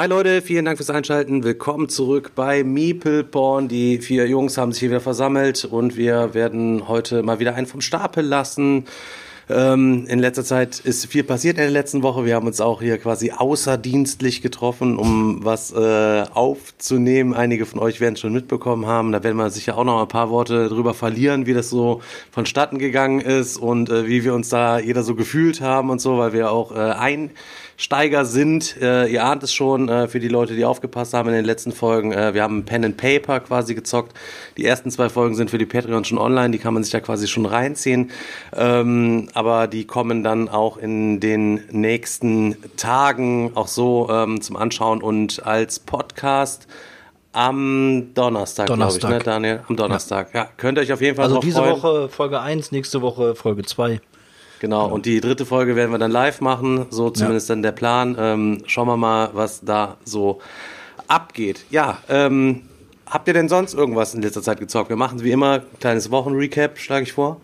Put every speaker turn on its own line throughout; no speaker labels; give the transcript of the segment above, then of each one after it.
Hi Leute, vielen Dank fürs Einschalten. Willkommen zurück bei Meeple Porn. Die vier Jungs haben sich hier wieder versammelt und wir werden heute mal wieder einen vom Stapel lassen. Ähm, in letzter Zeit ist viel passiert in der letzten Woche. Wir haben uns auch hier quasi außerdienstlich getroffen, um was äh, aufzunehmen. Einige von euch werden es schon mitbekommen haben. Da werden wir sicher auch noch ein paar Worte drüber verlieren, wie das so vonstatten gegangen ist und äh, wie wir uns da jeder so gefühlt haben und so, weil wir auch äh, ein Steiger sind. Äh, ihr ahnt es schon, äh, für die Leute, die aufgepasst haben in den letzten Folgen. Äh, wir haben Pen and Paper quasi gezockt. Die ersten zwei Folgen sind für die Patreon schon online, die kann man sich da quasi schon reinziehen. Ähm, aber die kommen dann auch in den nächsten Tagen auch so ähm, zum Anschauen und als Podcast. Am Donnerstag, glaube ich,
Donnerstag.
ne, Daniel? Am Donnerstag. Ja, könnt ihr euch auf jeden Fall
Also diese
freuen.
Woche Folge 1, nächste Woche Folge 2.
Genau, und die dritte Folge werden wir dann live machen, so zumindest dann der Plan. Ähm, schauen wir mal, was da so abgeht. Ja, ähm, habt ihr denn sonst irgendwas in letzter Zeit gezockt? Wir machen wie immer ein kleines Wochenrecap, schlage ich vor.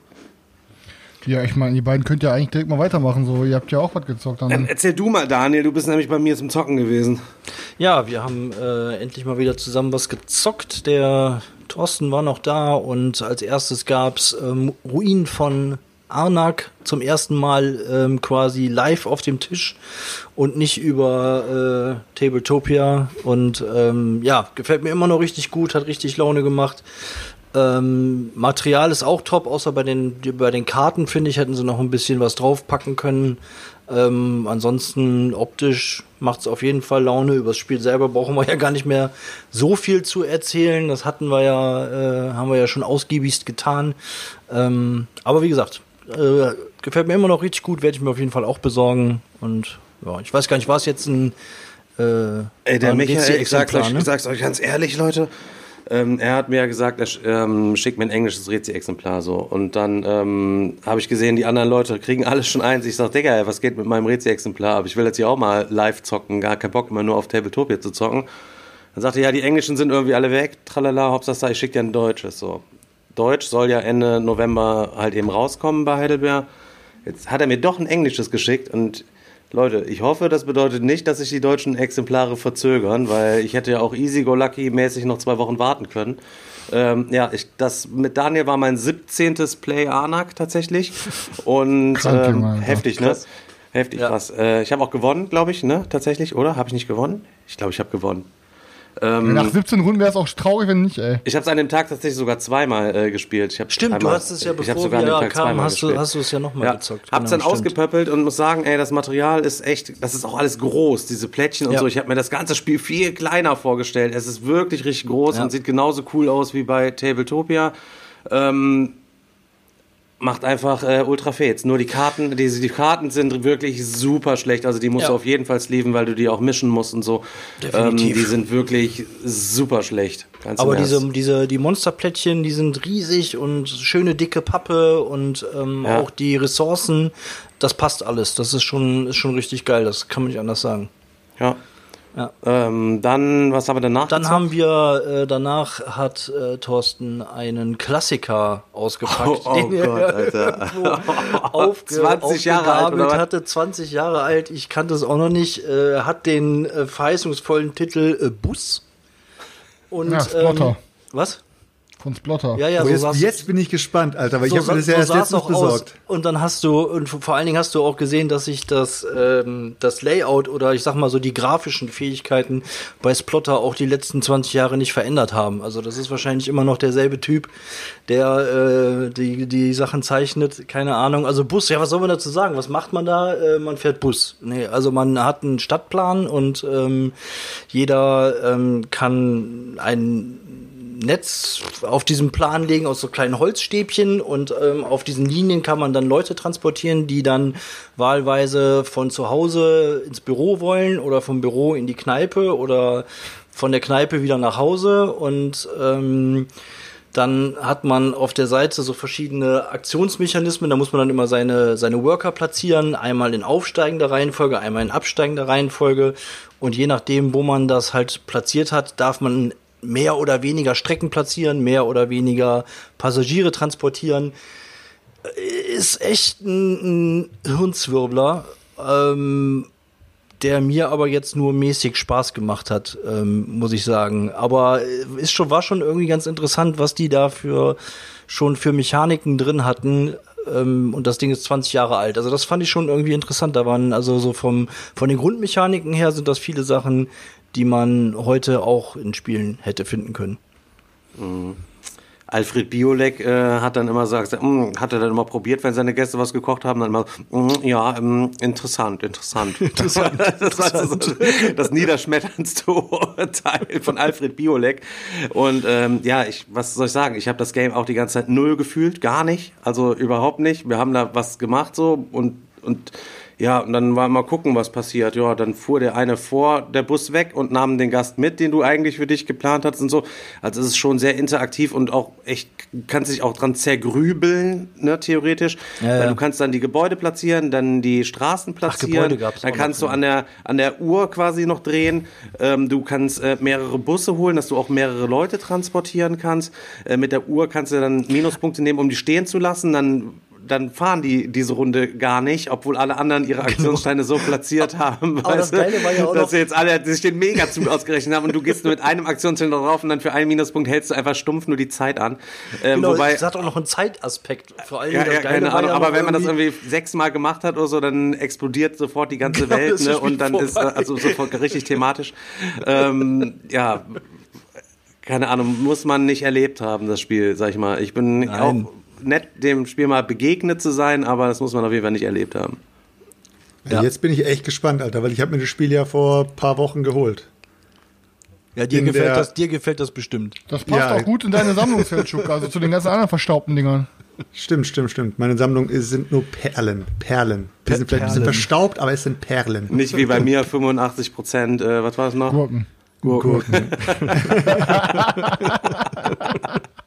Ja, ich meine, ihr beiden könnt ja eigentlich direkt mal weitermachen. So, ihr habt ja auch was gezockt. Dann.
Ähm, erzähl du mal, Daniel, du bist nämlich bei mir zum Zocken gewesen.
Ja, wir haben äh, endlich mal wieder zusammen was gezockt. Der Thorsten war noch da und als erstes gab's ähm, Ruinen von Arnak zum ersten Mal ähm, quasi live auf dem Tisch und nicht über äh, Tabletopia. Und ähm, ja, gefällt mir immer noch richtig gut, hat richtig Laune gemacht. Ähm, Material ist auch top, außer bei den, bei den Karten, finde ich, hätten sie noch ein bisschen was draufpacken können. Ähm, ansonsten optisch macht es auf jeden Fall Laune. Über das Spiel selber brauchen wir ja gar nicht mehr so viel zu erzählen. Das hatten wir ja, äh, haben wir ja schon ausgiebigst getan. Ähm, aber wie gesagt, äh, gefällt mir immer noch richtig gut, werde ich mir auf jeden Fall auch besorgen. Und ja, ich weiß gar nicht, war es jetzt ein äh,
Ey, der Michael, ich sag's, euch,
ne?
ich sag's euch ganz ehrlich, Leute. Ähm, er hat mir ja gesagt, er sch- ähm, schickt mir ein englisches Rezi-Exemplar so. Und dann ähm, habe ich gesehen, die anderen Leute kriegen alles schon eins. Ich sag, Digga, ey, was geht mit meinem Rezi-Exemplar? Aber ich will jetzt hier auch mal live zocken, gar keinen Bock immer nur auf Tabletopia zu zocken. Dann sagte er, ja, die Englischen sind irgendwie alle weg, tralala, Hauptsache ich schicke dir ein deutsches so. Deutsch soll ja Ende November halt eben rauskommen bei Heidelberg. Jetzt hat er mir doch ein englisches geschickt und Leute, ich hoffe, das bedeutet nicht, dass sich die deutschen Exemplare verzögern, weil ich hätte ja auch easy go lucky mäßig noch zwei Wochen warten können. Ähm, ja, ich, das mit Daniel war mein 17. Play Anak tatsächlich und
Krank,
ähm,
Alter.
heftig, ne? Heftig
Ja.
krass. Äh, ich habe auch gewonnen, glaube ich, ne? Tatsächlich, oder? Habe ich nicht gewonnen? Ich glaube, ich habe gewonnen. Ähm,
Nach 17 Runden wäre es auch traurig, wenn nicht, ey.
ich habe es an dem Tag tatsächlich sogar zweimal äh, gespielt. Ich
Stimmt, du
einmal-
hast es ja,
ich hab
bevor
sogar an
wir
dem
da
Tag
kamen,
zweimal
hast du,
gespielt.
hast du es ja nochmal
Ja,
gezockt.
hab's
Genau,
dann ausgepöppelt und muss sagen, ey, das Material ist echt, das ist auch alles groß, diese Plättchen und
Ja.
so. Ich habe mir das ganze Spiel viel kleiner vorgestellt. Es ist wirklich richtig groß
Ja.
und sieht genauso cool aus wie bei Tabletopia. Ähm, macht einfach äh, ultra fets. Nur die Karten, die, die Karten sind wirklich super schlecht. Also die musst
Ja.
du auf jeden Fall sleeven, weil du die auch mischen musst und so.
Definitiv.
Ähm, die sind wirklich super schlecht. Ganz
Aber diese, diese, die Monsterplättchen, die sind riesig und schöne dicke Pappe und ähm,
Ja.
auch die Ressourcen, das passt alles. Das ist schon, ist schon richtig geil, das kann man nicht anders sagen.
Ja.
Ja.
Ähm, dann, was haben wir danach?
Dann
gezockt?
haben wir, äh, danach hat äh, Thorsten einen Klassiker ausgepackt,
Oh, oh
den er
Gott, Alter.
irgendwo aufge
20 Jahre alt, oder
hatte, 20 Jahre alt, ich kannte es auch noch nicht, äh, hat den äh, verheißungsvollen Titel äh, Bus. Und,
Ja,
ähm, was?
Von Splotter.
Ja, ja, so
jetzt,
sah's-
jetzt bin ich gespannt, Alter, weil ich habe mir das ja erst
sah's
letztens
auch
besorgt.
Aus. Und dann hast du, und vor allen Dingen hast du auch gesehen, dass sich das, ähm, das Layout oder ich sag mal so die grafischen Fähigkeiten bei Splotter auch die letzten 20 Jahre nicht verändert haben. Also das ist wahrscheinlich immer noch derselbe Typ, der äh, die, die Sachen zeichnet. Keine Ahnung. Also Bus, ja, was soll man dazu sagen? Was macht man da? Äh, man fährt Bus. Nee, also man hat einen Stadtplan und ähm, jeder ähm, kann ein Netz auf diesem Plan legen aus so kleinen Holzstäbchen und ähm, auf diesen Linien kann man dann Leute transportieren, die dann wahlweise von zu Hause ins Büro wollen oder vom Büro in die Kneipe oder von der Kneipe wieder nach Hause und ähm, dann hat man auf der Seite so verschiedene Aktionsmechanismen. Da muss man dann immer seine, seine Worker platzieren. Einmal in aufsteigender Reihenfolge, einmal in absteigender Reihenfolge. Und je nachdem, wo man das halt platziert hat, darf man mehr oder weniger Strecken platzieren, mehr oder weniger Passagiere transportieren. Ist echt ein, ein Hirnzwirbler. Ähm, der mir aber jetzt nur mäßig Spaß gemacht hat, ähm, muss ich sagen. Aber äh, ist schon, war schon irgendwie ganz interessant, was die da für, schon für Mechaniken drin hatten. Ähm, und das Ding ist 20 Jahre alt. Also das fand ich schon irgendwie interessant. Da waren also so vom, von den Grundmechaniken her sind das viele Sachen, die man heute auch in Spielen hätte finden können.
Mhm. Alfred Biolek äh, hat dann immer gesagt, mm, hat er dann immer probiert, wenn seine Gäste was gekocht haben, dann immer, mm, ja, ähm, interessant, interessant. interessant das war so das niederschmetterndste Urteil von Alfred Biolek. Und ähm, ja, ich, was soll ich sagen? Ich habe das Game auch die ganze Zeit null gefühlt, gar nicht, also überhaupt nicht. Wir haben da was gemacht so und und ja, und dann war mal gucken, was passiert. Ja, dann fuhr der eine vor der Bus weg und nahm den Gast mit, den du eigentlich für dich geplant hattest und so. Also es ist schon sehr interaktiv und auch echt, kannst dich auch dran zergrübeln, ne, theoretisch. Ja, Weil ja. du kannst dann die Gebäude platzieren, dann die Straßen platzieren. Ach, dann kannst du an der, an der Uhr quasi noch drehen. Ähm, du kannst äh, mehrere Busse holen, dass du auch mehrere Leute transportieren kannst. Äh, mit der Uhr kannst du dann Minuspunkte nehmen, um die stehen zu lassen. Dann dann fahren die diese Runde gar nicht, obwohl alle anderen ihre genau. Aktionssteine so platziert haben,
Aber das Geile war ja auch
dass sie jetzt alle sich den Megazug ausgerechnet haben und du gehst nur mit einem Aktionsstein drauf und dann für einen Minuspunkt hältst du einfach stumpf nur die Zeit an.
Ähm, genau, wobei, es hat auch noch einen Zeitaspekt. Vor allem
ja, ja, keine Ahnung, aber wenn man das irgendwie sechsmal gemacht hat oder so, dann explodiert sofort die ganze genau, Welt ne? und dann vorbei. ist also sofort richtig thematisch. ähm, ja, keine Ahnung, muss man nicht erlebt haben, das Spiel, sag ich mal. Ich bin Nein. auch nett, dem Spiel mal begegnet zu sein, aber das muss man auf jeden Fall nicht erlebt haben.
Ja. Jetzt bin ich echt gespannt, Alter, weil ich habe mir das Spiel ja vor ein paar Wochen geholt.
Ja, dir gefällt das, dir gefällt das bestimmt.
Das passt ja. auch gut in deine Sammlung, Feldschuk, also zu den ganzen anderen verstaubten Dingern.
Stimmt, stimmt, stimmt. Meine Sammlung ist, sind nur Perlen. Perlen. Die sind vielleicht ein bisschen verstaubt, aber es sind Perlen.
Nicht wie bei mir 85 Prozent, äh, was war es noch?
Gurken.
Gurken. Gurken.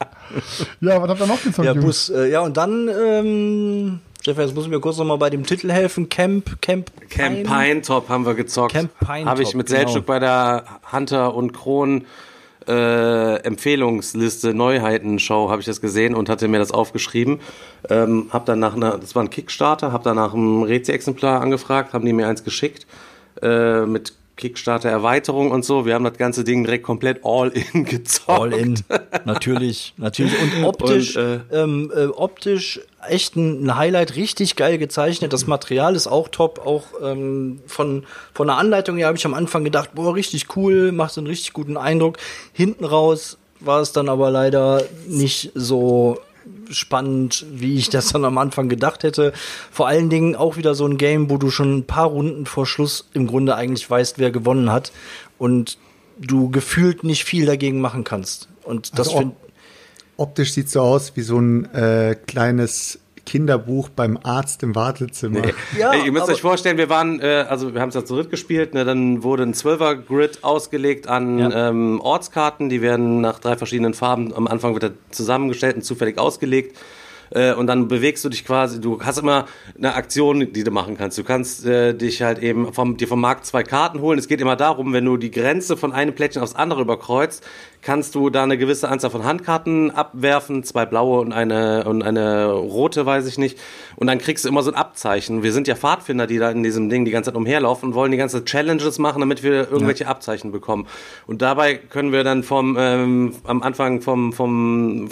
ja, was habt ihr noch gezockt?
Ja, Bus, äh, ja und dann, ähm, Stefan, jetzt muss ich mir kurz nochmal bei dem Titel helfen. Camp, Camp
Camp Pine Top haben wir gezockt. Camp Pine Habe ich mit genau. Seltschuk bei der Hunter und Kron äh, Empfehlungsliste Neuheiten Show habe ich das gesehen und hatte mir das aufgeschrieben. Ähm, hab dann nach einer, das war ein Kickstarter, habe dann nach einem Rezi-Exemplar angefragt, haben die mir eins geschickt äh, mit Kickstarter-Erweiterung und so. Wir haben das ganze Ding direkt komplett all-in gezockt.
All-in, natürlich, natürlich. Und optisch, und, äh, ähm, äh, optisch echt ein Highlight, richtig geil gezeichnet. Das Material ist auch top. Auch ähm, von, von der Anleitung her habe ich am Anfang gedacht, boah, richtig cool, macht einen richtig guten Eindruck. Hinten raus war es dann aber leider nicht so spannend, wie ich das dann am Anfang gedacht hätte. Vor allen Dingen auch wieder so ein Game, wo du schon ein paar Runden vor Schluss im Grunde eigentlich weißt, wer gewonnen hat und du gefühlt nicht viel dagegen machen kannst. Und das
also finde optisch sieht so aus wie so ein äh, kleines Kinderbuch beim Arzt im Wartezimmer. Nee.
Ja, Ey, ihr müsst euch vorstellen, wir waren, äh, also wir haben es ja zurückgespielt, ne, dann wurde ein 12er-Grid ausgelegt an ja. ähm, Ortskarten, die werden nach drei verschiedenen Farben, am Anfang wird er zusammengestellt und zufällig ausgelegt äh, und dann bewegst du dich quasi, du hast immer eine Aktion, die du machen kannst. Du kannst äh, dich halt eben vom, dir vom Markt zwei Karten holen. Es geht immer darum, wenn du die Grenze von einem Plättchen aufs andere überkreuzt, kannst du da eine gewisse Anzahl von Handkarten abwerfen, zwei blaue und eine und eine rote, weiß ich nicht. Und dann kriegst du immer so ein Abzeichen. Wir sind ja Pfadfinder, die da in diesem Ding die ganze Zeit umherlaufen und wollen die ganze Challenges machen, damit wir irgendwelche ja. Abzeichen bekommen. Und dabei können wir dann vom ähm, am Anfang vom vom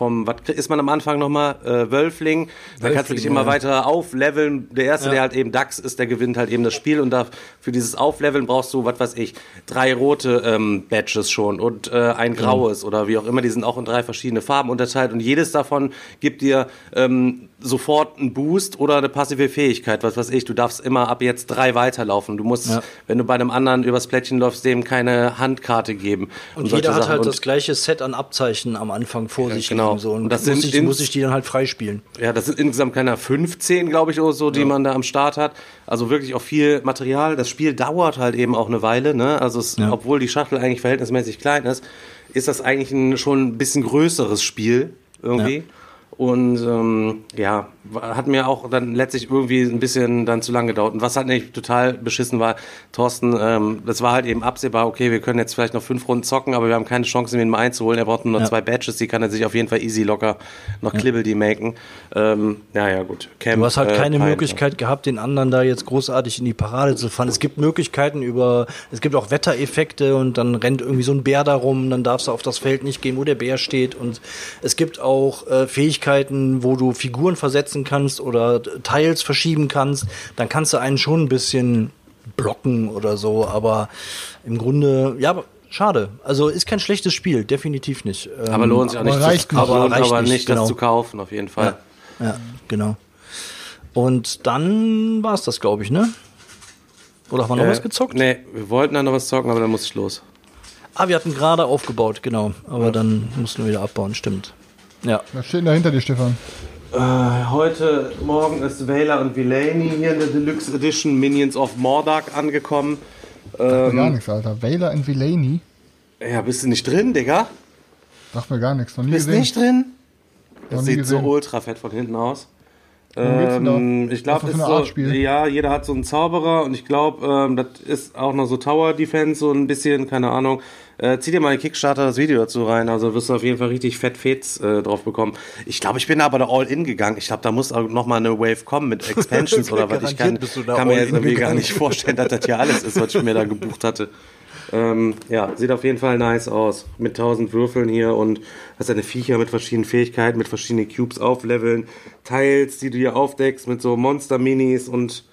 vom, was ist man am Anfang nochmal? Äh, Wölfling. Da kannst du dich immer ja. weiter aufleveln. Der erste, ja. der halt eben DAX ist, der gewinnt halt eben das Spiel und da für dieses Aufleveln brauchst du, was weiß ich, drei rote ähm, Badges schon und äh, ein graues mhm. oder wie auch immer. Die sind auch in drei verschiedene Farben unterteilt und jedes davon gibt dir ähm, sofort einen Boost oder eine passive Fähigkeit, was weiß ich. Du darfst immer ab jetzt drei weiterlaufen. Du musst, ja. wenn du bei einem anderen übers Plättchen läufst, dem keine Handkarte geben.
Und, und jeder hat halt und das gleiche Set an Abzeichen am Anfang vor sich.
Genau. Genau.
So, und
Und das
muss,
sind
ich, muss ich die dann halt freispielen.
Ja, das sind insgesamt keine 15, glaube ich, oder so, die man da am Start hat. Also wirklich auch viel Material. Das Spiel dauert halt eben auch eine Weile, ne? Also es,
Ja.
obwohl die Schachtel eigentlich verhältnismäßig klein ist, ist das eigentlich ein schon ein bisschen größeres Spiel irgendwie.
Ja.
Und ähm, ja, hat mir auch dann letztlich irgendwie ein bisschen dann zu lang gedauert. Und was halt nicht total beschissen war, Thorsten, ähm, das war halt eben absehbar, okay, wir können jetzt vielleicht noch fünf Runden zocken, aber wir haben keine Chance, ihn mal einzuholen. Er braucht nur noch
Ja.
zwei Badges, die kann er sich auf jeden Fall easy locker noch Klibbel die maken. Ähm, naja, gut. Camp,
Du hast halt
äh,
keine
Pine,
Möglichkeit gehabt, den anderen da jetzt großartig in die Parade zu fahren. Es gibt Möglichkeiten über, es gibt auch Wettereffekte und dann rennt irgendwie so ein Bär da rum, dann darfst du auf das Feld nicht gehen, wo der Bär steht. Und es gibt auch äh, Fähigkeiten, wo du Figuren versetzen kannst oder Teils verschieben kannst. Dann kannst du einen schon ein bisschen blocken oder so, aber im Grunde, ja, schade. Also ist kein schlechtes Spiel, definitiv nicht. Ähm,
Aber lohnt sich auch nicht,
reicht
zu,
nicht.
aber,
reicht
aber
nicht,
nicht,
genau.
das zu kaufen, auf jeden Fall.
Ja, genau. Und dann war es das, glaube ich, ne? Oder haben wir noch
Äh,
was gezockt?
Nee, wir wollten dann noch was zocken, aber dann muss ich los.
Ah, wir hatten gerade aufgebaut, genau. Aber dann mussten wir wieder abbauen, stimmt. Ja.
Was steht denn da hinter dir, Stefan?
Äh, heute Morgen ist Vela und Villainy hier in der Deluxe Edition Minions of Mordark angekommen.
Sagt mir gar nichts, Alter. Vayla and Villainy?
Ja, bist du nicht drin, Digga?
Sagt mir gar nichts. Noch nie
Bist
gesehen.
nicht drin? Das sieht so
gesehen.
ultra fett von hinten aus. Ähm, ich glaube, das ist so,
Spiel?
ja, jeder hat so einen Zauberer und ich glaube, ähm, das ist auch noch so Tower Defense, so ein bisschen, keine Ahnung. Äh, zieh dir mal in Kickstarter das Video dazu rein, also wirst du auf jeden Fall richtig fett Fets äh, drauf bekommen. Ich glaube, ich bin aber da All-In gegangen. Ich glaube, da muss auch noch mal eine Wave kommen mit Expansions oder was. Ich kann, kann mir jetzt irgendwie gar nicht vorstellen, dass das hier alles ist, was ich mir da gebucht hatte. Ähm, ja, sieht auf jeden Fall nice aus. Mit 1000 Würfeln hier und hast eine Viecher mit verschiedenen Fähigkeiten, mit verschiedenen Cubes aufleveln, Teils, die du hier aufdeckst mit so Monster-Minis und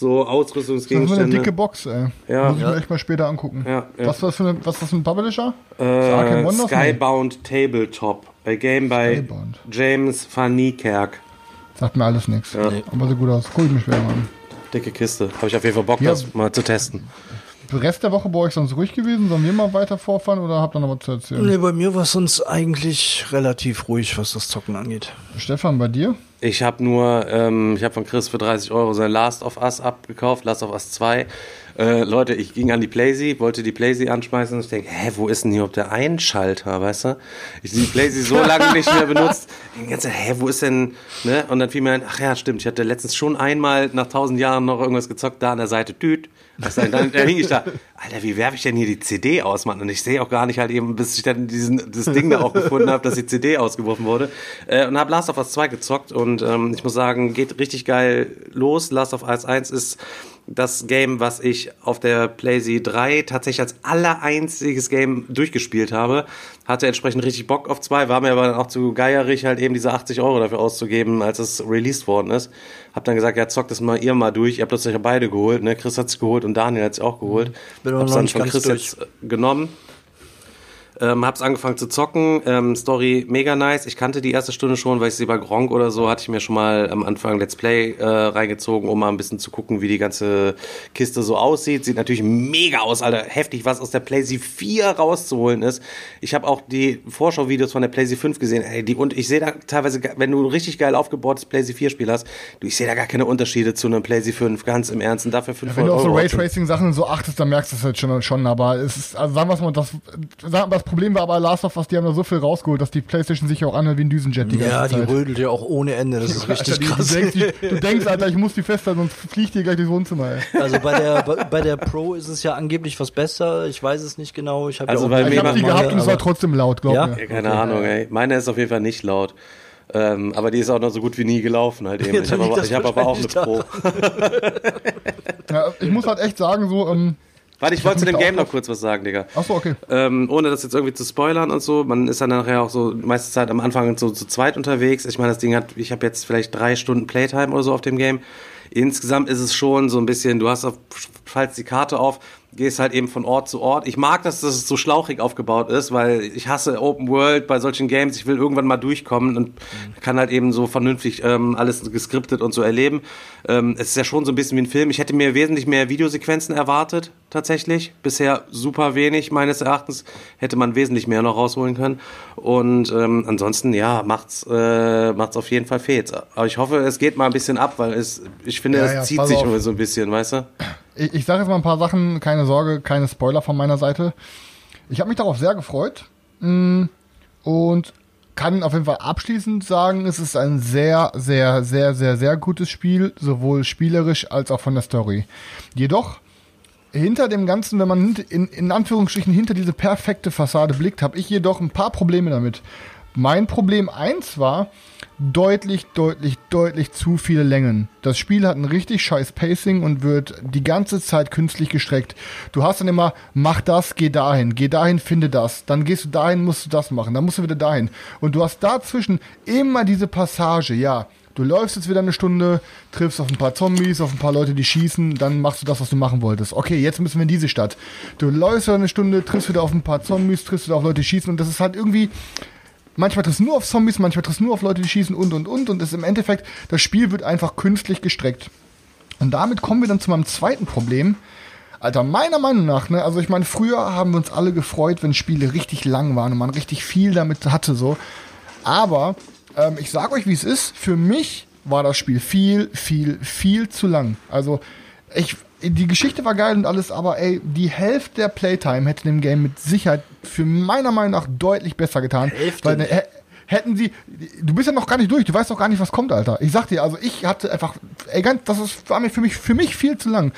so
Das ist eine
Ausrüstungsgegenstände.
dicke Box, ey.
Ja.
Muss ich mir echt mal später angucken.
Ja, ja.
Was, ist das für eine, was ist das für ein Publisher?
Äh,
Wonders?
Skybound Tabletop. Bei Game bei
Skybound.
James Van Niekerk.
Sagt mir alles nichts.
Nee.
Aber sieht gut aus. Guck ich mich später mal an.
Dicke Kiste. Habe ich auf jeden Fall Bock,
Ja.
das mal zu testen.
Rest der Woche bei euch sonst ruhig gewesen? Sollen wir mal weiter vorfahren oder habt ihr noch was zu erzählen?
Nee, bei mir war es sonst eigentlich relativ ruhig, was das Zocken angeht.
Stefan, bei dir?
Ich habe nur, ähm, ich habe von Chris für 30 Euro sein Last of Us abgekauft, Last of Us 2. Äh, Leute, ich ging an die Playsee, wollte die Playsee anschmeißen und ich denke, hä, wo ist denn hier überhaupt der Einschalter, weißt du? Ich die Playsee so lange nicht mehr benutzt. Ich Zeit, hä, wo ist denn, ne? Und dann fiel mir ein, ach ja, stimmt, ich hatte letztens schon einmal nach tausend Jahren noch irgendwas gezockt, da an der Seite, düt. Du, dann, dann hing ich da, Alter, wie werfe ich denn hier die CD aus, Mann? Und ich sehe auch gar nicht halt eben, bis ich dann diesen, das Ding da auch gefunden habe, dass die CD ausgeworfen wurde. Äh, und habe Last of Us 2 gezockt und ähm, ich muss sagen, geht richtig geil los. Last of Us 1 ist das Game, was ich auf der PlayStation 3 tatsächlich als allereinziges Game durchgespielt habe. Hatte entsprechend richtig Bock auf 2, war mir aber dann auch zu geierig, halt eben diese 80 Euro dafür auszugeben, als es released worden ist. Hab dann gesagt, ja, zockt das mal ihr mal durch. Ihr habt ja beide geholt, ne? Chris hat's geholt und Daniel hat's auch geholt.
Bin
Hab's dann von Chris
durch.
jetzt äh, genommen. Ähm, hab's angefangen zu zocken. Ähm, Story mega nice. Ich kannte die erste Stunde schon, weil ich sie bei Gronk oder so hatte ich mir schon mal am Anfang Let's Play äh, reingezogen, um mal ein bisschen zu gucken, wie die ganze Kiste so aussieht. Sieht natürlich mega aus, Alter. Heftig, was aus der PlayStation 4 rauszuholen ist. Ich habe auch die Vorschau-Videos von der PlayStation 5 gesehen. Ey, die, und ich sehe da teilweise, wenn du ein richtig geil aufgebautes PlayStation 4 Spiel hast, du, ich sehe da gar keine Unterschiede zu einem PlayStation 5, ganz im Ernst. Und dafür 500
Wenn du auf so. Raytracing-Sachen so achtest, dann merkst du es jetzt schon, schon aber es ist, also sagen wir mal, das, sagen wir, Problem war aber Last of Us, die haben da so viel rausgeholt, dass die Playstation sich auch anhört wie ein Düsenjet die
Ja,
ganze
die
Zeit.
rödelt ja auch ohne Ende, das ist richtig
Alter, die,
krass.
Du denkst, die, du denkst, Alter, ich muss die festhalten, sonst fliegt die gleich durchs Wohnzimmer, ey.
Also bei der, bei, bei der Pro ist es ja angeblich was besser. Ich weiß es nicht genau. Ich habe
Also
ja
Ich hab die gehabt und es war trotzdem laut, glaub
Ja?
mir.
Ja, keine Ahnung, ey. Meine ist auf jeden Fall nicht laut. Ähm, aber die ist auch noch so gut wie nie gelaufen halt eben.
Ja,
ich habe aber, ich hab aber auch eine Pro.
Ja, ich muss halt echt sagen, so, ähm,
Warte, ich wollte zu dem Game noch kurz was sagen, Digga.
achso, okay.
Ähm, ohne das jetzt irgendwie zu spoilern und so. Man ist dann nachher auch so meiste Zeit am Anfang so zu zweit unterwegs. Ich meine, das Ding hat, ich habe jetzt vielleicht drei Stunden Playtime oder so auf dem Game. Insgesamt ist es schon so ein bisschen, du hast auf, falls die Karte auf, gehst halt eben von Ort zu Ort. Ich mag, dass das so schlauchig aufgebaut ist, weil ich hasse Open World bei solchen Games. Ich will irgendwann mal durchkommen und kann halt eben so vernünftig ähm, alles geskriptet und so erleben. Ähm, es ist ja schon so ein bisschen wie ein Film. Ich hätte mir wesentlich mehr Videosequenzen erwartet. tatsächlich. Bisher super wenig, meines Erachtens. Hätte man wesentlich mehr noch rausholen können. Und ähm, ansonsten, ja, macht's, äh, macht's auf jeden Fall fehlt. Aber ich hoffe, es geht mal ein bisschen ab, weil es, ich finde,
Ja,
es
ja,
zieht sich
auf.
so ein bisschen, weißt du?
Ich, ich sage jetzt mal ein paar Sachen, keine Sorge, keine Spoiler von meiner Seite. Ich habe mich darauf sehr gefreut mm, und kann auf jeden Fall abschließend sagen, es ist ein sehr, sehr, sehr, sehr, sehr gutes Spiel, sowohl spielerisch als auch von der Story. Jedoch hinter dem Ganzen, wenn man in, in Anführungsstrichen hinter diese perfekte Fassade blickt, habe ich jedoch ein paar Probleme damit. Mein Problem eins war deutlich, deutlich, deutlich zu viele Längen. Das Spiel hat ein richtig scheiß Pacing und wird die ganze Zeit künstlich gestreckt. Du hast dann immer, mach das, geh dahin, geh dahin, finde das. Dann gehst du dahin, musst du das machen, dann musst du wieder dahin. Und du hast dazwischen immer diese Passage, ja. Du läufst jetzt wieder eine Stunde, triffst auf ein paar Zombies, auf ein paar Leute, die schießen, dann machst du das, was du machen wolltest. Okay, jetzt müssen wir in diese Stadt. Du läufst wieder eine Stunde, triffst wieder auf ein paar Zombies, triffst wieder auf Leute, die schießen und das ist halt irgendwie, manchmal triffst du nur auf Zombies, manchmal triffst du nur auf Leute, die schießen und und und und es ist im Endeffekt, das Spiel wird einfach künstlich gestreckt. Und damit kommen wir dann zu meinem zweiten Problem. Alter, meiner Meinung nach, ne, also ich meine, früher haben wir uns alle gefreut, wenn Spiele richtig lang waren und man richtig viel damit hatte, so. Aber ähm, ich sag euch, wie es ist. Für mich war das Spiel viel, viel, viel zu lang. Also ich, die Geschichte war geil und alles, aber ey, die Hälfte der Playtime hätte dem Game mit Sicherheit für meiner Meinung nach deutlich besser getan.
Hälfte
Weil, ne, hä- hätten sie, du bist ja noch gar nicht durch, du weißt doch gar nicht, was kommt, Alter. Ich sag dir, also ich hatte einfach, ey, ganz, das ist, war mir für mich, für mich viel zu lang.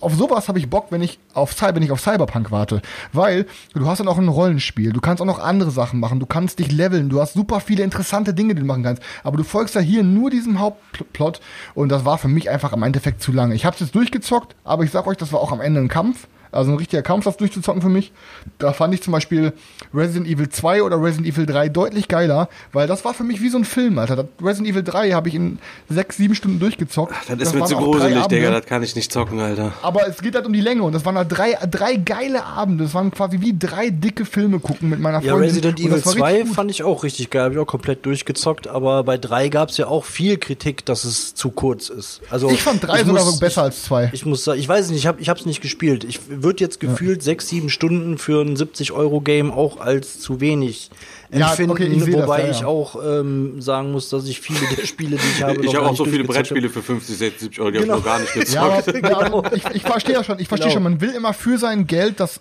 Auf sowas habe ich Bock, wenn ich auf, wenn ich auf Cyberpunk warte. Weil du hast dann auch ein Rollenspiel, du kannst auch noch andere Sachen machen, du kannst dich leveln, du hast super viele interessante Dinge, die du machen kannst. Aber du folgst ja hier nur diesem Hauptplot und das war für mich einfach im Endeffekt zu lange. Ich habe es jetzt durchgezockt, aber ich sag euch, das war auch am Ende ein Kampf. Also ein richtiger Kampf, das durchzuzocken für mich. Da fand ich zum Beispiel Resident Evil 2 oder Resident Evil 3 deutlich geiler, weil das war für mich wie so ein Film, Alter. Das Resident Evil 3 habe ich in sechs, sieben Stunden durchgezockt.
Das ist mir zu gruselig. Digga. Das kann ich nicht zocken, Alter.
Aber es geht halt um die Länge und das waren halt drei, drei geile Abende. Das waren quasi wie drei dicke Filme gucken mit meiner
Ja,
Freundin.
Resident
Und
Evil
das war
2
richtig gut.
fand ich auch richtig geil, habe ich auch komplett durchgezockt, aber bei 3 gab es ja auch viel Kritik, dass es zu kurz ist. Also
Ich fand drei sogar
muss-
besser als zwei.
Ich muss sagen, ich weiß nicht, ich habe ich hab's nicht gespielt. Ich würde jetzt gefühlt sechs, sieben Stunden für ein 70-Euro-Game auch als zu wenig
Ja,
empfinden,
okay, ich seh das,
wobei
ja,
ich
ja.
auch ähm, sagen muss, dass ich viele der Spiele, die ich habe,
Ich habe auch so viele Brettspiele für 50, 60, 70 Euro, die
Genau.
habe ich noch gar nicht gezockt.
Ja, aber, ja, aber ich, ich verstehe ja schon, ich verstehe
Genau.
schon, man will immer für sein Geld das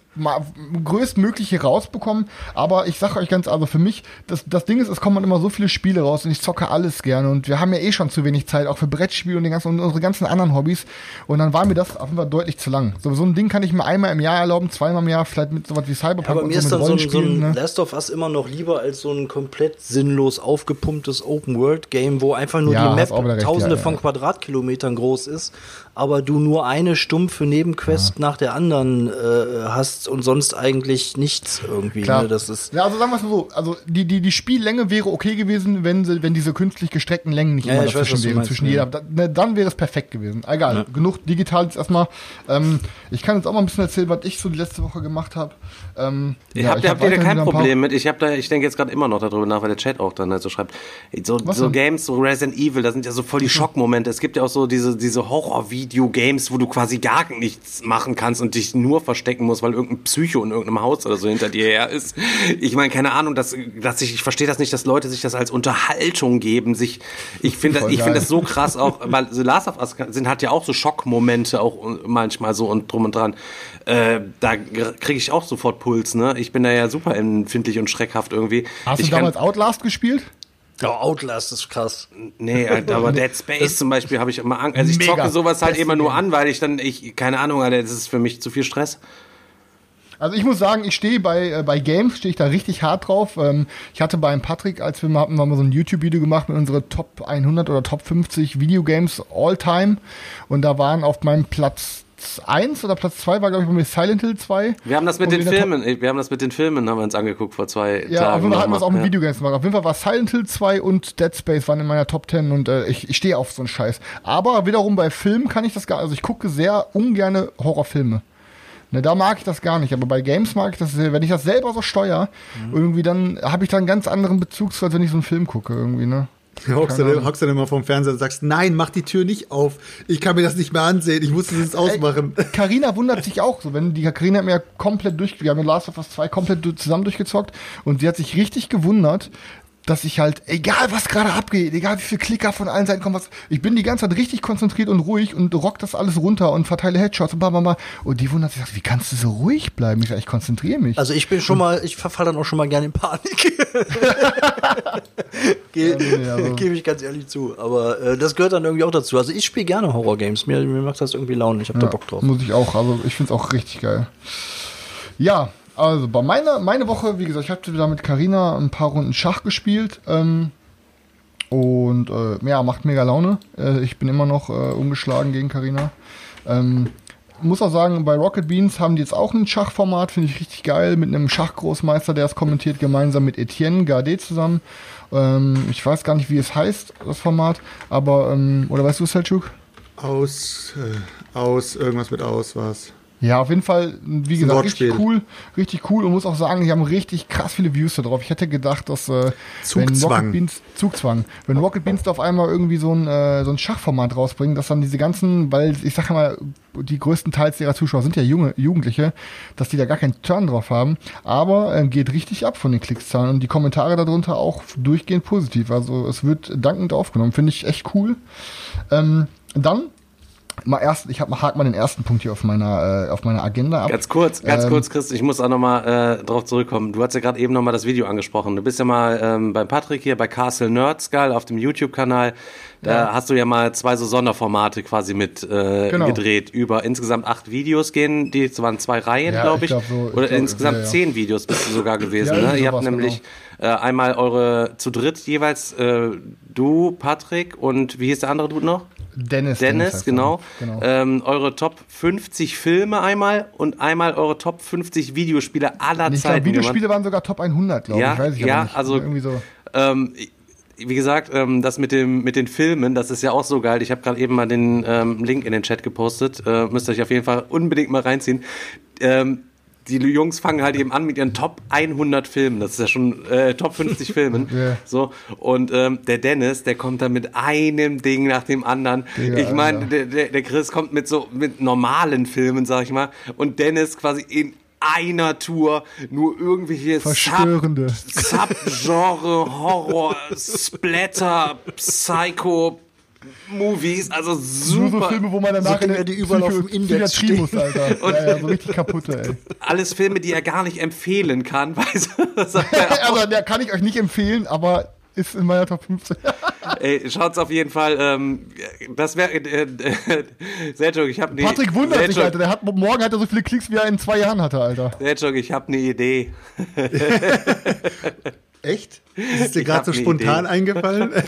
größtmögliche rausbekommen, aber ich sage euch ganz, also für mich, das, das Ding ist, es kommen immer so viele Spiele raus und ich zocke alles gerne und wir haben ja eh schon zu wenig Zeit, auch für Brettspiele und, den ganzen, und unsere ganzen anderen Hobbys und dann war mir das auf jeden Fall deutlich zu lang. So, so ein Ding kann ich mir einmal im Jahr erlauben, zweimal im Jahr, vielleicht mit sowas wie Cyberpunk
Aber
und
mir
so
ist
mit
dann so ein, so ein
ne?
Last of Us immer noch lieber als so ein komplett sinnlos aufgepumptes Open-World-Game, wo einfach nur
Ja,
die Map
recht,
tausende
ja, ja.
von Quadratkilometern groß ist, aber du nur eine stumpfe Nebenquest nach der anderen äh, hast und sonst eigentlich nichts irgendwie.
Klar.
Ne? Das ist
ja, also sagen wir es mal so, also die, die, die Spiellänge wäre okay gewesen, wenn, sie, wenn diese künstlich gestreckten Längen nicht
Ja,
immer
weiß,
dazwischen
du
wären,
meinst,
zwischen
ja.
jeder. Da, ne, dann wäre es perfekt gewesen. Egal, genug digital jetzt erstmal. Ähm, ich kann jetzt auch mal ein bisschen erzählen, was ich so die letzte Woche gemacht habe. Ähm,
Ich
ja,
hab,
ich
habt
hab
ihr da kein Problem mit? Ich habe da, ich denke jetzt gerade immer noch darüber nach, weil der Chat auch dann halt so schreibt. So,
Was
so
denn?
Games, so Resident Evil, da sind ja so voll die Schockmomente. Es gibt ja auch so diese, diese Horror-Video-Games, wo du quasi gar nichts machen kannst und dich nur verstecken musst, weil irgendein Psycho in irgendeinem Haus oder so hinter dir her ist. Ich meine, keine Ahnung, dass, dass ich, ich verstehe das nicht, dass Leute sich das als Unterhaltung geben. Sich, ich finde, ich finde das so krass auch, weil The Last of Us sind hat ja auch so Schockmomente auch manchmal so und drum und dran. Äh, da kriege ich auch sofort Puls, ne? Ich bin da ja super empfindlich und schreckhaft irgendwie.
Hast
ich
du damals Outlast gespielt?
Ja, Outlast ist krass.
Nee, Alter, aber Dead Space zum Beispiel habe ich immer Angst. Also ich
Mega.
zocke sowas halt
Beste
immer nur an, weil ich dann, ich, keine Ahnung, Alter, das ist für mich zu viel Stress.
Also ich muss sagen, ich stehe bei, äh, bei Games, stehe ich da richtig hart drauf. Ähm, ich hatte beim Patrick, als wir mal hatten, haben wir so ein YouTube-Video gemacht mit unsere Top 100 oder Top 50 Videogames all time. Und da waren auf meinem Platz 1 oder Platz 2 war, glaube ich, bei mir Silent Hill 2.
Wir haben das mit den
der Top-
Filmen, wir haben das mit den Filmen, haben wir uns angeguckt vor zwei
Ja,
Tagen.
auf jeden Fall hatten wir es auch mit
Ja.
Videogames gemacht. Auf jeden Fall war Silent Hill 2 und Dead Space waren in meiner Top 10 und äh, ich, ich stehe auf so einen Scheiß. Aber wiederum bei Filmen kann ich das gar also ich gucke sehr ungerne Horrorfilme. Ne, da mag ich das gar nicht, aber bei Games mag ich das sehr. Wenn ich das selber so steuere,
Mhm.
irgendwie dann habe ich da einen ganz anderen Bezug zu, als wenn ich so einen Film gucke irgendwie, ne?
Hockst du, hockst du dann immer vorm Fernseher und sagst, nein, mach die Tür nicht auf. Ich kann mir das nicht mehr ansehen. Ich muss das jetzt ausmachen.
Karina wundert sich auch so, wenn die Karina hat mir ja komplett durch, wir haben Last of Us 2 komplett zusammen durchgezockt und sie hat sich richtig gewundert, dass ich halt, egal was gerade abgeht, egal wie viel Klicker von allen Seiten kommen, was, ich bin die ganze Zeit richtig konzentriert und ruhig und rock das alles runter und verteile Headshots und bla bla bla. Und die wundert sich, sagt, wie kannst du so ruhig bleiben? Ich sag, ich konzentriere mich.
Also ich bin schon mal, ich verfall dann auch schon mal gerne in Panik. Ge
nee, also-
Gebe ich ganz ehrlich zu. Aber äh, das gehört dann irgendwie auch dazu. Also ich spiele gerne Horror-Games. Mir, mir macht das irgendwie Laune. Ich habe da
Ja,
Bock drauf.
Muss ich auch, also ich finde es auch richtig geil. Ja, also bei meiner meine Woche, wie gesagt, ich habe wieder mit Karina ein paar Runden Schach gespielt ähm, und äh, ja, macht mega Laune. Äh, ich bin immer noch äh, ungeschlagen gegen Karina. Ähm, muss auch sagen, bei Rocket Beans haben die jetzt auch ein Schachformat, finde ich richtig geil, mit einem Schachgroßmeister, der es kommentiert, gemeinsam mit Etienne Gardet zusammen. Ähm, ich weiß gar nicht, wie es heißt, das Format, aber, ähm, oder weißt du, Selchuk?
Aus, äh, aus, irgendwas mit aus war's.
Ja, auf jeden Fall, wie gesagt,
Wortspiel.
richtig cool, richtig cool und muss auch sagen, die haben richtig krass viele Views da drauf. Ich hätte gedacht, dass äh, wenn
Zugzwang.
Rocket Beans Zugzwang, wenn Rocket Beans da auf einmal irgendwie so ein äh, so ein Schachformat rausbringen, dass dann diese ganzen, weil ich sag mal, die größten Teils ihrer Zuschauer sind ja junge Jugendliche, dass die da gar keinen Turn drauf haben, aber äh, geht richtig ab von den Klickszahlen und die Kommentare darunter auch durchgehend positiv. Also es wird dankend aufgenommen, finde ich echt cool. Ähm, dann mal erst, ich hab, hake mal den ersten Punkt hier auf meiner äh, auf meiner Agenda ab.
Ganz kurz, ganz
Ähm,
kurz, Chris, ich muss auch nochmal äh, drauf zurückkommen. Du hast ja gerade eben nochmal das Video angesprochen. Du bist ja mal ähm, beim Patrick hier bei Castle Nerd Skull auf dem YouTube-Kanal. Da
Ja.
hast du ja mal zwei so Sonderformate quasi mit äh,
Genau.
gedreht. Über insgesamt acht Videos gehen, die es waren zwei Reihen,
Ja,
glaube
ich
ich.
glaub so, ich
Oder
glaub,
insgesamt
ja,
zehn Videos bist du sogar gewesen.
Ja,
ne? Ihr habt
sowas,
nämlich äh, einmal eure zu dritt jeweils äh, du, Patrick und wie hieß der andere Dude noch?
Dennis.
Dennis, genau.
genau.
Ähm, eure Top 50 Filme einmal und einmal eure Top 50 Videospiele aller
ich
Zeiten.
Videospiele waren sogar Top 100, glaube
Ja,
ich. Weiß ich
ja,
nicht.
also-
irgendwie so.
Ähm, wie gesagt, ähm, das mit dem mit den Filmen, das ist ja auch so geil. Ich habe gerade eben mal den ähm, Link in den Chat gepostet. Äh, müsst ihr euch auf jeden Fall unbedingt mal reinziehen. Ähm, die Jungs fangen halt eben an mit ihren Top 100 Filmen. Das ist ja schon äh, Top 50 Filmen.
Ja.
So und ähm, der Dennis, der kommt dann mit einem Ding nach dem anderen.
Digga,
ich meine, der, der, der Chris kommt mit so mit normalen Filmen, sag ich mal, und Dennis quasi in einer Tour nur irgendwelche
Verstörende.
Sub- Subgenre, Horror, Splatter, Psycho, Movies, also
Nur so
super.
Filme, wo man danach
Dinge, die überall auf dem Index
Psychiatrie muss, Alter. ja, ja, so richtig kaputte, ey.
Alles Filme, die er gar nicht empfehlen kann, weißt du? Er auch.
also, der kann ich euch nicht empfehlen, aber ist in meiner Top 15.
Ey, schaut's auf jeden Fall. Ähm, das wäre äh, äh, Selchuk, ich habe eine
Patrick wundert sich,
Selchuk,
Alter. Der hat, morgen hat er so viele Klicks, wie er in zwei Jahren hatte, Alter.
Selchuk, ich habe eine Idee.
Echt? Ist dir gerade so
eine
spontan
Idee.
eingefallen?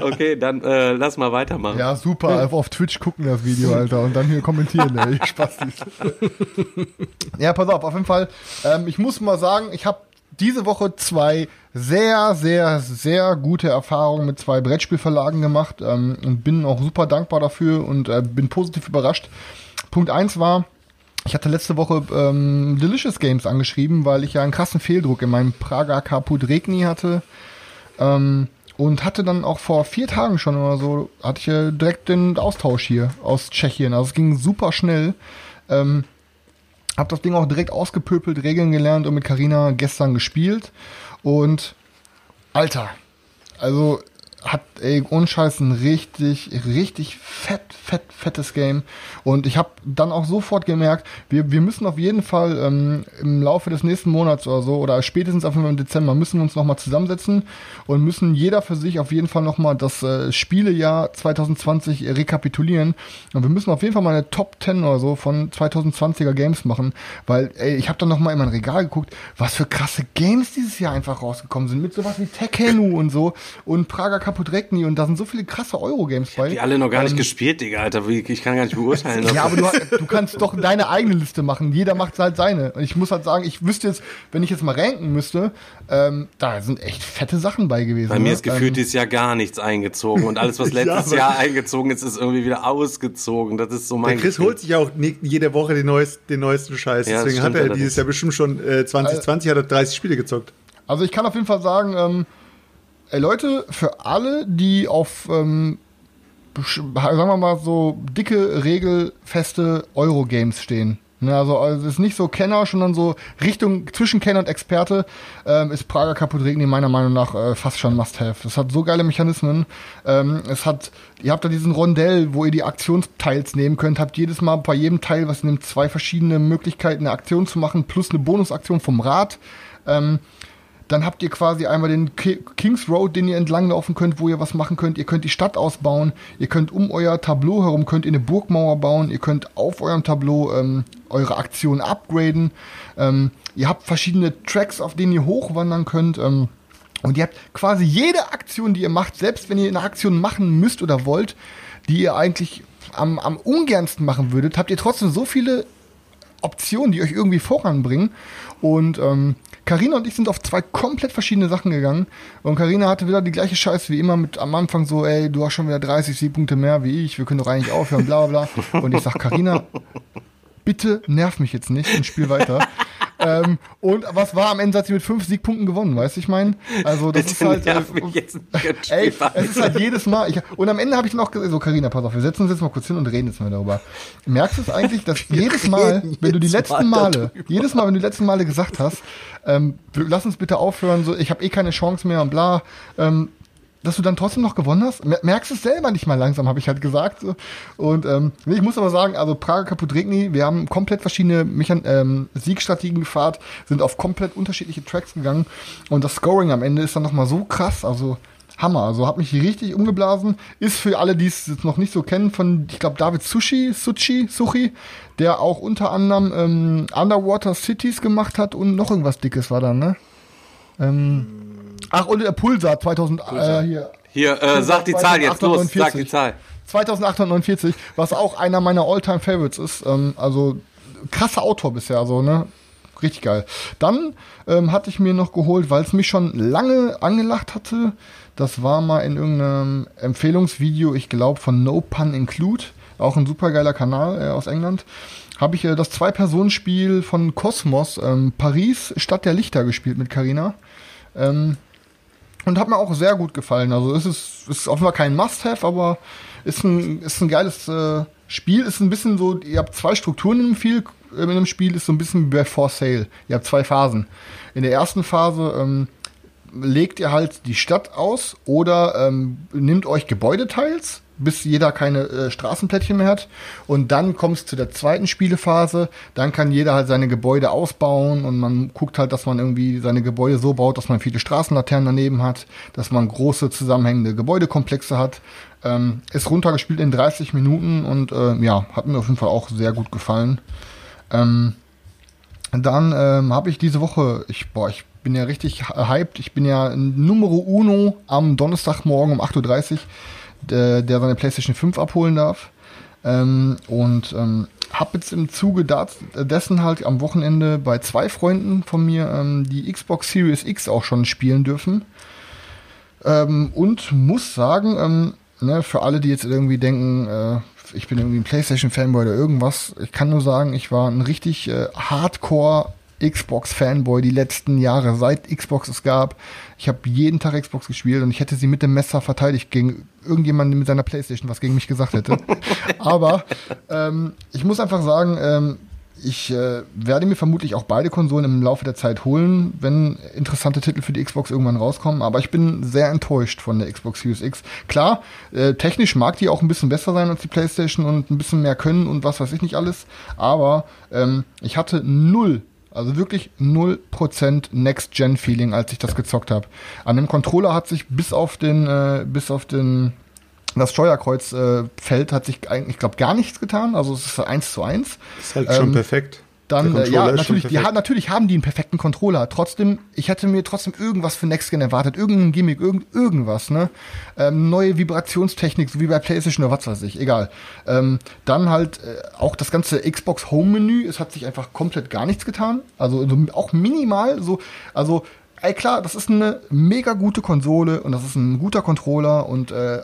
Okay, dann äh, lass mal weitermachen.
Ja, super. Einfach auf Twitch gucken das Video, Alter. Und dann hier kommentieren, ey. Spaß nicht. ja, pass auf, auf jeden Fall. Ähm, ich muss mal sagen, ich habe diese Woche zwei sehr, sehr, sehr gute Erfahrungen mit zwei Brettspielverlagen gemacht ähm, und bin auch super dankbar dafür und äh, bin positiv überrascht. Punkt eins war, ich hatte letzte Woche ähm, Delicious Games angeschrieben, weil ich ja einen krassen Fehldruck in meinem Prager Caput Regni hatte. Ähm, und hatte dann auch vor vier Tagen schon oder so, hatte ich äh, direkt den Austausch hier aus Tschechien. Also es ging super schnell. Ähm, hab das Ding auch direkt ausgepöpelt, Regeln gelernt und mit Karina gestern gespielt. Und Alter, also hat ey, ohne Scheiß ein richtig, richtig fett, fett, fettes Game. Und ich habe dann auch sofort gemerkt, wir, wir müssen auf jeden Fall ähm, im Laufe des nächsten Monats oder so, oder spätestens auf jeden Fall im Dezember, müssen wir uns nochmal zusammensetzen und müssen jeder für sich auf jeden Fall nochmal das äh, Spielejahr 2020 rekapitulieren. Und wir müssen auf jeden Fall mal eine Top 10 oder so von 2020er Games machen, weil ey, ich habe dann nochmal in mein Regal geguckt, was für krasse Games dieses Jahr einfach rausgekommen sind, mit sowas wie Tekkenu und so und Prager Caputrekni und da sind so viele krasse Euro-Games bei.
Die alle noch gar nicht
Ähm,
gespielt, Digga, Alter. Ich kann gar nicht beurteilen.
ja, aber du, du kannst doch deine eigene Liste machen. Jeder macht halt seine. Und ich muss halt sagen, ich wüsste jetzt, wenn ich jetzt mal ranken müsste, ähm, da sind echt fette Sachen bei gewesen.
Bei mir
ne?
ist gefühlt
ähm,
dieses Jahr gar nichts eingezogen und alles, was letztes
aber-
Jahr eingezogen ist, ist irgendwie wieder ausgezogen. Das ist so mein.
Der Chris
Gefühl.
holt sich ja auch jede Woche den, neuesten, den neuesten Scheiß.
Ja,
Deswegen hat er dieses Jahr bestimmt schon äh, 2020 hat er 30 Spiele gezockt.
Also ich kann auf jeden Fall sagen, ähm, ey Leute, für alle, die auf, ähm, sagen wir mal so dicke, regelfeste Eurogames stehen. Ne, also, also es ist nicht so Kenner, sondern so Richtung zwischen Kenner und Experte ähm, ist Prager Capodregni meiner Meinung nach äh, fast schon Must-Have. Es hat so geile Mechanismen. Ähm, es hat, ihr habt da diesen Rondell, wo ihr die Aktionsteils nehmen könnt. Habt jedes Mal bei jedem Teil, was nimmt zwei verschiedene Möglichkeiten, eine Aktion zu machen, plus eine Bonusaktion vom Rad. Ähm, dann habt ihr quasi einmal den Kings Road, den ihr entlanglaufen könnt, wo ihr was machen könnt. Ihr könnt die Stadt ausbauen. Ihr könnt um euer Tableau herum könnt ihr eine Burgmauer bauen. Ihr könnt auf eurem Tableau ähm, eure Aktion upgraden. Ähm, ihr habt verschiedene Tracks, auf denen ihr hochwandern könnt. Ähm, und ihr habt quasi jede Aktion, die ihr macht, selbst wenn ihr eine Aktion machen müsst oder wollt, die ihr eigentlich am, am ungernsten machen würdet, habt ihr trotzdem so viele Optionen, die euch irgendwie voranbringen. Und ähm, Karina und ich sind auf zwei komplett verschiedene Sachen gegangen. Und Karina hatte wieder die gleiche Scheiße wie immer mit am Anfang so, ey, du hast schon wieder 30 Siegpunkte mehr wie ich, wir können doch eigentlich aufhören, bla bla bla. Und ich sag, Karina, bitte nerv mich jetzt nicht und spiel weiter. ähm, und was war am Ende hat sie mit fünf Siegpunkten gewonnen, weißt du, ich meine? Also das
Bitte
ist halt.
nerv
Äh,
mich jetzt nicht und
ey, es ist halt jedes Mal. Ich, und am Ende habe ich dann auch gesagt, so Karina, pass auf, wir setzen uns jetzt mal kurz hin und reden jetzt mal darüber. Merkst du es eigentlich, dass jedes Mal, wenn du die letzten
mal
Male, jedes Mal, wenn du die letzten Male gesagt hast, ähm, lass uns bitte aufhören, so ich habe eh keine Chance mehr und bla, ähm, dass du dann trotzdem noch gewonnen hast. Mer- Merkst es selber nicht mal langsam, habe ich halt gesagt. Und ähm, ich muss aber sagen, also Prager Kaputregni, wir haben komplett verschiedene Mechan ähm, Siegstrategien gefahren, sind auf komplett unterschiedliche Tracks gegangen und das Scoring am Ende ist dann nochmal so krass, also Hammer. Also hat mich richtig umgeblasen. Ist für alle, die es jetzt noch nicht so kennen, von, ich glaube, David Sushi, Suchi, Suchi, der auch unter anderem ähm, Underwater Cities gemacht hat und noch irgendwas Dickes war dann, ne? Ähm, ach, und der Pulsar 2000, Äh, hier,
Hier, äh, sag die Zahl jetzt los, sag die Zahl.
2849, was auch einer meiner Alltime Favorites ist. Ähm, also krasser Autor bisher, also ne, richtig geil. Dann ähm, hatte ich mir noch geholt, weil es mich schon lange angelacht hatte. Das war mal in irgendeinem Empfehlungsvideo, ich glaube von No Pun Include, auch ein supergeiler Kanal äh, aus England. Habe ich äh, das Zwei-Personen-Spiel von Cosmos, ähm, Paris, Stadt der Lichter gespielt mit Carina. Ähm, und hat mir auch sehr gut gefallen. Also es ist, ist offenbar kein Must-Have, aber ist ein, ist ein geiles äh, Spiel. Ist ein bisschen so, ihr habt zwei Strukturen dem, viel, äh, in dem Spiel, ist so ein bisschen wie bei For Sale. Ihr habt zwei Phasen. In der ersten Phase ähm, legt ihr halt die Stadt aus oder ähm, nimmt euch Gebäudeteils, bis jeder keine äh, Straßenplättchen mehr hat. Und dann kommt es zu der zweiten Spielephase. Dann kann jeder halt seine Gebäude ausbauen und man guckt halt, dass man irgendwie seine Gebäude so baut, dass man viele Straßenlaternen daneben hat, dass man große zusammenhängende Gebäudekomplexe hat. Ähm, ist runtergespielt in 30 Minuten und äh, ja, hat mir auf jeden Fall auch sehr gut gefallen. Ähm, dann ähm, habe ich diese Woche, ich, boah, ich bin ja richtig hyped. Ich bin ja Numero Uno am Donnerstagmorgen um 8.30 Uhr, der, der seine PlayStation 5 abholen darf. Ähm, und ähm, habe jetzt im Zuge dessen halt am Wochenende bei zwei Freunden von mir ähm, die Xbox Series X auch schon spielen dürfen. Ähm, und muss sagen, ähm, ne, für alle, die jetzt irgendwie denken, äh, ich bin irgendwie ein PlayStation-Fanboy oder irgendwas, ich kann nur sagen, ich war ein richtig äh, Hardcore Xbox-Fanboy die letzten Jahre, seit Xbox es gab. Ich habe jeden Tag Xbox gespielt und ich hätte sie mit dem Messer verteidigt gegen irgendjemanden mit seiner Playstation, was gegen mich gesagt hätte. Aber ähm, ich muss einfach sagen, ähm, ich äh, werde mir vermutlich auch beide Konsolen im Laufe der Zeit holen, wenn interessante Titel für die Xbox irgendwann rauskommen. Aber ich bin sehr enttäuscht von der Xbox Series X. Klar, äh, technisch mag die auch ein bisschen besser sein als die PlayStation und ein bisschen mehr können und was weiß ich nicht alles. Aber ähm, ich hatte null also wirklich 0% Next-Gen-Feeling, als ich das gezockt habe. An dem Controller hat sich bis auf den, äh, bis auf den, das Steuerkreuzfeld äh, Feld hat sich eigentlich, ich glaube, gar nichts getan. Also es ist eins zu eins.
Ist halt schon
Ähm,
perfekt.
Dann, äh, ja, natürlich, die, ha- natürlich haben die einen perfekten Controller. Trotzdem, ich hätte mir trotzdem irgendwas für Next Gen erwartet. Irgendein Gimmick, irgend, irgendwas, ne? Ähm, neue Vibrationstechnik, so wie bei PlayStation oder was weiß ich, egal. Ähm, dann halt äh, auch das ganze Xbox Home Menü, es hat sich einfach komplett gar nichts getan. Also so, auch minimal, so, also, ey klar, das ist eine mega gute Konsole und das ist ein guter Controller und äh,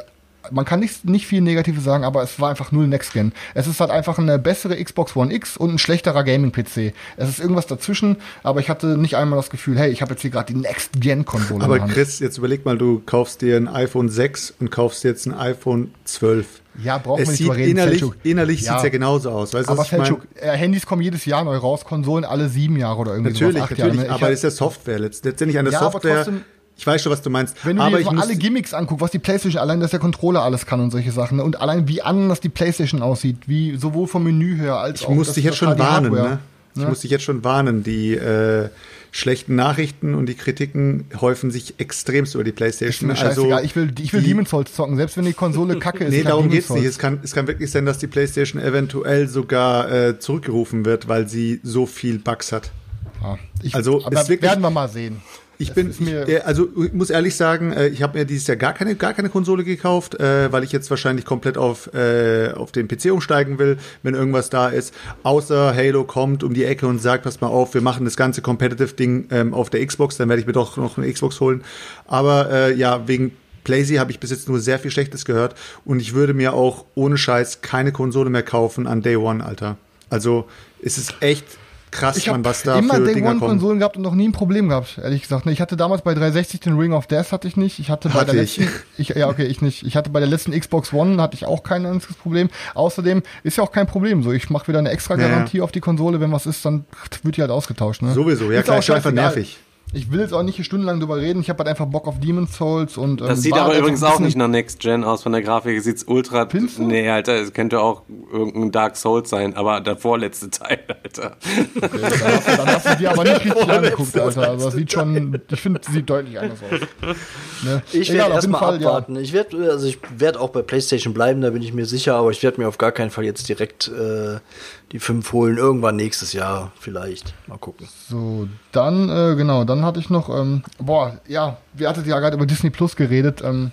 man kann nicht, nicht viel Negatives sagen, aber es war einfach null Next Gen. Es ist halt einfach eine bessere Xbox One X und ein schlechterer Gaming-PC. Es ist irgendwas dazwischen, aber ich hatte nicht einmal das Gefühl, hey, ich habe jetzt hier gerade die Next Gen-Konsole.
Aber Chris, jetzt überleg mal, du kaufst dir ein iPhone 6 und kaufst jetzt ein iPhone 12.
Ja, braucht
es
man nicht
sieht
reden,
innerlich, innerlich
Ja.
sieht's ja genauso aus. Weißt
Aber
was ich mein?
Äh, Handys kommen jedes Jahr neu raus, Konsolen alle sieben Jahre oder irgendwie
Natürlich,
sowas, acht
natürlich,
Jahre. ne?
Aber das ist ja Software. Letzt- Letztendlich an der
Ja,
Software.
trotzdem-
ich weiß schon, was du meinst.
Wenn du
aber
dir
ich
jetzt mal
muss,
alle Gimmicks anguckst, was die PlayStation, allein, dass der Controller alles kann und solche Sachen, ne? und allein wie anders die PlayStation aussieht, wie sowohl vom Menü her als
ich
auch
muss
das-
dich jetzt schon warnen,
Hardware,
ne? Ich
ne?
muss dich jetzt schon warnen. Die äh, schlechten Nachrichten und die Kritiken häufen sich extremst über die
Ist
PlayStation.
mir scheißegal, ich will, ich will
die-
Demon's Souls zocken, selbst wenn die Konsole kacke ist.
Nee,
ich hab
darum geht's nicht. Es kann, es kann wirklich sein, dass die PlayStation eventuell sogar äh, zurückgerufen wird, weil sie so viel Bugs hat.
Ja, ich,
Also,
aber
ist wirklich-
werden wir mal sehen.
Ich
Es
bin,
mir-
also ich muss ehrlich sagen, äh, ich habe mir dieses Jahr gar keine, gar keine Konsole gekauft, äh, weil ich jetzt wahrscheinlich komplett auf, äh, auf den PC umsteigen will, wenn irgendwas da ist. Außer Halo kommt um die Ecke und sagt, pass mal auf, wir machen das ganze Competitive-Ding ähm, auf der Xbox, dann werde ich mir doch noch eine Xbox holen. Aber ja, wegen Playsee habe ich bis jetzt nur sehr viel Schlechtes gehört und ich würde mir auch ohne Scheiß keine Konsole mehr kaufen an Day One, Alter. Also es ist echt krass,
Ich habe
man, was da
immer
für
Day
Dinger
One
kommen.
Konsolen gehabt und noch nie ein Problem gehabt, ehrlich gesagt. Ne, Ich hatte damals bei 360 den Ring of Death hatte ich nicht. Ich hatte bei
Hatte
der
ich.
letzten, ich, ja okay, ich nicht. Ich hatte bei der letzten Xbox One hatte ich auch kein einziges Problem. Außerdem ist ja auch kein Problem. So, ich mache wieder eine extra
Ja, ja.
Garantie auf die Konsole. Wenn was ist, dann wird die halt ausgetauscht. Ne?
Sowieso, ja
Ist
klar, ist einfach nervig.
Ich will jetzt auch nicht hier stundenlang drüber reden. Ich habe halt einfach Bock auf Demon's Souls und ähm,
Das sieht aber übrigens auch nicht nach Next Gen aus. Von der Grafik sieht's ultra.
Findest du?
Nee, Alter, es könnte auch irgendein Dark Souls sein, aber der vorletzte Teil, Alter.
Dann hast, du, dann hast du dir aber nicht richtig angeguckt, Alter. Also das sieht schon, ich finde, sieht deutlich anders aus. Ne?
Ich werde
auf jeden
erstmal
Fall, ja.
abwarten. Ich werde also ich werde auch bei PlayStation bleiben, da bin ich mir sicher, aber ich werde mir auf gar keinen Fall jetzt direkt äh, die fünf holen. Irgendwann nächstes Jahr vielleicht. Mal gucken.
So, dann, äh, genau, dann hatte ich noch, ähm, boah, ja, wir hattet ja gerade über Disney Plus geredet. Ähm,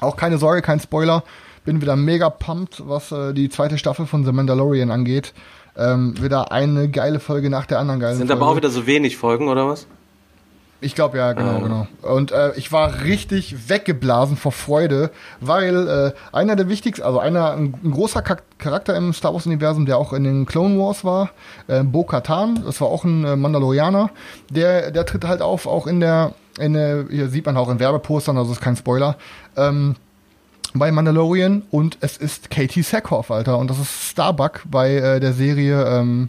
auch keine Sorge, kein Spoiler. Bin wieder mega pumped, was äh, die zweite Staffel von The Mandalorian angeht. Ähm, wieder eine geile Folge nach der anderen geilen
Sind
Folge.
aber auch wieder so wenig Folgen, oder was?
Ich glaube ja, genau, genau. Und äh, ich war richtig weggeblasen vor Freude, weil äh, einer der wichtigsten, also einer, ein, ein großer Char- Charakter im Star Wars-Universum, der auch in den Clone Wars war, äh, Bo-Katan, das war auch ein äh, Mandalorianer, der, der tritt halt auf, auch in der, in der, hier sieht man auch in Werbepostern, also ist kein Spoiler, ähm, bei Mandalorian. Und es ist Katie Sackhoff, Alter, und das ist Starbuck bei äh, der Serie ähm,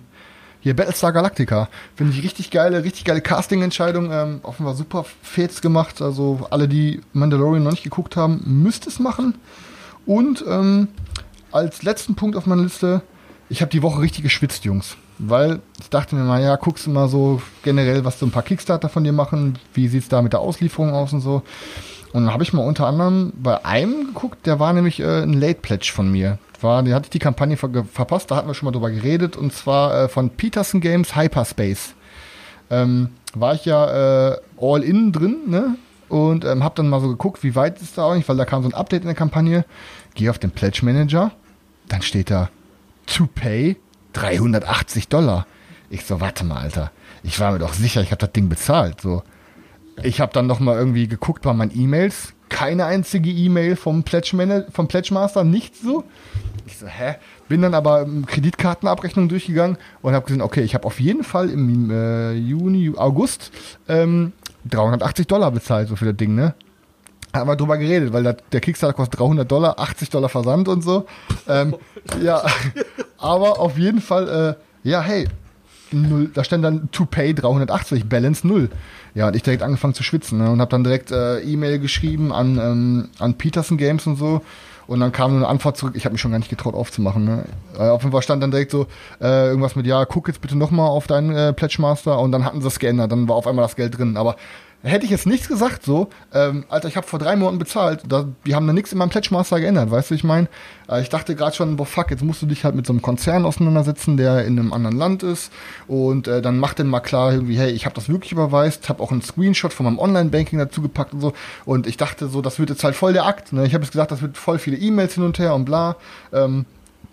hier Battlestar Galactica. Finde ich richtig geile, richtig geile Casting-Entscheidung. Ähm, offenbar super Fates gemacht. Also alle, die Mandalorian noch nicht geguckt haben, müsst es machen. Und ähm, als letzten Punkt auf meiner Liste, ich habe die Woche richtig geschwitzt, Jungs. Weil ich dachte mir mal, ja, guckst du mal so generell, was so ein paar Kickstarter von dir machen. Wie sieht's da mit der Auslieferung aus und so. Und dann habe ich mal unter anderem bei einem geguckt, der war nämlich äh, ein Late Pledge von mir. War, der hatte ich die Kampagne ver verpasst, da hatten wir schon mal drüber geredet, und zwar äh, von Peterson Games Hyperspace. Ähm, war ich ja äh, all in drin, ne? Und ähm, hab dann mal so geguckt, wie weit ist da eigentlich, weil da kam so ein Update in der Kampagne. Geh auf den Pledge Manager, dann steht da to pay 380 Dollar. Ich so, warte mal, Alter. Ich war mir doch sicher, ich habe das Ding bezahlt. So, ich habe dann noch mal irgendwie geguckt bei meinen E-Mails. Keine einzige E-Mail vom Pledge, vom Pledge Master, nichts so. Ich so, hä? Bin dann aber Kreditkartenabrechnung durchgegangen und habe gesehen, okay, ich habe auf jeden Fall im äh, Juni, August ähm, 380 Dollar bezahlt, so für das Ding, ne? Haben wir drüber geredet, weil der, der Kickstarter kostet 300 Dollar, 80 Dollar Versand und so. ähm, ja, aber auf jeden Fall, äh, ja, hey, null, da stand dann to pay 380, Balance null. Ja, und ich direkt angefangen zu schwitzen ne, und habe dann direkt äh, E-Mail geschrieben an, ähm, an Peterson Games und so. Und dann kam eine Antwort zurück. Ich habe mich schon gar nicht getraut aufzumachen. Ne? Äh, auf jeden Fall stand dann direkt so äh, irgendwas mit, ja, guck jetzt bitte nochmal auf deinen äh, Pledge Master. Und dann hatten sie es geändert. Dann war auf einmal das Geld drin. Aber hätte ich jetzt nichts gesagt so, ähm, Alter, ich habe vor drei Monaten bezahlt. Da, die haben da nichts in meinem Pledge Master geändert. Weißt du, ich meine? Äh, ich dachte gerade schon, boah, fuck, jetzt musst du dich halt mit so einem Konzern auseinandersetzen, der in einem anderen Land ist. Und äh, dann mach den mal klar irgendwie, hey, ich habe das wirklich überweist. Habe auch einen Screenshot von meinem Online-Banking dazu gepackt und so. Und ich dachte so, das wird jetzt halt voll der Akt. Ne? Ich habe jetzt gesagt, das wird voll viele E-Mails hin und her und bla. Ähm,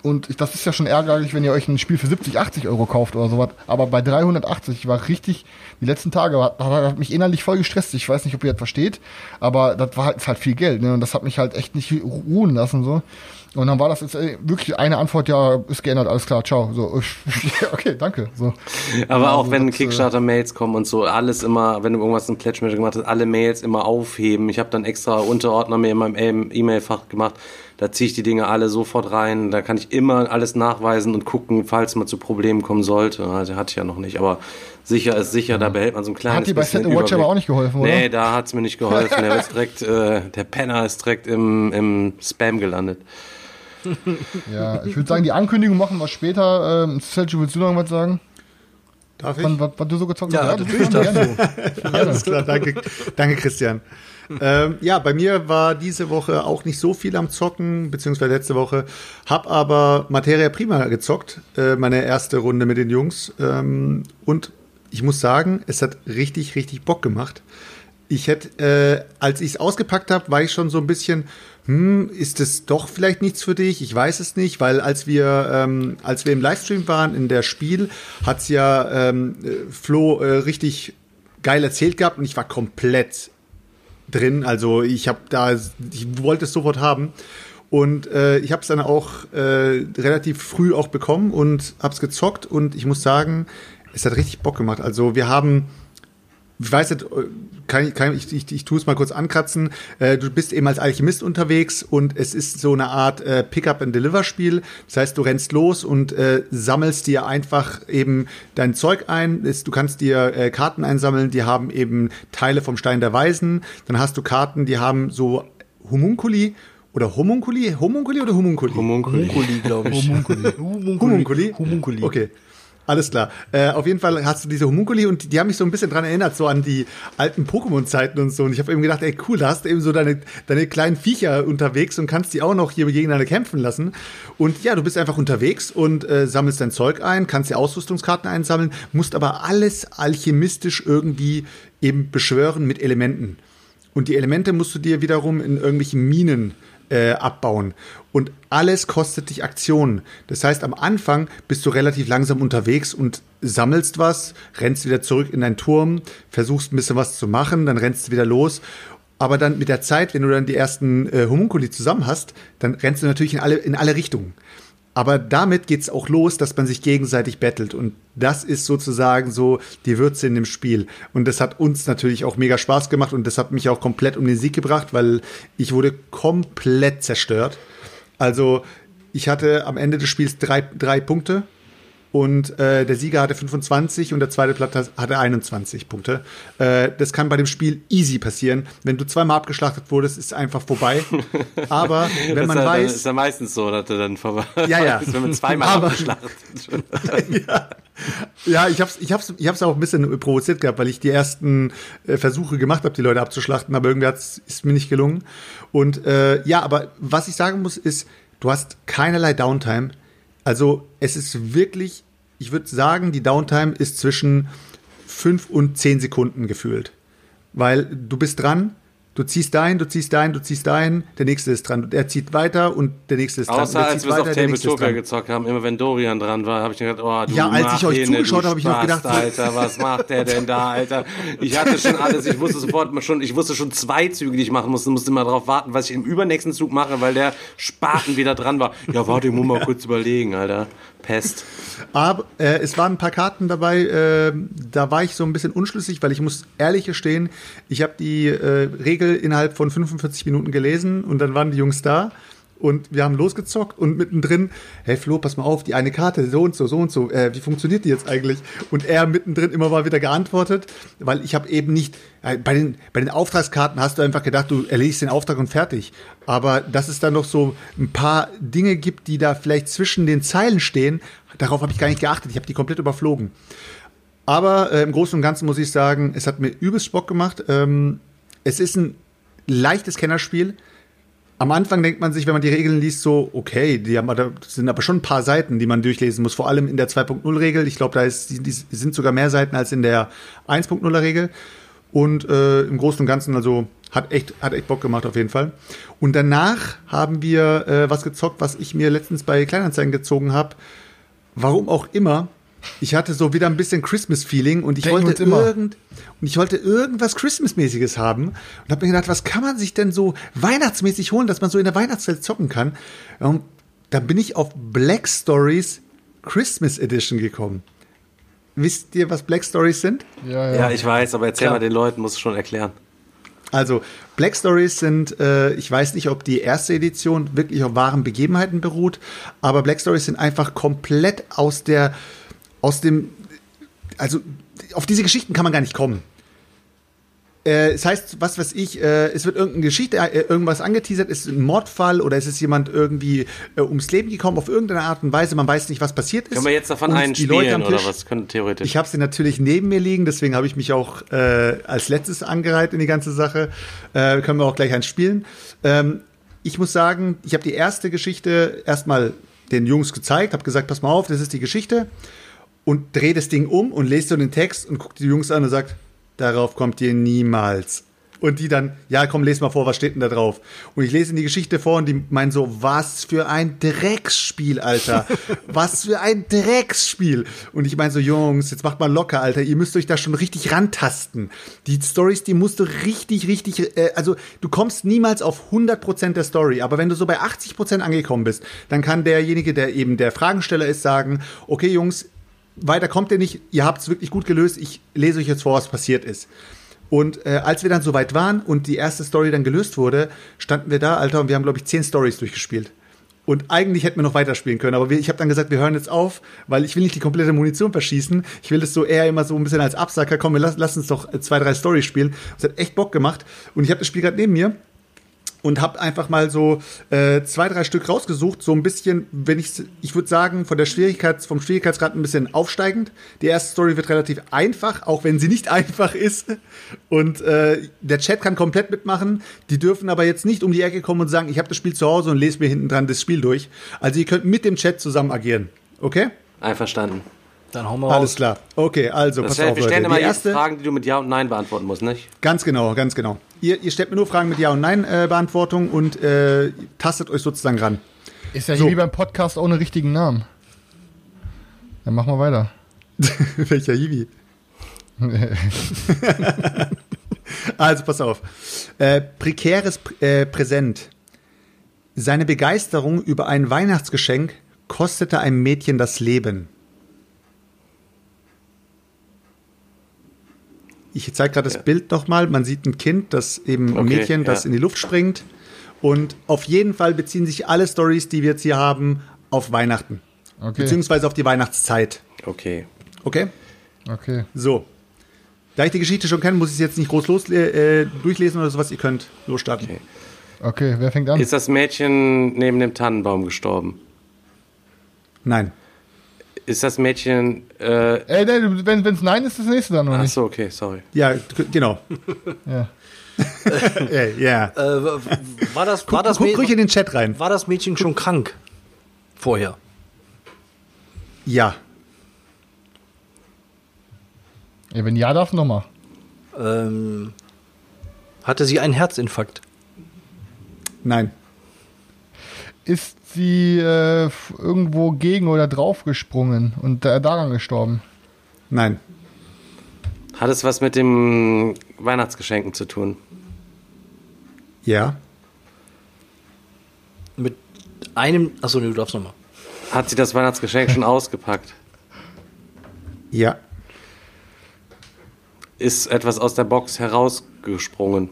und ich, das ist ja schon ärgerlich, wenn ihr euch ein Spiel für 70, 80 Euro kauft oder sowas. Aber bei 380 war richtig, die letzten Tage hat, hat mich innerlich voll gestresst. Ich weiß nicht, ob ihr das versteht, aber das war halt, ist halt viel Geld, ne? Und das hat mich halt echt nicht ruhen lassen, so. Und dann war das jetzt ey, wirklich eine Antwort, ja, ist geändert, alles klar, ciao. So, okay, danke. So.
Aber auch
Also
wenn
das, äh,
Kickstarter-Mails kommen und so, alles immer, wenn du irgendwas im Pledge Manager gemacht hast, alle Mails immer aufheben. Ich habe dann extra Unterordner mir in meinem E-Mail-Fach gemacht. Da ziehe ich die Dinge alle sofort rein. Da kann ich immer alles nachweisen und gucken, falls man zu Problemen kommen sollte. Also hatte ich ja noch nicht, aber sicher ist sicher, da behält man so ein kleines
Hat dir bei Set Watch aber auch nicht geholfen, oder?
Nee, da hat's mir nicht geholfen. Der, ist direkt, äh, der Penner ist direkt im, im Spam gelandet.
Ja, ich würde sagen, die Ankündigung machen wir später. Ähm, Sergio, willst du noch was sagen?
Darf ich?
Von, was, was du so gezockt
Ja,
hast? du
natürlich
bist
darfst
gerne.
Alles klar, danke, danke Christian. ähm, ja, bei mir war diese Woche auch nicht so viel am Zocken, beziehungsweise letzte Woche. Hab aber Materia Prima gezockt, äh, meine erste Runde mit den Jungs. Ähm, und ich muss sagen, es hat richtig, richtig Bock gemacht. Ich hätte, äh, als ich es ausgepackt habe, war ich schon so ein bisschen, hm, ist es doch vielleicht nichts für dich? Ich weiß es nicht, weil als wir, ähm, als wir im Livestream waren in der Spiel, hat's ja ähm, äh, Flo äh, richtig geil erzählt gehabt und ich war komplett drin. Also ich habe da, ich wollte es sofort haben. Und äh, ich habe es dann auch äh, relativ früh auch bekommen und habe es gezockt und ich muss sagen, es hat richtig Bock gemacht. Also wir haben, ich weiß nicht, kann, ich- kann, ich, ich, ich tue es mal kurz ankratzen. Äh, du bist eben als Alchemist unterwegs und es ist so eine Art äh, Pick-up-and-Deliver-Spiel. Das heißt, du rennst los und äh, sammelst dir einfach eben dein Zeug ein. Es- Du kannst dir äh, Karten einsammeln, die haben eben Teile vom Stein der Weisen. Dann hast du Karten, die haben so Homunculi oder Homunculi? Homunculi oder Homunculi?
Homunkuli.
Homunkuli, glaube ich.
Homunkuli.
Homunculi?
Homunkuli.
Okay. Alles klar. Äh, auf jeden Fall hast du diese Homunculi und die, die haben mich so ein bisschen dran erinnert, so an die alten Pokémon-Zeiten und so. Und ich habe eben gedacht, ey cool, da hast du eben so deine, deine kleinen Viecher unterwegs und kannst die auch noch hier gegeneinander kämpfen lassen. Und ja, du bist einfach unterwegs und äh, sammelst dein Zeug ein, kannst dir Ausrüstungskarten einsammeln, musst aber alles alchemistisch irgendwie eben beschwören mit Elementen. Und die Elemente musst du dir wiederum in irgendwelchen Minen äh, abbauen. Und alles kostet dich Aktionen. Das heißt, am Anfang bist du relativ langsam unterwegs und sammelst was, rennst wieder zurück in deinen Turm, versuchst ein bisschen was zu machen, dann rennst du wieder los. Aber dann mit der Zeit, wenn du dann die ersten äh, Homunculi zusammen hast, dann rennst du natürlich in alle, in alle Richtungen. Aber damit geht's auch los, dass man sich gegenseitig bettelt. Und das ist sozusagen so die Würze in dem Spiel. Und das hat uns natürlich auch mega Spaß gemacht und das hat mich auch komplett um den Sieg gebracht, weil ich wurde komplett zerstört. Also ich hatte am Ende des Spiels drei, drei Punkte und äh, der Sieger hatte 25 und der zweite Platz hatte 21 Punkte. Äh, das kann bei dem Spiel easy passieren. Wenn du zweimal abgeschlachtet wurdest, ist es einfach vorbei. Aber wenn man
ist ja,
weiß,
ist ja meistens so, dass du dann vorbei
Ja, ja.
bist, wenn man zweimal
Aber-
abgeschlachtet
ja. Ja, ich hab's, ich hab's, ich hab's auch ein bisschen provoziert gehabt, weil ich die ersten äh, Versuche gemacht habe, die Leute abzuschlachten, aber irgendwie hat's, ist mir nicht gelungen. Und äh, ja, aber was ich sagen muss, ist, du hast keinerlei Downtime. Also es ist wirklich, ich würde sagen, die Downtime ist zwischen fünf und zehn Sekunden gefühlt. Weil du bist dran, du ziehst dahin, du ziehst dahin, du ziehst dahin, der nächste ist dran. Er zieht weiter und der nächste ist dran.
Außer als
zieht
wir es auf Tabletopia gezockt haben, immer wenn Dorian dran war, habe ich gedacht, oh, du
Ja, als ich euch zugeschaut habe, hab ich noch gedacht,
Alter, was macht der denn da, Alter? Ich hatte schon alles, ich wusste sofort schon, ich wusste schon zwei Züge, die ich machen musste, musste immer darauf warten, was ich im übernächsten Zug mache, weil der Spaten wieder dran war. Ja, warte, ich muss mal kurz überlegen, Alter. Pest.
Aber äh, es waren ein paar Karten dabei, äh, da war ich so ein bisschen unschlüssig, weil ich muss ehrlich gestehen, ich habe die äh, Regel innerhalb von 45 Minuten gelesen und dann waren die Jungs da und wir haben losgezockt und mittendrin, hey Flo, pass mal auf, die eine Karte, so und so, so und so, äh, wie funktioniert die jetzt eigentlich? Und er mittendrin immer mal wieder geantwortet, weil ich habe eben nicht, äh, bei, den, bei den Auftragskarten hast du einfach gedacht, du erledigst den Auftrag und fertig. Aber dass es da noch so ein paar Dinge gibt, die da vielleicht zwischen den Zeilen stehen, darauf habe ich gar nicht geachtet. Ich habe die komplett überflogen. Aber äh, im Großen und Ganzen muss ich sagen, es hat mir übelst Bock gemacht. Ähm, es ist ein leichtes Kennerspiel. Am Anfang denkt man sich, wenn man die Regeln liest, so, okay, die haben, da sind aber schon ein paar Seiten, die man durchlesen muss. Vor allem in der 2.0-Regel. Ich glaube, da ist, die, die sind sogar mehr Seiten als in der 1.0-Regel. Und äh, im Großen und Ganzen, also hat echt, hat echt Bock gemacht auf jeden Fall. Und danach haben wir äh, was gezockt, was ich mir letztens bei Kleinanzeigen gezogen habe. Warum auch immer. Ich hatte so wieder ein bisschen Christmas-Feeling und ich
Denken
wollte irgend und ich wollte irgendwas Christmas-mäßiges haben und habe mir gedacht, was kann man sich denn so weihnachtsmäßig holen, dass man so in der Weihnachtswelt zocken kann? Und dann bin ich auf Black Stories Christmas Edition gekommen. Wisst ihr, was Black Stories sind?
Ja, ja.
Ja, ich weiß, aber erzähl
Klar.
mal den Leuten, musst du schon erklären.
Also, Black Stories sind, äh, ich weiß nicht, ob die erste Edition wirklich auf wahren Begebenheiten beruht, aber Black Stories sind einfach komplett aus der, aus dem, also auf diese Geschichten kann man gar nicht kommen. Äh, es heißt, was weiß ich, äh, es wird irgendeine Geschichte, äh, irgendwas angeteasert, ist ein Mordfall oder es ist jemand irgendwie äh, ums Leben gekommen auf irgendeine Art und Weise, man weiß nicht, was passiert ist.
Können wir jetzt davon
Und
einen spielen
am
oder
Tisch-
was? Können theoretisch.
ich habe sie natürlich neben mir liegen, deswegen habe ich mich auch äh, als letztes angereiht in die ganze Sache. Äh, können wir auch gleich eins spielen. Ähm, ich muss sagen, ich habe die erste Geschichte erstmal den Jungs gezeigt, habe gesagt, pass mal auf, das ist die Geschichte und drehe das Ding um und lese so den Text und gucke die Jungs an und sagt, darauf kommt ihr niemals. Und die dann, ja, komm, les mal vor, was steht denn da drauf? Und ich lese in die Geschichte vor und die meinen so, was für ein Drecksspiel, Alter. was für ein Drecksspiel. Und ich meine so, Jungs, jetzt macht mal locker, Alter. Ihr müsst euch da schon richtig rantasten. Die Stories, die musst du richtig, richtig, äh, also du kommst niemals auf 100% der Story. Aber wenn du so bei 80% angekommen bist, dann kann derjenige, der eben der Fragensteller ist, sagen, okay, Jungs, weiter kommt ihr nicht, ihr habt es wirklich gut gelöst, ich lese euch jetzt vor, was passiert ist. Und äh, als wir dann soweit waren und die erste Story dann gelöst wurde, standen wir da, Alter, und wir haben, glaube ich, zehn Stories durchgespielt. Und eigentlich hätten wir noch weiterspielen können, aber wir, ich habe dann gesagt, wir hören jetzt auf, weil ich will nicht die komplette Munition verschießen. Ich will das so eher immer so ein bisschen als Absacker, komm, wir lass, lass uns doch äh, zwei, drei Stories spielen. Das hat echt Bock gemacht. Und ich habe das Spiel gerade neben mir und habe einfach mal so äh, zwei, drei Stück rausgesucht, so ein bisschen, wenn ich, ich würde sagen, von der Schwierigkeits, vom Schwierigkeitsgrad ein bisschen aufsteigend. Die erste Story wird relativ einfach, auch wenn sie nicht einfach ist. Und äh, der Chat kann komplett mitmachen. Die dürfen aber jetzt nicht um die Ecke kommen und sagen, ich habe das Spiel zu Hause und lese mir hinten dran das Spiel durch. Also ihr könnt mit dem Chat zusammen agieren. Okay?
Einverstanden.
Dann hauen wir
Alles
raus.
klar. Okay, also
Das
pass
heißt,
auf,
wir
Leute.
stellen immer
Die erste,
Fragen, die du mit Ja und Nein beantworten musst, nicht?
Ganz genau, ganz genau. Ihr, ihr stellt mir nur Fragen mit Ja und Nein äh, Beantwortung und äh, tastet euch sozusagen ran.
Ist ja
So.
hier wie beim Podcast ohne richtigen Namen. Dann machen wir weiter.
Welcher Hiwi? also, pass auf. Äh, prekäres Pr- äh, Präsent. Seine Begeisterung über ein Weihnachtsgeschenk kostete einem Mädchen das Leben. Ich zeige gerade das
Ja.
Bild nochmal. Man sieht ein Kind, das eben ein
Okay,
Mädchen, das
ja.
in die Luft springt. Und auf jeden Fall beziehen sich alle Stories, die wir jetzt hier haben, auf Weihnachten.
Okay.
Beziehungsweise auf die Weihnachtszeit.
Okay.
Okay?
Okay.
So. Da ich die Geschichte schon kenne, muss ich es jetzt nicht groß los, äh, durchlesen oder sowas. Ihr könnt losstarten.
Okay.
Okay, wer fängt an?
Ist das Mädchen neben dem Tannenbaum gestorben?
Nein.
Ist das Mädchen. Äh,
Ey, wenn es nein ist, das nächste dann noch
ach
nicht.
so, okay, sorry.
Ja, genau.
Ja.
Äh, Ja.
Äh, war, das, war,
Guck,
das
guck ruhig in
Mädchen,
den Chat rein.
war das Mädchen schon krank? Vorher.
Ja.
ja. Wenn ja, darf nochmal.
Ähm, hatte sie einen Herzinfarkt?
Nein.
Ist sie äh, irgendwo gegen oder drauf gesprungen und da, daran gestorben?
Nein.
Hat es was mit dem Weihnachtsgeschenken zu tun?
Ja.
Mit einem. Achso, nee, du darfst nochmal.
Hat sie das Weihnachtsgeschenk schon ausgepackt?
Ja.
Ist etwas aus der Box herausgesprungen?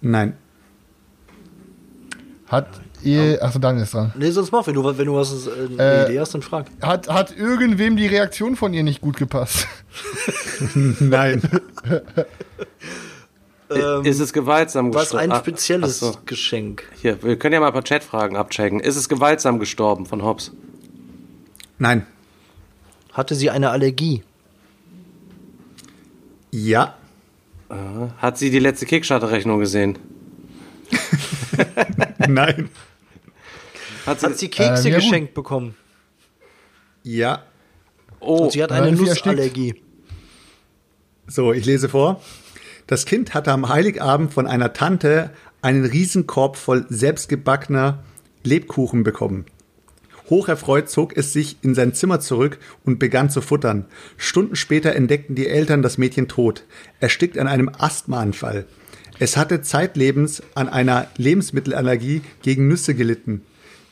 Nein.
Hat ihr. Achso, Daniel ist dran.
Nee, sonst mach, wenn du, wenn du was äh, eine
Äh,
Idee hast, dann frag.
Hat, hat irgendwem die Reaktion von ihr nicht gut gepasst?
Nein.
Ähm,
ist es gewaltsam
was ein
gestorben?
spezielles
Ach.
Geschenk?
Hier, wir können ja mal ein paar Chatfragen abchecken. Ist es gewaltsam gestorben von Hobbs?
Nein.
Hatte sie eine Allergie?
Ja.
Hat sie die letzte Kickstarter-Rechnung gesehen?
Nein.
Hat sie,
Hat sie Kekse
Äh, ja, gut.
geschenkt bekommen?
Ja.
oh,
Und sie hat eine. Nussallergie.
So, ich lese vor. Das Kind hatte am Heiligabend von einer Tante einen Riesenkorb voll selbstgebackener Lebkuchen bekommen. Hocherfreut zog es sich in sein Zimmer zurück und begann zu futtern. Stunden später entdeckten die Eltern das Mädchen tot, erstickt an einem Asthmaanfall. Es hatte zeitlebens an einer Lebensmittelallergie gegen Nüsse gelitten.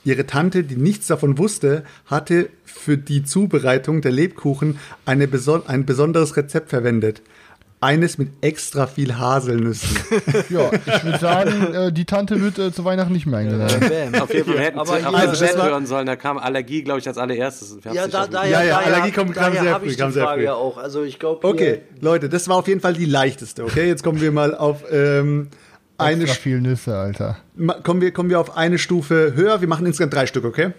Ihre Tante, die nichts davon wusste, hatte für die Zubereitung der Lebkuchen eine beson ein besonderes Rezept verwendet. Eines mit extra viel Haselnüssen.
Ja, ich würde sagen, äh, die Tante wird äh, zu Weihnachten nicht mehr eingeladen.
Bam.
Auf jeden Fall, wir hätten
Aber
auf
hier-
den
Also, das
hören sollen, da kam Allergie, glaube ich, als allererstes. Wir
Ja, da, daher,
Ja, ja, Allergie kommt- kam sehr
habe ich
früh, kam
die
sehr
Frage
früh.
ja auch. Also ich glaube,
Okay, Leute, das war auf jeden Fall die leichteste, okay? Jetzt kommen wir mal auf ähm, eine
Extra viel Nüsse, Alter.
Kommen wir, kommen wir auf eine Stufe höher. Wir machen insgesamt drei Stück, okay?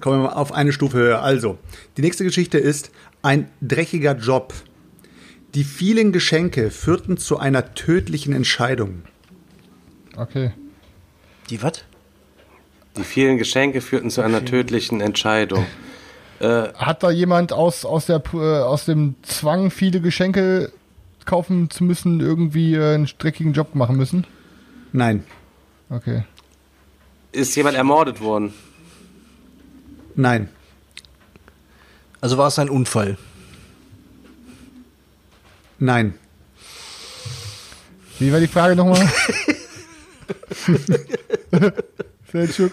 Kommen wir mal auf eine Stufe höher. Also, die nächste Geschichte ist ein dreckiger Job. Die vielen Geschenke führten zu einer tödlichen Entscheidung.
Okay.
die was?
Die vielen Geschenke führten zu einer tödlichen Entscheidung.
Hat da jemand aus, aus, der, äh, aus dem Zwang, viele Geschenke kaufen zu müssen, irgendwie äh, einen dreckigen Job machen müssen?
Nein,
Okay.
Ist jemand ermordet worden?
nein,
Also war es ein Unfall.
nein.
Wie war die Frage nochmal?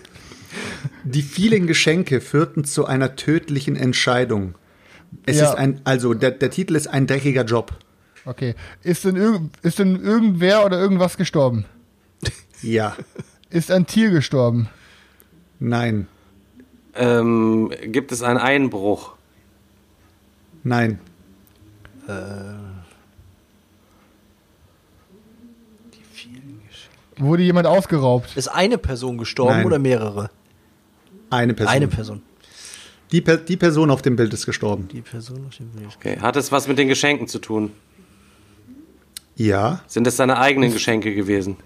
Die vielen Geschenke führten zu einer tödlichen Entscheidung. Es
Ja.
ist ein, also der, der Titel ist ein dreckiger Job.
Okay. Ist denn, irg ist denn irgendwer oder irgendwas gestorben?
Ja,
Ist ein Tier gestorben?
nein,
Ähm, gibt es einen Einbruch?
nein,
Wurde jemand ausgeraubt?
Ist eine Person gestorben
Nein.
oder mehrere?
eine Person.
Eine Person.
Die, Per- die Person auf dem Bild ist gestorben.
Die Person auf dem Bild.
Okay. Hat es was mit den Geschenken zu tun?
Ja,
Sind es seine eigenen Geschenke gewesen?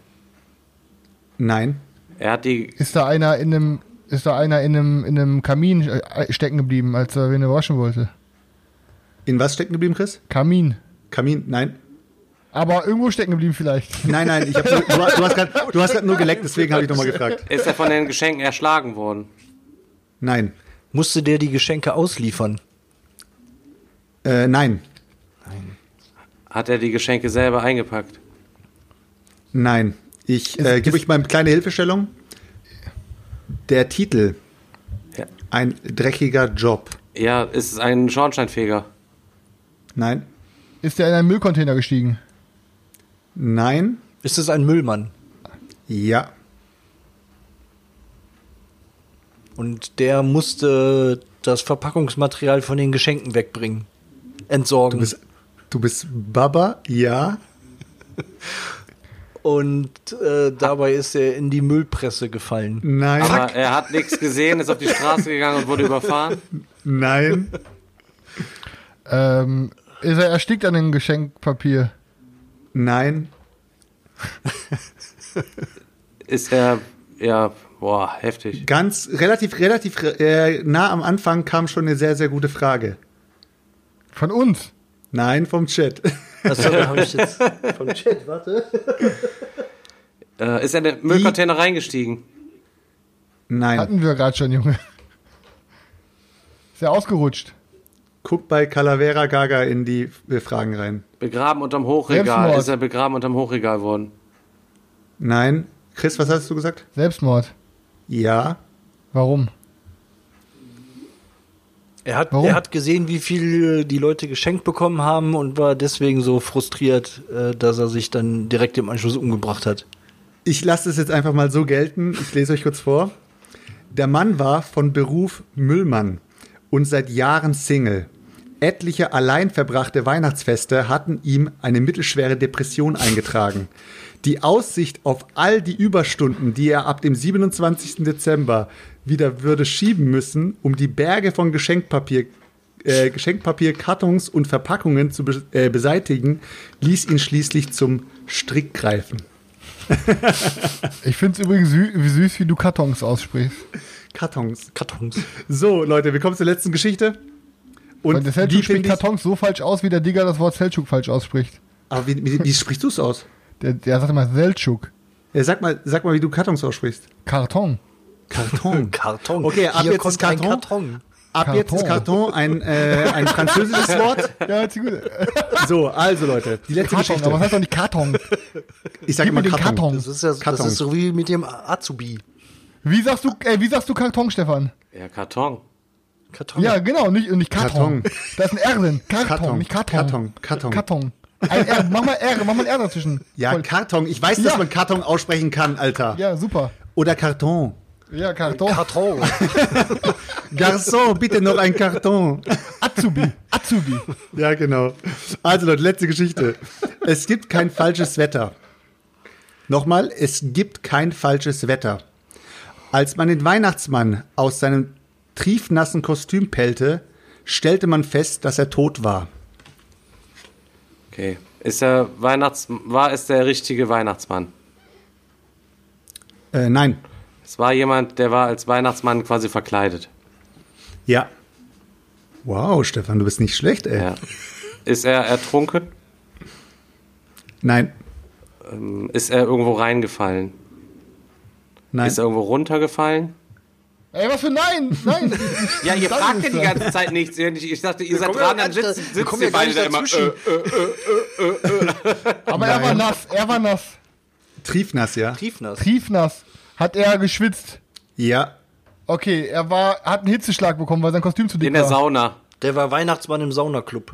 nein,
Er hat die.
Ist da einer in einem, ist da einer in einem, in einem Kamin äh, stecken geblieben, als er wen er waschen wollte?
in was stecken geblieben, Chris?
Kamin.
Kamin? Nein.
Aber irgendwo stecken geblieben vielleicht.
Nein, nein, ich hab nur, du, hast- du hast grad- du hast gerade nur geleckt, deswegen habe ich nochmal gefragt.
Ist er von den Geschenken erschlagen worden?
Nein,
Musste der die Geschenke ausliefern?
äh, nein,
Hat er die Geschenke selber eingepackt?
nein. Ich äh, gebe euch mal eine kleine Hilfestellung. Der Titel,
Ja.
ein dreckiger Job.
Ja, ist es ein Schornsteinfeger?
Nein,
Ist er in einen Müllcontainer gestiegen?
nein,
Ist es ein Müllmann?
ja,
Und der musste das Verpackungsmaterial von den Geschenken wegbringen. Entsorgen.
du bist, du bist Baba, ja,
Und äh, dabei ist er in die Müllpresse gefallen.
nein,
Aber er hat nichts gesehen, ist auf die Straße gegangen und wurde überfahren?
nein,
Ähm, ist er erstickt an dem Geschenkpapier?
nein,
Ist er. Ja, boah, heftig.
ganz relativ, relativ äh, nah am Anfang kam schon eine sehr, sehr gute Frage.
Von uns?
Nein, vom Chat.
Achso, da habe ich jetzt vom Chat, warte.
Äh, ist er in den Müllcontainer reingestiegen?
Nein.
Hatten wir gerade schon, Junge. Ist er ausgerutscht?
Guck bei Calavera Gaga in die Fragen rein.
Begraben unterm Hochregal.
Selbstmord.
Ist er begraben unterm Hochregal worden?
Nein. Chris, was hast du gesagt?
Selbstmord.
Ja.
Warum?
Er hat,
Warum?
er hat gesehen, wie viel die Leute geschenkt bekommen haben und war deswegen so frustriert, äh, dass er sich dann direkt im Anschluss umgebracht hat.
Ich lasse es jetzt einfach mal so gelten. Ich lese euch kurz vor. Der Mann war von Beruf Müllmann und seit Jahren Single. Etliche allein verbrachte Weihnachtsfeste hatten ihm eine mittelschwere Depression eingetragen. Die Aussicht auf all die Überstunden, die er ab dem 27. Dezember wieder würde schieben müssen, um die Berge von Geschenkpapier, äh, Geschenkpapier, Kartons und Verpackungen zu be äh, beseitigen, ließ ihn schließlich zum Strick greifen.
Ich finde es übrigens sü wie süß, wie du Kartons aussprichst.
Kartons.
Kartons.
So, Leute, wir kommen zur letzten Geschichte.
Und der Selchuk
wie
spricht Kartons so falsch aus, wie der Digger das Wort Selchuk falsch ausspricht.
aber wie, wie, wie sprichst du es aus?
Der, der sagt immer Selchuk.
Ja, sag mal, sag mal, wie du Kartons aussprichst.
Karton.
Karton.
Karton.
Okay, ab
Hier
jetzt
kommt
ist Karton.
ein Karton.
Ab jetzt ist Karton ein, äh, ein französisches Wort.
Ja, ist gut.
So, also Leute, die letzte
Karton, aber was
Geschichte.
heißt doch nicht Karton?
Ich sage immer Karton.
Karton.
Das ist ja das
Karton.
ist so wie mit dem Azubi.
Wie sagst du, äh, wie sagst du Karton, Stefan?
Ja, Karton.
Karton.
Ja, genau, nicht, nicht Karton.
Karton.
Da ist ein R drin. Karton,
Karton.
nicht Karton.
Karton. Karton.
Karton. Ein R, mach mal R, mach mal ein R dazwischen.
Ja,
Voll.
Karton. Ich weiß, dass
Ja.
man Karton aussprechen kann, Alter.
Ja, super.
Oder Karton.
Ja, Karton.
Karton.
Garçon, bitte noch ein Karton.
Azubi. Azubi.
Ja, genau. Also Leute, letzte Geschichte. Es gibt kein falsches Wetter. Nochmal, es gibt kein falsches Wetter. Als man den Weihnachtsmann aus seinem triefnassen Kostüm pellte, stellte man fest, dass er tot war.
Okay. Ist der Weihnachts war es der richtige Weihnachtsmann?
Äh, nein.
Es war jemand, der war als Weihnachtsmann quasi verkleidet.
Ja. Wow, Stefan, du bist nicht schlecht, ey.
Ja. Ist er ertrunken?
Nein.
Ähm, Ist er irgendwo reingefallen?
Nein.
Ist er irgendwo runtergefallen?
Ey, was für Nein? Nein.
Ja, ihr
Das
fragt ja die ganze Zeit nichts. Ich ich dachte, ihr seid dran, dann sitzen
kommen
ihr beide da immer.
dazwischen.
Äh,
Aber er war nass. Er war nass.
Triefnass, ja?
Triefnass.
Triefnass. Hat er geschwitzt.
Ja.
Okay, er war, hat einen Hitzeschlag bekommen, weil sein Kostüm zu dick
in der
war.
Sauna.
Der war Weihnachtsmann im Saunaclub.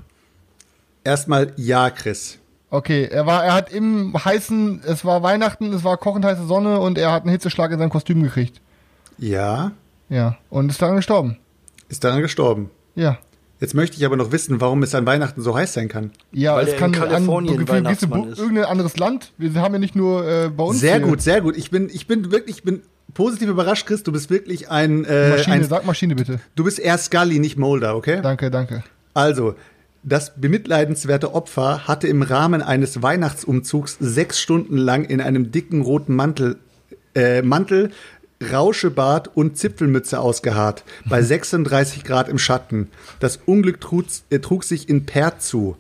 Erstmal ja, Chris.
Okay, er war, er hat im heißen, es war Weihnachten, es war kochend heiße Sonne und er hat einen Hitzeschlag in seinem Kostüm gekriegt.
Ja.
Ja. Und ist daran gestorben.
Ist daran gestorben.
Ja.
Jetzt möchte ich aber noch wissen, warum es an Weihnachten so heiß sein kann.
Ja,
Weil
es
er
kann
in Kalifornien
an,
Weihnachtsmann ist.
irgendein anderes Land. Wir haben ja nicht nur äh, bei uns.
Sehr
hier
gut, sehr gut. Ich bin, ich bin wirklich, ich bin positiv überrascht, Chris. Du bist wirklich ein, äh,
Maschine,
ein
sag Maschine bitte.
du bist eher Scully, nicht Mulder, okay?
Danke, danke.
Also, das bemitleidenswerte Opfer hatte im Rahmen eines Weihnachtsumzugs sechs Stunden lang in einem dicken roten Mantel, äh, Mantel, Rauschebart und Zipfelmütze ausgeharrt, bei 36 Grad im Schatten. Das Unglück trug, äh, trug sich in Perth zu,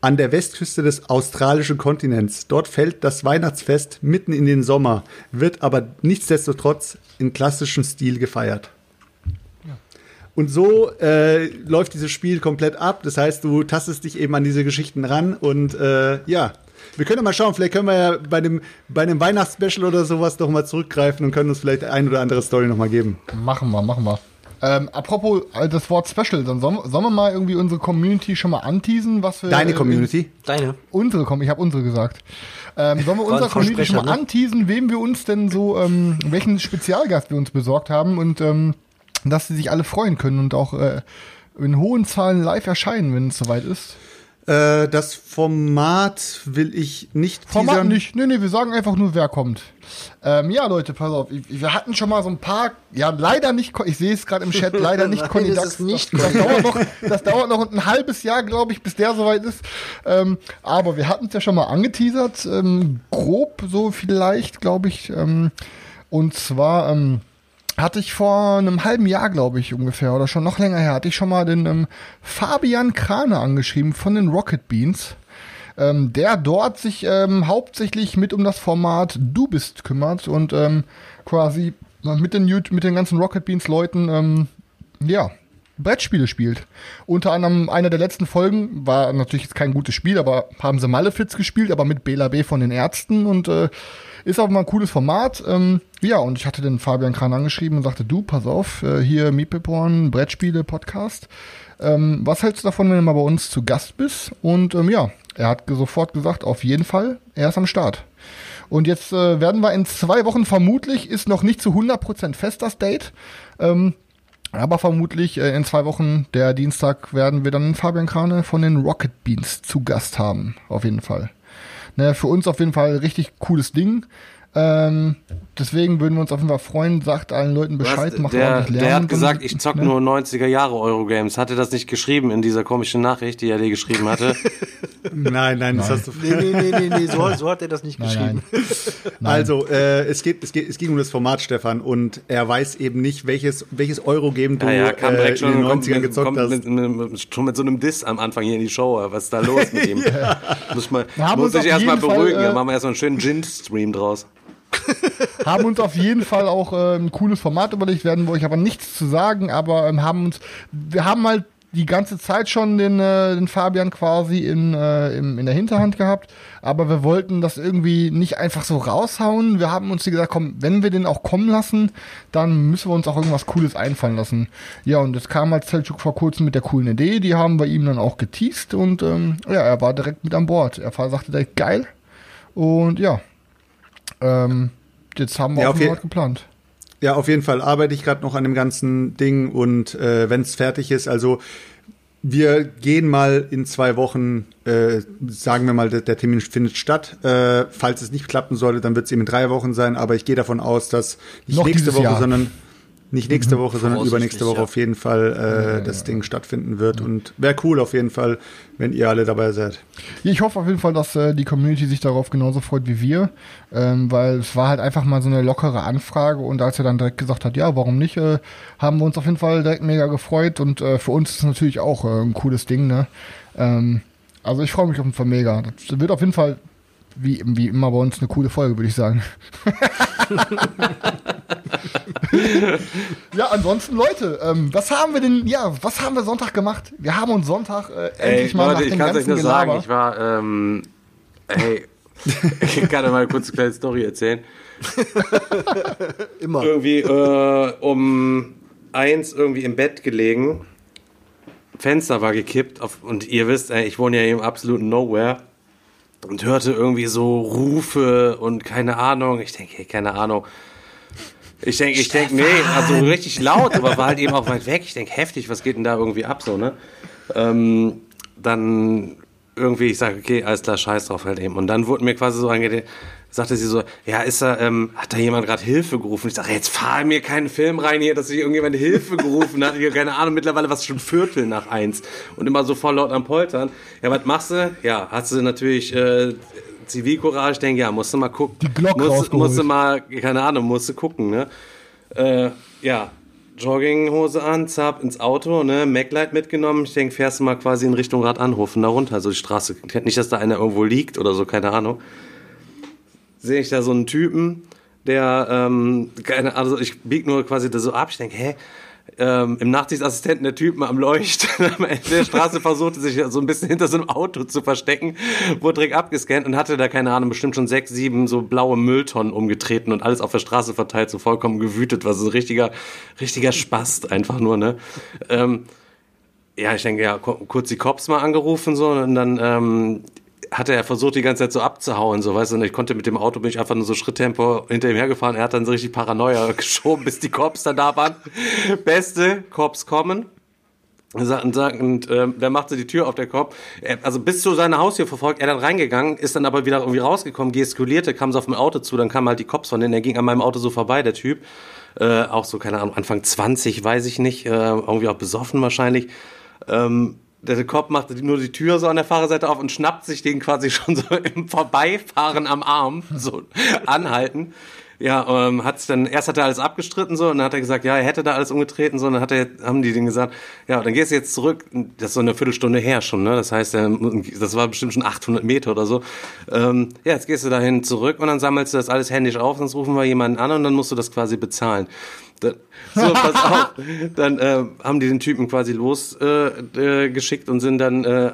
an der Westküste des australischen Kontinents. Dort fällt das Weihnachtsfest mitten in den Sommer, wird aber nichtsdestotrotz in klassischem Stil gefeiert. Und so äh, läuft dieses Spiel komplett ab. Das heißt, du tastest dich eben an diese Geschichten ran und äh, ja. Wir können ja mal schauen, vielleicht können wir ja bei dem, bei einem Weihnachtsspecial oder sowas noch mal zurückgreifen und können uns vielleicht ein oder andere Story noch mal geben.
Machen wir, machen wir. Ähm, apropos äh, das Wort Special, dann sollen, sollen wir mal irgendwie unsere Community schon mal anteasen, was wir.
Deine
äh,
Community?
Deine.
Unsere, komm, ich habe unsere gesagt. Ähm, sollen wir unserer
ein
Community schon mal
ne?
anteasen, wem wir uns denn so, ähm, welchen Spezialgast wir uns besorgt haben und ähm, dass sie sich alle freuen können und auch äh, in hohen Zahlen live erscheinen, wenn es soweit ist.
Äh, das Format will ich nicht
Format
teasern.
nicht. Nee, nee, wir sagen einfach nur, wer kommt. Ähm, ja, Leute, pass auf. Wir hatten schon mal so ein paar, ja, leider nicht, ich sehe es gerade im Chat, leider nicht
Nein,
Conny Dax.
nicht
das, das, dauert noch, das dauert noch ein halbes Jahr, glaube ich, bis der soweit ist. Ähm, aber wir hatten es ja schon mal angeteasert, ähm, grob so vielleicht, glaube ich. Ähm, und zwar ähm, hatte ich vor einem halben Jahr, glaube ich, ungefähr, oder schon noch länger her, hatte ich schon mal den ähm, Fabian Krane angeschrieben von den Rocket Beans ähm, der dort sich ähm, hauptsächlich mit um das Format Du bist kümmert und ähm, quasi mit den, mit den ganzen Rocket Beans Leuten, ähm, ja, Brettspiele spielt. Unter anderem einer der letzten Folgen war natürlich jetzt kein gutes Spiel, aber haben sie Malefiz gespielt, aber mit Bela B von den Ärzten und äh, ist auch mal ein cooles Format. Ähm, ja, und ich hatte den Fabian Kran angeschrieben und sagte, du, pass auf, äh, hier Meeple-Porn, Brettspiele, Podcast. Ähm, was hältst du davon, wenn du mal bei uns zu Gast bist? Und ähm, ja, er hat sofort gesagt, auf jeden Fall, er ist am Start. Und jetzt äh, werden wir in zwei Wochen vermutlich, ist noch nicht zu 100% fest das Date, ähm, aber vermutlich äh, in zwei Wochen, der Dienstag, werden wir dann Fabian Krane von den Rocket Beans zu Gast haben. Auf jeden Fall. Ne, für uns auf jeden Fall richtig cooles Ding. Ähm, deswegen würden wir uns auf jeden Fall freuen. Sagt allen Leuten Bescheid,
Was,
macht
der,
ordentlich Lärm.
der hat gesagt, ich zock
ne?
nur 90er Jahre Eurogames. Hat er das nicht geschrieben in dieser komischen Nachricht, die er dir geschrieben hatte?
Nein, nein, das hast du.
Nee, nee, nee, nee, nee so, so hat er das nicht
Nein,
geschrieben.
nein.
Also, äh, es, geht, es, geht, es ging um das Format, Stefan, und er weiß eben nicht, welches, welches Eurogame du
Ja, ja, kam
äh,
direkt
in
schon,
den
kommt
90ern
mit,
gezockt
kommt
hast.
mit, mit, mit, schon mit so einem Diss am Anfang hier in die Show. Was ist da los mit ihm? Muss, mal,
Wir haben
muss sich erstmal beruhigen.
äh,
Dann machen wir erstmal einen schönen Gin-Stream draus.
haben uns auf jeden Fall auch äh, ein cooles Format überlegt, werden wir euch aber nichts zu sagen, aber ähm, haben uns, wir haben halt die ganze Zeit schon den, äh, den Fabian quasi in, äh, im, in der Hinterhand gehabt, aber wir wollten das irgendwie nicht einfach so raushauen. Wir haben uns gesagt, komm, wenn wir den auch kommen lassen, dann müssen wir uns auch irgendwas Cooles einfallen lassen. Ja, und es kam halt Selchuk vor kurzem mit der coolen Idee, die haben wir ihm dann auch geteased und ähm, ja, er war direkt mit an Bord. Er sagte direkt, geil. Und ja, ähm, jetzt haben wir
Ja,
auch
auf je-
noch was geplant.
Ja, auf jeden Fall arbeite ich gerade noch an dem ganzen Ding und äh, wenn es fertig ist, also wir gehen mal in zwei Wochen, äh, sagen wir mal, der, der Termin findet statt. Äh, falls es nicht klappen sollte, dann wird es eben in drei Wochen sein, aber ich gehe davon aus, dass nicht
Noch
nächste Woche,
Jahr.
sondern nicht nächste Woche, sondern übernächste Woche
ja.
auf jeden Fall äh, das Ding stattfinden wird. Und wäre cool auf jeden Fall, wenn ihr alle dabei seid.
Ich hoffe auf jeden Fall, dass äh, die Community sich darauf genauso freut wie wir, ähm, weil es war halt einfach mal so eine lockere Anfrage und als er dann direkt gesagt hat, ja, warum nicht, äh, haben wir uns auf jeden Fall direkt mega gefreut und äh, für uns ist es natürlich auch äh, ein cooles Ding, ne? Ähm, also ich freue mich auf jeden Fall mega. Das wird auf jeden Fall wie, wie immer bei uns eine coole Folge, würde ich sagen. ja, ansonsten Leute, ähm, was haben wir denn, ja, was haben wir Sonntag gemacht? Wir haben uns Sonntag äh, endlich
Ey,
mal
Leute,
nach
ich
dem
kann es euch
ganzen
nur sagen,
Gelaber.
ich war, ähm, hey, ich kann euch mal kurz eine kleine Story erzählen.
Immer.
Irgendwie äh, um eins irgendwie im Bett gelegen, Fenster war gekippt auf, und ihr wisst, ey, ich wohne ja im absoluten Nowhere und hörte irgendwie so Rufe und keine Ahnung. Ich denke, hey, keine Ahnung. Ich denke, ich denke, nee, also richtig laut, aber war halt eben auch weit weg. Ich denke, heftig, was geht denn da irgendwie ab so, ne? Ähm, dann irgendwie, ich sage, okay, alles klar, scheiß drauf halt eben. Und dann wurde mir quasi so angedacht, sagte sie so, ja, ist da, ähm, hat da jemand gerade Hilfe gerufen? Ich sage, jetzt fahr mir keinen Film rein hier, dass sich irgendjemand Hilfe gerufen hat. Ich habe keine Ahnung, mittlerweile war es schon Viertel nach eins und immer so voll laut am Poltern. Ja, was machst du? Ja, hast du natürlich äh, Zivilcourage, ich denke, ja, musst du mal gucken.
Die Glock
musst, musst du mal, keine Ahnung, musst du gucken, ne? Äh, ja, Jogginghose an, zap ins Auto, ne, Maglite mitgenommen. Ich denke, fährst du mal quasi in Richtung Radanhofen da runter, also die Straße. Nicht, dass da einer irgendwo liegt oder so, keine Ahnung. Sehe ich da so einen Typen, der, ähm, keine also ich bieg nur quasi da so ab. Ich denke, hä? Ähm, Im Nachtsichtsassistenten der Typen am Leuchten am Ende der Straße versuchte sich so ein bisschen hinter so einem Auto zu verstecken, wurde direkt abgescannt und hatte da, keine Ahnung, bestimmt schon sechs, sieben so blaue Mülltonnen umgetreten und alles auf der Straße verteilt, so vollkommen gewütet, war so ein richtiger, richtiger Spast einfach nur, ne? Ähm, ja, ich denke, ja, ku- kurz die Cops mal angerufen so und dann ähm, hatte er versucht, die ganze Zeit so abzuhauen, so, weißt du, und ich konnte mit dem Auto, bin ich einfach nur so Schritttempo hinter ihm hergefahren, er hat dann so richtig Paranoia geschoben, bis die Cops dann da waren. Beste, Cops kommen. Und Und, und ähm, der machte die Tür auf der Kopf. Er, also bis zu seiner Haustür verfolgt, er dann reingegangen, ist dann aber wieder irgendwie rausgekommen, gestikulierte, kam so auf mein Auto zu, dann kamen halt die Cops von denen, er ging an meinem Auto so vorbei, der Typ. Äh, auch so, keine Ahnung, Anfang 20, weiß ich nicht, äh, irgendwie auch besoffen wahrscheinlich. Ähm, der Cop macht nur die Tür so an der Fahrerseite auf und schnappt sich den quasi schon so im Vorbeifahren am Arm, so anhalten. Ja, ähm, hat's dann, erst hat er alles abgestritten so und dann hat er gesagt, ja, er hätte da alles umgetreten so und dann hat er, haben die denen gesagt, ja, dann gehst du jetzt zurück, das ist so eine Viertelstunde her schon, ne, das heißt, das war bestimmt schon 800 Meter oder so, ähm, ja, jetzt gehst du dahin zurück und dann sammelst du das alles händisch auf, sonst rufen wir jemanden an und dann musst du das quasi bezahlen. Dann, so, pass auf, dann äh, haben die den Typen quasi losgeschickt äh, äh, und sind dann äh,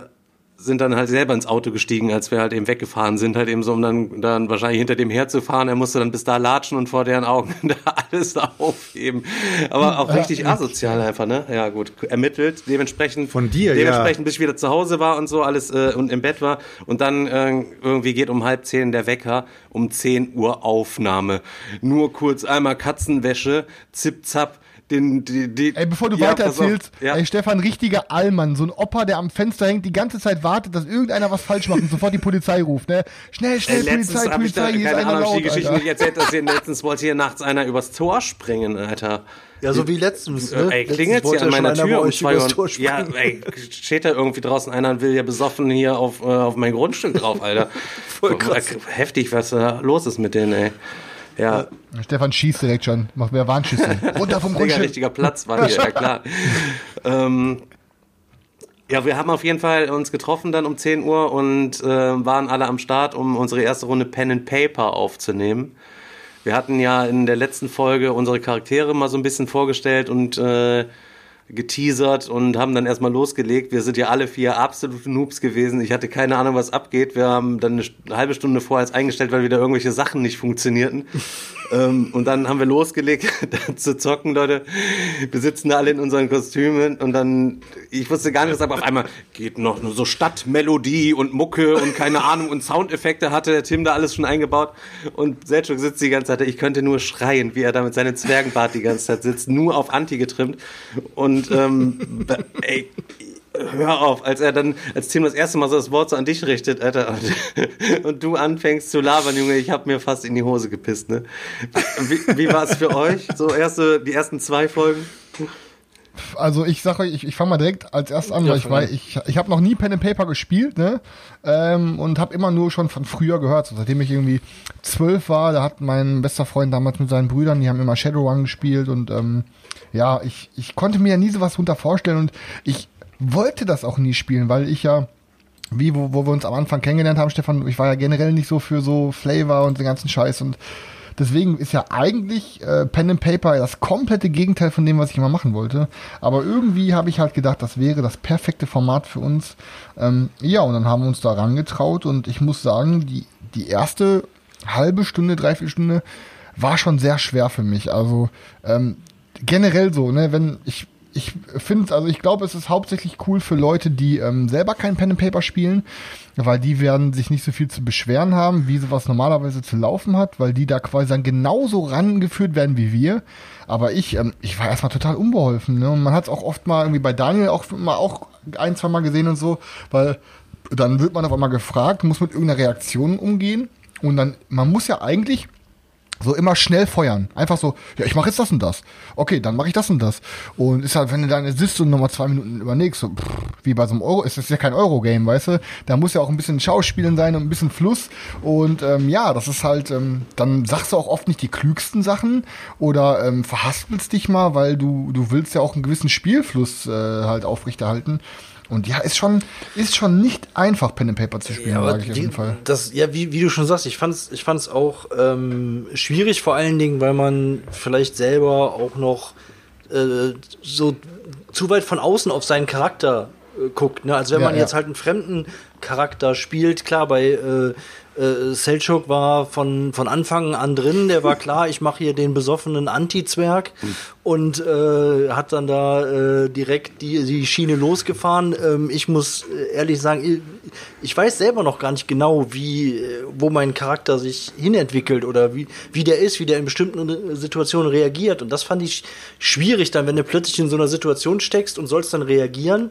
sind dann halt selber ins Auto gestiegen, als wir halt eben weggefahren sind, halt eben so, um dann, dann wahrscheinlich hinter dem herzufahren. Er musste dann bis da latschen und vor deren Augen da alles aufheben. Aber auch richtig asozial einfach, ne? Ja, gut. Ermittelt, dementsprechend.
Von dir, ja.
Dementsprechend, bis ich wieder zu Hause war und so, alles, äh, und im Bett war. Und dann äh, irgendwie geht um halb zehn der Wecker, um 10 Uhr Aufnahme. Nur kurz einmal Katzenwäsche, zip, zap, den, die, die,
Ey, bevor du
Ja,
weiter erzählst,
Ja.
ey, Stefan, richtiger Allmann, so ein Opa, der am Fenster hängt, die ganze Zeit wartet, dass irgendeiner was falsch macht und sofort die Polizei ruft, ne? Schnell, schnell,
Ey,
Polizei,
habe ich da
Polizei, hier ist
keine
einer
Ahnung, die
laut,
Geschichte
Alter.
nicht erzählt, dass hier letztens wollte hier nachts einer übers Tor springen, Alter.
Ja, so wie letztens. Ne?
Ey,
Letztens
klingelt an
ja schon
meiner Tür um zwei
übers
Uhr.
Tor
Ja,
springen.
ey, steht da irgendwie draußen einer und will hier besoffen hier auf, äh, auf mein Grundstück drauf, Alter.
Voll krass.
Heftig, was da los ist mit denen, ey. Ja,
Stefan schießt direkt schon. Macht mehr Warnschüsse. Runter vom Grundstück.
richtiger Platz war hier, ja klar. ähm, ja, wir haben auf jeden Fall uns getroffen dann um 10 Uhr und äh, waren alle am Start, um unsere erste Runde Pen and Paper aufzunehmen. Wir hatten ja in der letzten Folge unsere Charaktere mal so ein bisschen vorgestellt und äh, geteasert und haben dann erstmal losgelegt. Wir sind ja alle vier absolute Noobs gewesen. Ich hatte keine Ahnung, was abgeht. Wir haben dann eine halbe Stunde vorher eingestellt, weil wieder irgendwelche Sachen nicht funktionierten. Ähm, und dann haben wir losgelegt zu zocken, Leute. Wir sitzen da alle in unseren Kostümen und dann, ich wusste gar nicht, aber auf einmal geht noch nur so Stadtmelodie und Mucke und keine Ahnung und Soundeffekte hatte der Tim da alles schon eingebaut. Und Selchuk sitzt die ganze Zeit, ich könnte nur schreien, wie er da mit seinem Zwergenbart die ganze Zeit sitzt, nur auf Anti getrimmt. Und ähm, ey, hör auf, als er dann, als Tim das erste Mal so das Wort so an dich richtet, Alter, und, und du anfängst zu labern, Junge, ich hab mir fast in die Hose gepisst, ne? Wie, wie war es für euch? So erste, die ersten zwei Folgen?
Also ich sage euch, ich, ich fange mal direkt als erstes an, weil ich weiß, ich, ich habe noch nie Pen and Paper gespielt, ne? Ähm, und habe immer nur schon von früher gehört. So, seitdem ich irgendwie zwölf war, da hat mein bester Freund damals mit seinen Brüdern, die haben immer Shadowrun gespielt und ähm, ja, ich, ich konnte mir ja nie sowas drunter vorstellen und ich wollte das auch nie spielen, weil ich ja wie wo, wo wir uns am Anfang kennengelernt haben, Stefan, ich war ja generell nicht so für so Flavor und den ganzen Scheiß und deswegen ist ja eigentlich äh, Pen and Paper das komplette Gegenteil von dem, was ich immer machen wollte. Aber irgendwie habe ich halt gedacht, das wäre das perfekte Format für uns. Ähm, ja, und dann haben wir uns da rangetraut und ich muss sagen, die, die erste halbe Stunde, dreiviertel Stunde war schon sehr schwer für mich. Also ähm, generell so, ne, wenn ich ich finde, also ich glaube, es ist hauptsächlich cool für Leute, die ähm, selber kein Pen and Paper spielen, weil die werden sich nicht so viel zu beschweren haben, wie sowas normalerweise zu laufen hat, weil die da quasi dann genauso rangeführt werden wie wir. Aber ich, ähm, ich war erstmal total unbeholfen. Ne? Und man hat es auch oft mal irgendwie bei Daniel auch mal auch ein, zwei Mal gesehen und so, weil dann wird man auf einmal gefragt, muss mit irgendeiner Reaktion umgehen. Und dann, man muss ja eigentlich so immer schnell feuern. Einfach so, ja, ich mache jetzt das und das. Okay, dann mache ich das und das. Und ist halt, wenn du dann sitzt und nochmal zwei Minuten überlegst, so, pff, wie bei so einem Euro, es ist ja kein Euro-Game, weißt du? Da muss ja auch ein bisschen Schauspielen sein und ein bisschen Fluss. Und ähm, ja, das ist halt, ähm, dann sagst du auch oft nicht die klügsten Sachen oder ähm, verhaspelst dich mal, weil du, du willst ja auch einen gewissen Spielfluss äh, halt aufrechterhalten. Und ja, ist schon, ist schon nicht einfach, Pen and Paper zu spielen,
Ja,
sage ich auf jeden Fall.
das, ja, wie, wie du schon sagst, ich fand's, ich fand's auch ähm, schwierig, vor allen Dingen, weil man vielleicht selber auch noch äh, so zu weit von außen auf seinen Charakter äh, guckt. Ne? Also wenn
Ja,
man
ja.
jetzt halt einen fremden Charakter spielt, klar, bei äh, äh, Selchuk war von, von Anfang an drin, der war klar, ich mache hier den besoffenen Anti-Zwerg und äh, hat dann da äh, direkt die, die Schiene losgefahren. Ähm, ich muss äh, ehrlich sagen, ich, ich weiß selber noch gar nicht genau, wie, äh, wo mein Charakter sich hinentwickelt oder wie, wie der ist, wie der in bestimmten äh, Situationen reagiert. Und das fand ich schwierig dann, wenn du plötzlich in so einer Situation steckst und sollst dann reagieren.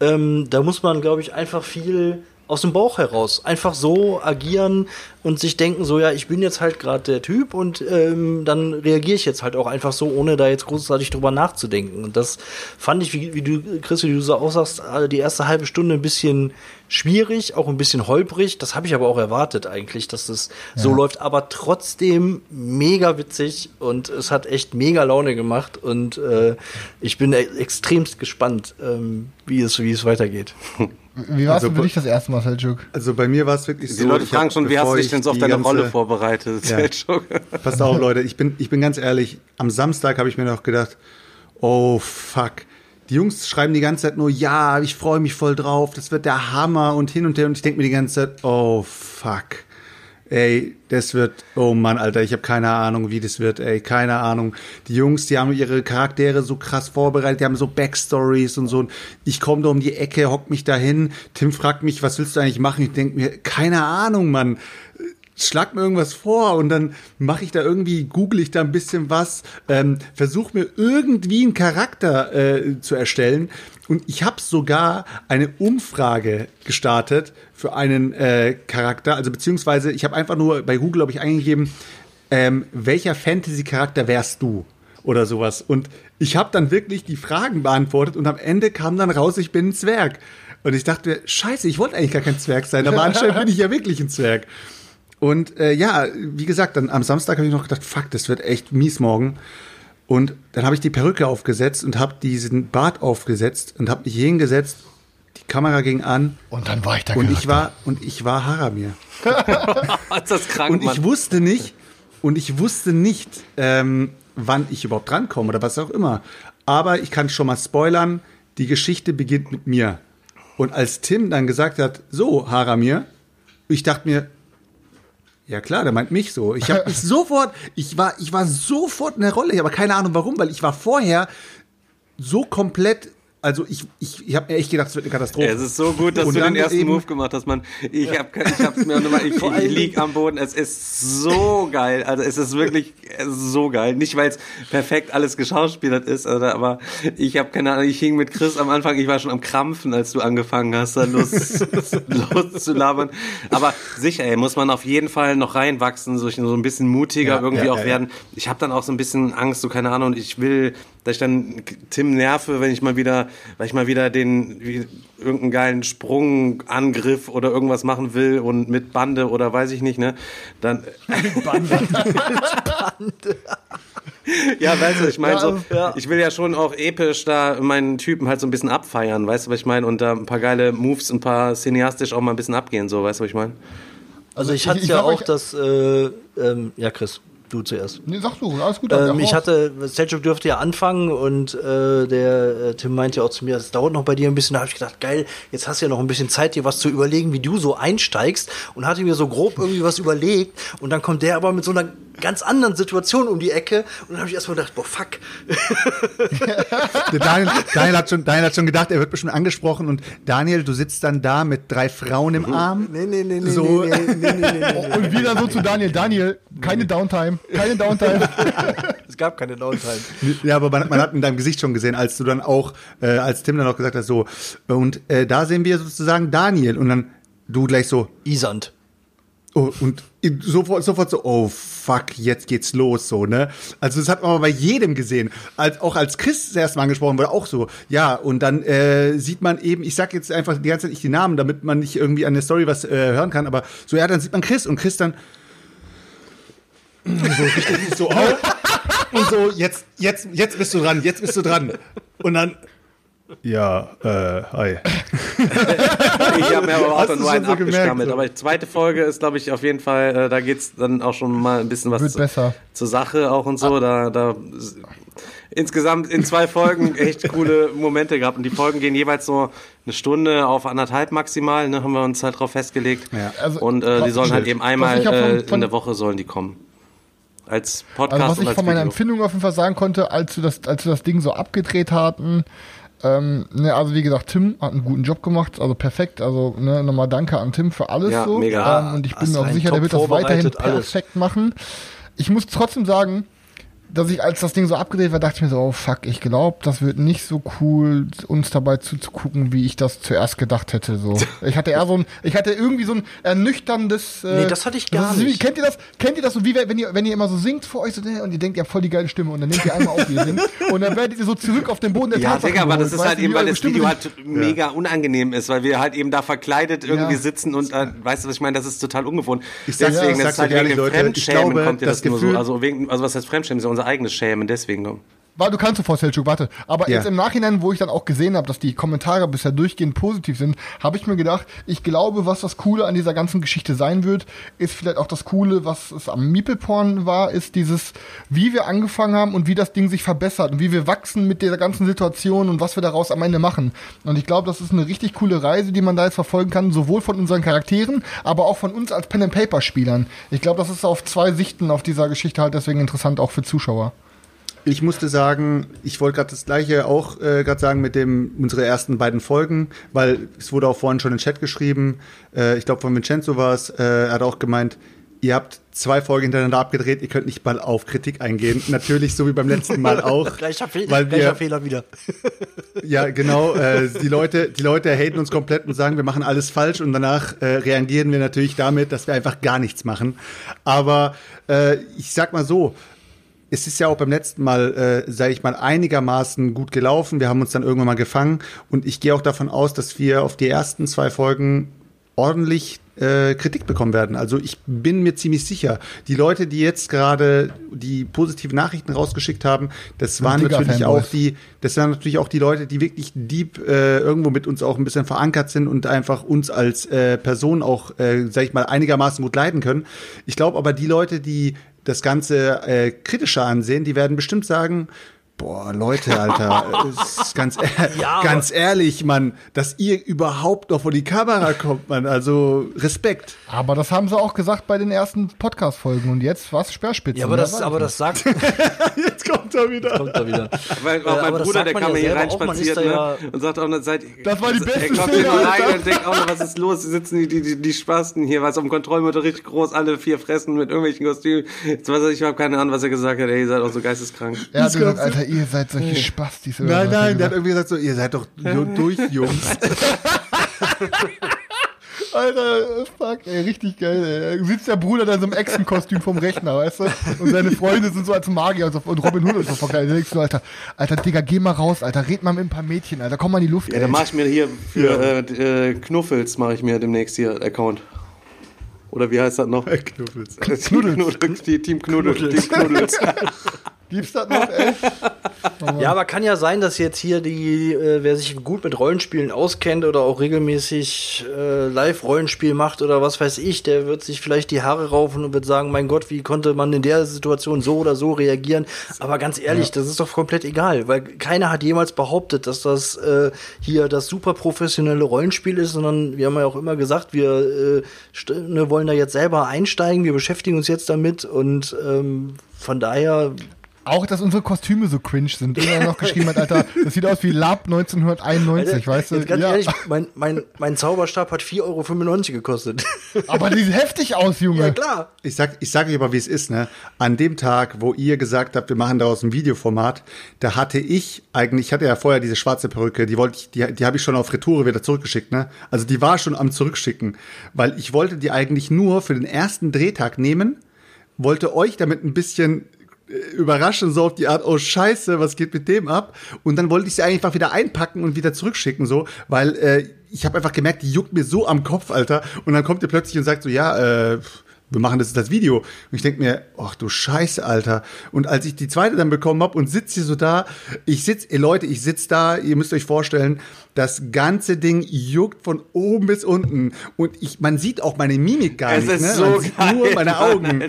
Ähm, da muss man, glaube ich, einfach viel aus dem Bauch heraus einfach so agieren und sich denken, so ja, ich bin jetzt halt gerade der Typ und ähm, dann reagiere ich jetzt halt auch einfach so, ohne da jetzt großartig drüber nachzudenken. Und das fand ich, wie, wie du, Chris, wie du so aussagst, äh, die erste halbe Stunde ein bisschen schwierig, auch ein bisschen holprig. Das habe ich aber auch erwartet eigentlich, dass das so läuft, aber trotzdem mega witzig und es hat echt mega Laune gemacht und äh, ich bin e extremst gespannt, ähm, wie es wie es weitergeht.
Wie war es
Also,
für dich das erste Mal, Seljuk?
Also bei mir war es wirklich
Die
so.
Leute
ich
fragen schon, wie hast du dich
ich
denn so auf
die
deine
ganze-
Rolle vorbereitet?
Ja.
Selchuk?
Passt auf, Leute, ich bin, ich bin ganz ehrlich, am Samstag habe ich mir noch gedacht, oh fuck. Die Jungs schreiben die ganze Zeit nur, ja, ich freue mich voll drauf, das wird der Hammer und hin und her. Und ich denke mir die ganze Zeit, oh fuck. Ey, das wird, oh Mann, Alter, ich habe keine Ahnung, wie das wird, ey, keine Ahnung. Die Jungs, die haben ihre Charaktere so krass vorbereitet, die haben so Backstories und so. Ich komme da um die Ecke, hock mich dahin. Tim fragt mich, was willst du eigentlich machen? Ich denke mir, keine Ahnung, Mann schlag mir irgendwas vor und dann mache ich da irgendwie, google ich da ein bisschen was, ähm, versuche mir irgendwie einen Charakter äh, zu erstellen. Und ich habe sogar eine Umfrage gestartet für einen äh, Charakter, also beziehungsweise ich habe einfach nur bei Google, habe ich eingegeben, ähm, welcher Fantasy-Charakter wärst du? Oder sowas. Und ich habe dann wirklich die Fragen beantwortet und am Ende kam dann raus, ich bin ein Zwerg. Und ich dachte, scheiße, ich wollte eigentlich gar kein Zwerg sein, aber anscheinend bin ich ja wirklich ein Zwerg. Und äh, ja, wie gesagt, dann am Samstag habe ich noch gedacht, fuck, das wird echt mies morgen. Und dann habe ich die Perücke aufgesetzt und habe diesen Bart aufgesetzt und habe mich hingesetzt. Die Kamera ging an
Und dann war ich da
und ich war und ich war Haramir.
ist das krank,
Und ich
Mann.
wusste nicht und ich wusste nicht, ähm, wann ich überhaupt drankomme oder was auch immer. Aber ich kann schon mal spoilern. Die Geschichte beginnt mit mir. Und als Tim dann gesagt hat, so Haramir, ich dachte mir, ja klar, der meint mich so. Ich habe mich sofort, ich war, ich war sofort in der Rolle, aber keine Ahnung warum, weil ich war vorher so komplett, also ich, ich, ich habe mir echt gedacht, es wird eine Katastrophe.
Es ist so gut, dass
Und
du den ersten Move gemacht hast, Mann. Ich hab, ich hab's mir auch nochmal, ich, ich lieg am Boden. Es ist so geil. Also es ist wirklich so geil. Nicht, weil es perfekt alles geschauspielert ist, oder, aber ich habe keine Ahnung, ich hing mit Chris am Anfang, ich war schon am Krampfen, als du angefangen hast, da los, los zu labern. Aber sicher, ey, muss man auf jeden Fall noch reinwachsen, so, so ein bisschen mutiger
Ja,
irgendwie
ja,
auch
ja,
werden. Ich habe dann auch so ein bisschen Angst, so keine Ahnung, und ich will, dass ich dann Tim nerve, wenn ich mal wieder, weil ich mal wieder den wie, irgendeinen geilen Sprungangriff oder irgendwas machen will und mit Bande oder weiß ich nicht, ne? Dann Ja, weißt du, ich meine
Ja,
so,
ja.
ich will ja schon auch episch da meinen Typen halt so ein bisschen abfeiern, weißt du, was ich meine? Und da ein paar geile Moves, ein paar cineastisch auch mal ein bisschen abgehen, so, weißt du, was ich meine?
Also ich hatte
ich
ja auch das, äh, ähm, ja Chris, du zuerst.
Nee, sag du, alles gut.
Ähm, ich hatte, Selchuk dürfte ja anfangen und äh, der äh, Tim meinte ja auch zu mir, es dauert noch bei dir ein bisschen. Da habe ich gedacht, geil, jetzt hast du ja noch ein bisschen Zeit, dir was zu überlegen, wie du so einsteigst und hatte mir so grob irgendwie was überlegt und dann kommt der aber mit so einer ganz anderen Situation um die Ecke und dann habe ich erstmal gedacht, boah, fuck.
Daniel, Daniel, hat schon, Daniel hat schon gedacht, er wird bestimmt angesprochen und Daniel, du sitzt dann da mit drei Frauen im Arm.
Nee, nee, nee, nee,
So.
nee, nee, nee, nee, nee, nee.
Und wieder so zu Daniel. Daniel, keine Downtime, keine Downtime.
Es gab keine Downtime.
Ja, aber man, man hat in deinem Gesicht schon gesehen, als du dann auch, äh, als Tim dann auch gesagt hat, so, und äh, da sehen wir sozusagen Daniel und dann du gleich so,
Isand.
Oh, und sofort, sofort so, oh fuck, jetzt geht's los, so, ne? Also das hat man bei jedem gesehen. Als, auch als Chris das erste Mal angesprochen wurde, auch so, ja, und dann äh, sieht man eben, ich sag jetzt einfach die ganze Zeit nicht die Namen, damit man nicht irgendwie an der Story was äh, hören kann, aber so, ja, dann sieht man Chris und Chris dann so richtet sich so auf und so, jetzt, jetzt, jetzt bist du dran, jetzt bist du dran. Und dann, ja, äh, hi.
Ich habe mir aber auch dann einen
so
abgestammelt.
so?
Aber die zweite Folge ist, glaube ich, auf jeden Fall, äh, da geht's dann auch schon mal ein bisschen was
Wird
zu,
besser.
zur Sache auch und so. Da, da insgesamt in zwei Folgen echt coole Momente gehabt. Und die Folgen gehen jeweils so eine Stunde auf anderthalb maximal, ne, haben wir uns halt drauf festgelegt.
Ja.
Also,
und äh, die sollen halt eben einmal
von-
äh,
von-
in der Woche sollen die kommen. Als Podcast
Also was ich
als
von meiner
Video.
Empfindung auf jeden Fall sagen konnte, als wir das, als wir das Ding so abgedreht hatten, ähm, ne, also wie gesagt, Tim hat einen guten Job gemacht, also perfekt. Also ne, nochmal danke an Tim für alles
Ja,
so.
mega.
Ähm, und ich bin mir auch sicher, der wird das weiterhin
vorbereitet, alles.
perfekt machen. Ich muss trotzdem sagen, dass ich, als das Ding so abgedreht war, dachte ich mir so, oh fuck, ich glaube, das wird nicht so cool, uns dabei zuzugucken, wie ich das zuerst gedacht hätte. So, ich hatte eher so ein, ich hatte irgendwie so ein ernüchterndes. Äh,
Nee, das hatte ich gar
ist wie-
nicht.
Kennt ihr das? Kennt ihr das so, wie wenn ihr, wenn ihr immer so singt vor euch so, ne, und ihr denkt, ihr habt voll die geile Stimme und dann nehmt ihr einmal auf, wie ihr singt und dann werdet ihr so zurück auf den Boden der
Ja,
Tatsachen
Digga, aber das ist halt eben, weil das Video halt mega unangenehm ist, weil wir halt eben da verkleidet irgendwie
Ja.
sitzen und äh, weißt du, was ich meine, das ist total ungewohnt.
Ich sag's-
deswegen,
ich
das ist halt wegen
Leute,
Fremdschämen
glaube,
kommt dir das,
das
nur so. Also, wegen, also was heißt Fremdschämen, ist ja unser eigenes Schämen, deswegen.
War, du kannst sofort, Selchuk, warte. Aber
Ja.
jetzt im Nachhinein, wo ich dann auch gesehen habe, dass die Kommentare bisher durchgehend positiv sind, habe ich mir gedacht, ich glaube, was das Coole an dieser ganzen Geschichte sein wird, ist vielleicht auch das Coole, was es am Meeple-Porn war, ist dieses, wie wir angefangen haben und wie das Ding sich verbessert und wie wir wachsen mit dieser ganzen Situation und was wir daraus am Ende machen. Und ich glaube, das ist eine richtig coole Reise, die man da jetzt verfolgen kann, sowohl von unseren Charakteren, aber auch von uns als Pen-and-Paper-Spielern. Ich glaube, das ist auf zwei Sichten auf dieser Geschichte halt deswegen interessant, auch für Zuschauer.
Ich musste sagen, ich wollte gerade das gleiche auch äh, gerade sagen mit dem unsere ersten beiden Folgen, weil es wurde auch vorhin schon in den Chat geschrieben. Äh, ich glaube von Vincenzo war es. Äh, er hat auch gemeint, ihr habt zwei Folgen hintereinander abgedreht, ihr könnt nicht mal auf Kritik eingehen. Natürlich, so wie beim letzten Mal auch.
Gleicher, Fe
weil
gleicher
wir,
Fehler wieder.
ja, genau. Äh, die Leute, die Leute haten uns komplett und sagen, wir machen alles falsch und danach äh, reagieren wir natürlich damit, dass wir einfach gar nichts machen. Aber äh, ich sag mal so, es ist ja auch beim letzten Mal, äh, sage ich mal, einigermaßen gut gelaufen. Wir haben uns dann irgendwann mal gefangen und ich gehe auch davon aus, dass wir auf die ersten zwei Folgen ordentlich äh, Kritik bekommen werden. Also ich bin mir ziemlich sicher, die Leute, die jetzt gerade die positiven Nachrichten rausgeschickt haben, das waren natürlich auch die, das waren natürlich auch die Leute, die wirklich deep äh, irgendwo mit uns auch ein bisschen verankert sind und einfach uns als äh, Person auch, äh, sag ich mal, einigermaßen gut leiden können. Ich glaube aber die Leute, die das Ganze äh, kritischer ansehen, die werden bestimmt sagen, Boah, Leute, Alter, ist ganz,
Ja,
ganz ehrlich, Mann, dass ihr überhaupt noch vor die Kamera kommt, Mann, also Respekt.
Aber das haben sie auch gesagt bei den ersten Podcast-Folgen. Und jetzt was? Speerspitze.
Ja, aber
ne?
das,
Weiß
aber das sagt,
Jetzt kommt er wieder.
kommt da wieder.
Weil
Äh,
mein
aber das
Bruder, der kam
ja
hier
selber
rein
auch, man
spaziert
ist da
ne?
ja-
und sagt auch, seit,
Das war die beste
Er kommt hier rein und denkt auch noch, was ist los? Hier sitzen die, die, die, die Spasten hier, was auf dem Kontrollmotor richtig groß, alle vier fressen mit irgendwelchen Kostümen. Jetzt weiß ich, ich habe keine Ahnung, was er gesagt hat. Ey, ihr seid auch so geisteskrank.
Er hat
Das
gesagt? Alter, ihr seid solche Spastis. oder
Nein, nein, der hat irgendwie gesagt so, ihr seid doch durch, Jungs.
Alter, fuck, ey, richtig geil, ey. Sitzt der Bruder da in so einem Echsenkostüm vom Rechner, weißt du? Und seine Freunde sind so als Magier und, so, und Robin Hood und so. Da denkst du, Alter, Alter, Digga, geh mal raus, Alter, red mal mit ein paar Mädchen, Alter, komm mal in die Luft,
Ja,
ey.
dann mache ich mir hier für äh, äh, Knuffels mache ich mir demnächst hier Account. Oder wie heißt das noch?
Knuffels.
Knuddels. Die Team Knuddels. Team Knuddels.
Gibt's das noch, ey?
Ja, aber kann ja sein, dass jetzt hier die, äh, wer sich gut mit Rollenspielen auskennt oder auch regelmäßig äh, Live-Rollenspiel macht oder was weiß ich, der wird sich vielleicht die Haare raufen und wird sagen, mein Gott, wie konnte man in der Situation so oder so reagieren? Aber ganz ehrlich, das ist doch komplett egal, weil keiner hat jemals behauptet, dass das äh, hier das super professionelle Rollenspiel ist, sondern wir haben ja auch immer gesagt, wir äh, ne, wollen da jetzt selber einsteigen, wir beschäftigen uns jetzt damit und ähm, von daher
Auch, dass unsere Kostüme so cringe sind. Irgendwer noch geschrieben hat, Alter, das sieht aus wie Lab 1991, weißt du?
Jetzt ganz
Ja.
ehrlich, mein, mein, mein Zauberstab hat 4,95 Euro gekostet.
Aber die sieht heftig aus, Junge.
ja, klar.
Ich sag, ich sag euch aber, wie es ist, ne? An dem Tag, wo ihr gesagt habt, wir machen daraus ein Videoformat, da hatte ich eigentlich, ich hatte ja vorher diese schwarze Perücke, die wollte ich, die, die habe ich schon auf Retoure wieder zurückgeschickt, ne? Also die war schon am Zurückschicken, weil ich wollte die eigentlich nur für den ersten Drehtag nehmen, wollte euch damit ein bisschen überraschen, so auf die Art, oh Scheiße, was geht mit dem ab? Und dann wollte ich sie einfach wieder einpacken und wieder zurückschicken, so, weil äh, ich habe einfach gemerkt, die juckt mir so am Kopf, Alter. Und dann kommt ihr plötzlich und sagt so, ja, äh, wir machen das das Video. Und ich denk mir, ach du Scheiße, Alter. Und als ich die zweite dann bekommen hab und sitz hier so da, ich sitz, ey Leute, ich sitz da, ihr müsst euch vorstellen, das ganze Ding juckt von oben bis unten. Und ich, man sieht auch meine Mimik gar
Es
nicht,
ist
ne?
so
man sieht
geil,
nur meine Augen.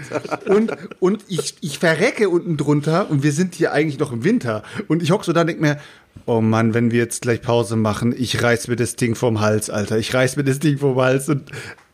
Und, und ich, ich verrecke unten drunter und wir sind hier eigentlich noch im Winter. Und ich hock so da und denk mir, oh Mann, wenn wir jetzt gleich Pause machen, ich reiß mir das Ding vom Hals, Alter. Ich reiß mir das Ding vom Hals. Und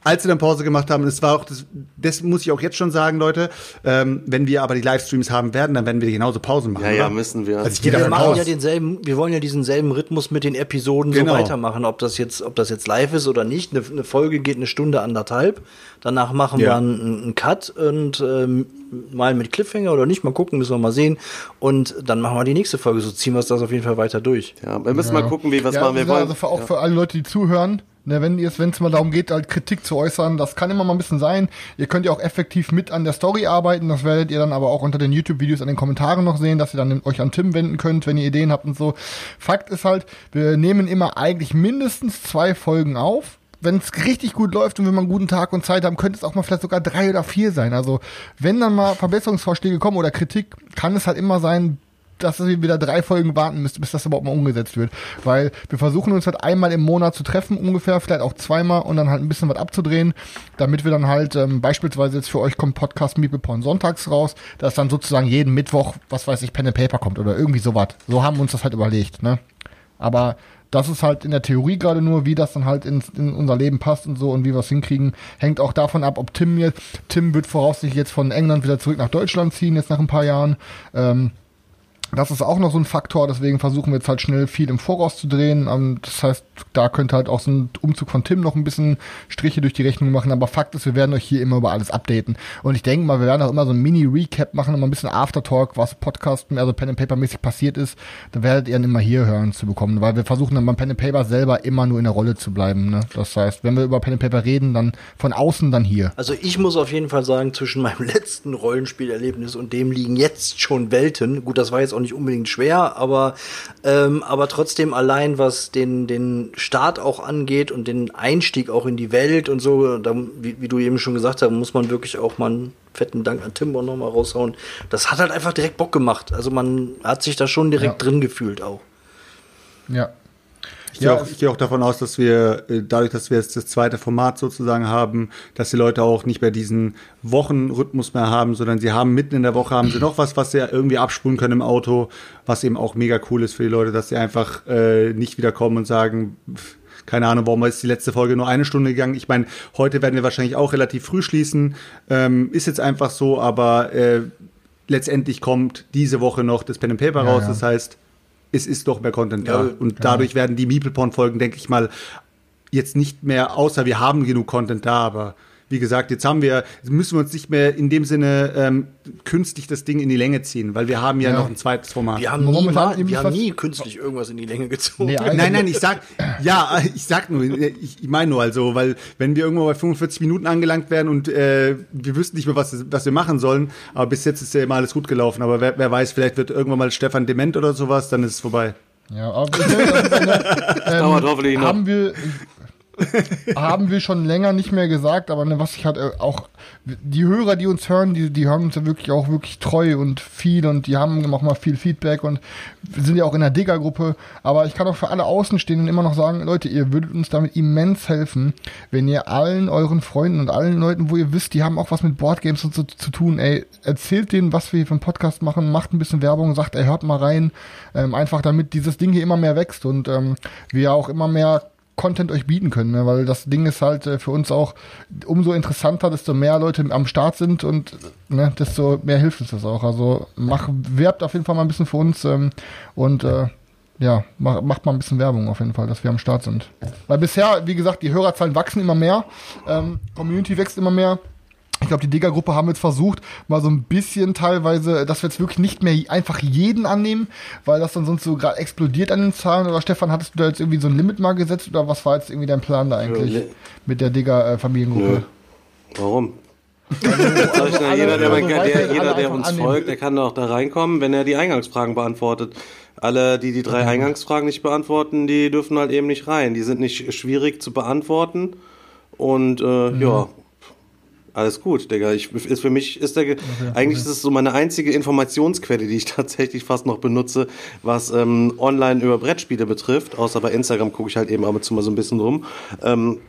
als wir dann Pause gemacht haben, es war auch, das, das muss ich auch jetzt schon sagen, Leute, ähm, wenn wir aber die Livestreams haben werden, dann werden wir genauso Pausen machen.
Ja, ja,
oder?
müssen wir.
Also ich gehe
Ja, wir machen ja denselben, wir wollen ja diesen selben Rhythmus mit den Episoden
Genau.
so weitermachen, ob das jetzt, ob das jetzt live ist oder nicht. Eine, eine Folge geht eine Stunde anderthalb. Danach machen
Ja.
wir einen, einen Cut und ähm, mal mit Cliffhanger oder nicht, mal gucken, müssen wir mal sehen. Und dann machen wir die nächste Folge. So ziehen wir es das auf jeden Fall weiter durch.
Ja, wir müssen mal gucken, wie was
ja,
machen wir
ja,
wollen.
Also für, auch für alle Leute, die zuhören, ne, wenn es mal darum geht, halt Kritik zu äußern, das kann immer mal ein bisschen sein. Ihr könnt ja auch effektiv mit an der Story arbeiten. Das werdet ihr dann aber auch unter den YouTube-Videos an den Kommentaren noch sehen, dass ihr dann euch an Tim wenden könnt, wenn ihr Ideen habt und so. Fakt ist halt, wir nehmen immer eigentlich mindestens zwei Folgen auf. Wenn es richtig gut läuft und wenn wir einen guten Tag und Zeit haben, könnte es auch mal vielleicht sogar drei oder vier sein. Also wenn dann mal Verbesserungsvorschläge kommen oder Kritik, kann es halt immer sein, dass ihr wieder drei Folgen warten müsst, bis das überhaupt mal umgesetzt wird. Weil wir versuchen uns halt einmal im Monat zu treffen, ungefähr, vielleicht auch zweimal und dann halt ein bisschen was abzudrehen, damit wir dann halt, ähm, beispielsweise jetzt für euch kommt Podcast Meeple sonntags raus, dass dann sozusagen jeden Mittwoch, was weiß ich, Pen and Paper kommt oder irgendwie sowas. So haben wir uns das halt überlegt, ne? Aber das ist halt in der Theorie gerade nur, wie das dann halt in, in unser Leben passt und so und wie wir es hinkriegen. Hängt auch davon ab, ob Tim jetzt, Tim wird voraussichtlich jetzt von England wieder zurück nach Deutschland ziehen, jetzt nach ein paar Jahren. Ähm, Das ist auch noch so ein Faktor, deswegen versuchen wir jetzt halt schnell viel im Voraus zu drehen. Ähm, das heißt, da könnte halt auch so ein Umzug von Tim noch ein bisschen Striche durch die Rechnung machen. Aber Fakt ist, wir werden euch hier immer über alles updaten. Und ich denke mal, wir werden auch immer so ein Mini-Recap machen, immer ein bisschen Aftertalk, was Podcast, also Pen and Paper mäßig passiert ist. Da werdet ihr dann immer hier hören zu bekommen, weil wir versuchen dann beim Pen and Paper selber immer nur in der Rolle zu bleiben. Ne? Das heißt, wenn wir über Pen and Paper reden, dann von außen dann hier.
Also ich muss auf jeden Fall sagen, zwischen meinem letzten Rollenspielerlebnis und dem liegen jetzt schon Welten. Gut, das war jetzt auch nicht unbedingt schwer, aber, ähm, aber trotzdem allein, was den, den Start auch angeht und den Einstieg auch in die Welt und so, da, wie, wie du eben schon gesagt hast, muss man wirklich auch mal einen fetten Dank an Timber nochmal raushauen. Das hat halt einfach direkt Bock gemacht. Also man hat sich da schon direkt
Ja.
drin gefühlt auch.
Ja.
Ich gehe,
Ja,
auch,
es-
ich gehe auch davon aus, dass wir, äh, dadurch, dass wir jetzt das zweite Format sozusagen haben, dass die Leute auch nicht mehr diesen Wochenrhythmus mehr haben, sondern sie haben mitten in der Woche haben sie noch was, was sie irgendwie abspulen können im Auto, was eben auch mega cool ist für die Leute, dass sie einfach äh, nicht wiederkommen und sagen, pff, keine Ahnung, warum ist die letzte Folge nur eine Stunde gegangen. Ich meine, heute werden wir wahrscheinlich auch relativ früh schließen. Ähm, ist jetzt einfach so, aber äh, letztendlich kommt diese Woche noch das Pen and Paper
Ja,
raus.
ja.
Das heißt, es ist doch mehr Content da.
Ja,
und dadurch werden die Meeple-Porn-Folgen, denke ich mal, jetzt nicht mehr, außer wir haben genug Content da, aber wie gesagt, jetzt haben wir, müssen wir uns nicht mehr in dem Sinne ähm, künstlich das Ding in die Länge ziehen, weil wir haben ja,
Ja.
noch ein zweites Format.
Wir haben, nie,
momentan eben
wir haben nie künstlich irgendwas in die Länge gezogen.
Nee,
Nein, nein, ich sag, ja, ich sag nur, ich, ich meine nur also, weil wenn wir irgendwo bei 45 Minuten angelangt werden und äh, wir wüssten nicht mehr, was, was wir machen sollen, aber bis jetzt ist ja immer alles gut gelaufen, aber wer, wer weiß, vielleicht wird irgendwann mal Stefan dement oder sowas, dann ist es vorbei.
Ja, aber denke, das ist eine, ähm,
dauert hoffentlich noch.
Haben wir, haben wir schon länger nicht mehr gesagt, aber ne, was ich halt äh, auch, die Hörer, die uns hören, die, die hören uns ja wirklich auch wirklich treu und viel und die haben auch mal viel Feedback und sind ja auch in der Digger-Gruppe, aber ich kann auch für alle Außenstehenden immer noch sagen, Leute, ihr würdet uns damit immens helfen, wenn ihr allen euren Freunden und allen Leuten, wo ihr wisst, die haben auch was mit Boardgames und so zu tun, ey, erzählt denen, was wir hier für einen Podcast machen, macht ein bisschen Werbung, sagt, ey, hört mal rein, ähm, einfach damit dieses Ding hier immer mehr wächst und ähm, wir auch immer mehr Content euch bieten können, ne? weil das Ding ist halt äh, für uns auch umso interessanter, desto mehr Leute am Start sind und ne, desto mehr hilft uns das auch. Also mach, werbt auf jeden Fall mal ein bisschen für uns ähm, und äh, ja, mach, macht mal ein bisschen Werbung auf jeden Fall, dass wir am Start sind. Weil bisher, wie gesagt, die Hörerzahlen wachsen immer mehr, ähm, Community wächst immer mehr. Ich glaube, die Digger-Gruppe haben jetzt versucht, mal so ein bisschen teilweise, dass wir jetzt wirklich nicht mehr einfach jeden annehmen, weil das dann sonst so gerade explodiert an den Zahlen. Oder Stefan, hattest du da jetzt irgendwie so ein Limit mal gesetzt oder was war jetzt irgendwie dein Plan da eigentlich
li-
mit der Digger-Familiengruppe?
Warum? Ich denn,
alle-
jeder, der,
also
der,
weiterhin
jeder, der uns
annehmen.
folgt, der kann doch da reinkommen, wenn er die Eingangsfragen beantwortet. Alle, die die drei Eingangsfragen nicht beantworten, die dürfen halt eben nicht rein. Die sind nicht schwierig zu beantworten. Und äh,
Mhm.
ja, alles gut, Digga. Ich, ist für mich ist der, ge- eigentlich ist es so meine einzige Informationsquelle, die ich tatsächlich fast noch benutze, was ähm, online über Brettspiele betrifft. Außer bei Instagram gucke ich halt eben ab und zu mal so ein bisschen rum. Ähm,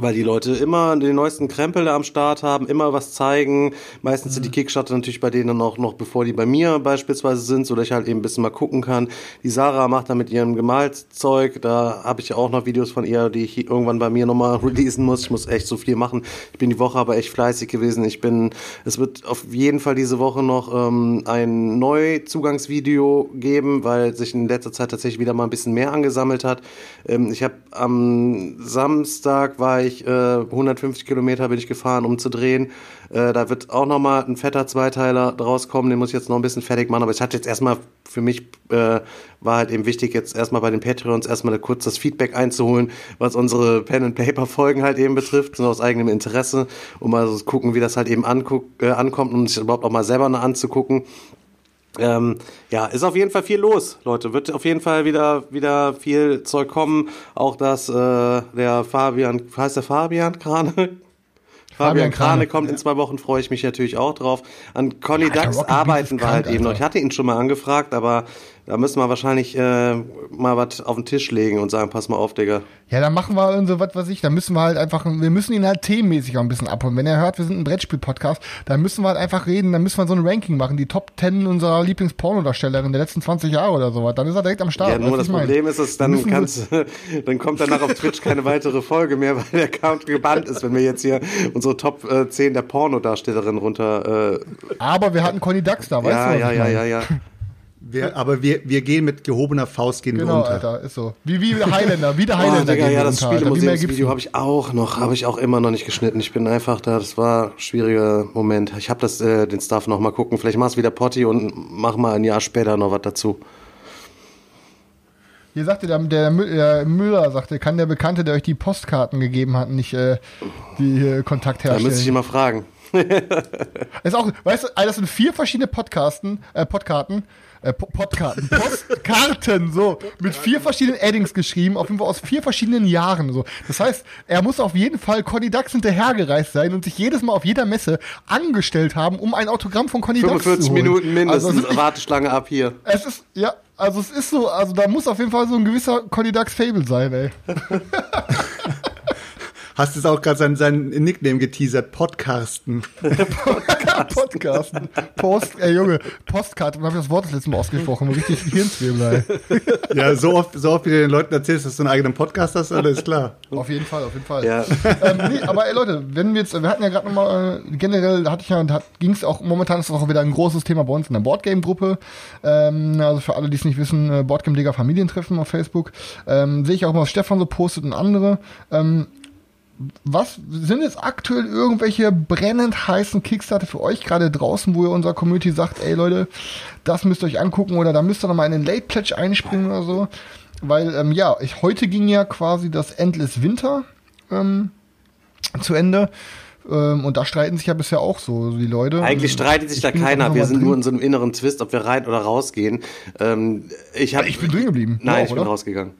weil die Leute immer den neuesten Krempel am Start haben, immer was zeigen. Meistens sind die Kickstarter natürlich bei denen auch noch, bevor die bei mir beispielsweise sind, so dass ich halt eben ein bisschen mal gucken kann. Die Sarah macht da mit ihrem Gemalszeug, da habe ich ja auch noch Videos von ihr, die ich irgendwann bei mir nochmal releasen muss. Ich muss echt so viel machen. Ich bin die Woche aber echt fleißig gewesen. Ich bin, es wird auf jeden Fall diese Woche noch ähm, ein Neuzugangsvideo geben, weil sich in letzter Zeit tatsächlich wieder mal ein bisschen mehr angesammelt hat. Ähm, ich habe am Samstag war ich äh, 150 Kilometer bin ich gefahren, um zu drehen. Äh, da wird auch noch mal ein fetter Zweiteiler draus kommen. Den muss ich jetzt noch ein bisschen fertig machen. Aber es hat jetzt erstmal für mich äh, war halt eben wichtig, jetzt erstmal bei den Patreons erstmal kurz das Feedback einzuholen, was unsere Pen and Paper Folgen halt eben betrifft, sind aus eigenem Interesse, um mal so zu gucken, wie das halt eben anguck, äh, ankommt, um sich überhaupt auch mal selber anzugucken. Ähm, ja, ist auf jeden Fall viel los, Leute. Wird auf jeden Fall wieder, wieder viel Zeug kommen. Auch dass äh, der Fabian, heißt der Fabian Krane? Fabian Krane
Krane.
kommt in zwei Wochen, freue ich mich natürlich auch drauf. An Conny
Alter,
Dax arbeiten wir halt eben noch. Ich hatte ihn schon mal angefragt, aber da müssen wir wahrscheinlich äh, mal was auf den Tisch legen und sagen, pass mal auf, Digga.
Ja, dann machen wir und so was weiß ich, dann müssen wir halt einfach, wir müssen ihn halt themenmäßig auch ein bisschen abholen. Wenn er hört, wir sind ein Brettspiel-Podcast, dann müssen wir halt einfach reden, dann müssen wir so ein Ranking machen, die Top 10 unserer Lieblingspornodarstellerin der letzten 20 Jahre oder sowas. Dann ist er direkt am Start.
Ja, nur das
ich mein?
Problem ist, dass dann kannst, dann kommt danach auf Twitch keine weitere Folge mehr, weil der Account gebannt ist, wenn wir jetzt hier unsere Top äh, 10 der Pornodarstellerin runter. Äh,
Aber wir hatten Conny Dax da, weißt
ja,
du?
ja, ja,
mein?
ja, ja.
Wir, aber wir, wir gehen mit gehobener Faust gehen wir
Genau,
unter.
Alter, ist so. Wie, wie der Highlander, wie der
Oh,
Highlander.
Digga,
gehen
ja,
wir
das Spielemuseumsvideo
nicht.
habe ich auch noch, habe ich auch immer noch nicht geschnitten. Ich bin einfach da, das war ein schwieriger Moment. Ich habe das, äh, den Stuff noch mal gucken. Vielleicht mach's wieder Potti und mach mal ein Jahr später noch was dazu.
Hier sagte der, der, Mü- der Müller, sagte, kann der Bekannte, der euch die Postkarten gegeben hat, nicht äh, die äh, Kontakt
Da müsste ich
herstellen?
immer fragen.
ist auch, weißt du, das sind vier verschiedene Podcasten, äh, Podkarten, äh, Po- Podkarten, Postkarten, so, mit vier verschiedenen Addings geschrieben, auf jeden Fall aus vier verschiedenen Jahren, so. Das heißt, er muss auf jeden Fall Conny Dax hinterhergereist sein und sich jedes Mal auf jeder Messe angestellt haben, um ein Autogramm von Conny Dax zu
45
holen.
Minuten mindestens.
Also,
Warteschlange ab hier.
es ist, ja, also es ist so, also da muss auf jeden Fall so ein gewisser Conny Dax Fable sein, ey.
Hast jetzt auch gerade sein, sein Nickname geteasert, Podcasten.
Podcasten. Post, ey Junge, Postkarte, dann habe ich das Wort das letzte Mal ausgesprochen, richtig Hirnzwiebel, ey.
Ja, so oft, so oft wie du den Leuten erzählst, dass du einen eigenen Podcast hast, alles klar.
Auf jeden Fall, auf jeden Fall.
Ja.
ähm, nee, aber ey Leute, wenn wir jetzt, wir hatten ja gerade nochmal, äh, generell da hatte ich ja, ging es auch, momentan ist auch wieder ein großes Thema bei uns in der Boardgame-Gruppe. Ähm, also für alle, die es nicht wissen, äh, Boardgame-Liga Familientreffen auf Facebook. Ähm, Sehe ich auch mal, was Stefan so postet und andere. Ähm, was sind jetzt aktuell irgendwelche brennend heißen Kickstarter für euch gerade draußen, wo ihr unserer Community sagt, ey Leute, das müsst ihr euch angucken oder da müsst ihr nochmal in den Late Pledge einspringen oder so? Weil, ähm, ja, ich, heute ging ja quasi das Endless Winter ähm, zu Ende. Ähm, und da streiten sich ja bisher auch so die Leute.
Eigentlich streitet sich
Ich
da keiner. Wir sind
drin.
nur in so einem inneren Twist, ob wir rein oder rausgehen. Ähm, ich, hab,
Ich bin drin geblieben.
Nein,
Ja,
ich bin
oder?
rausgegangen.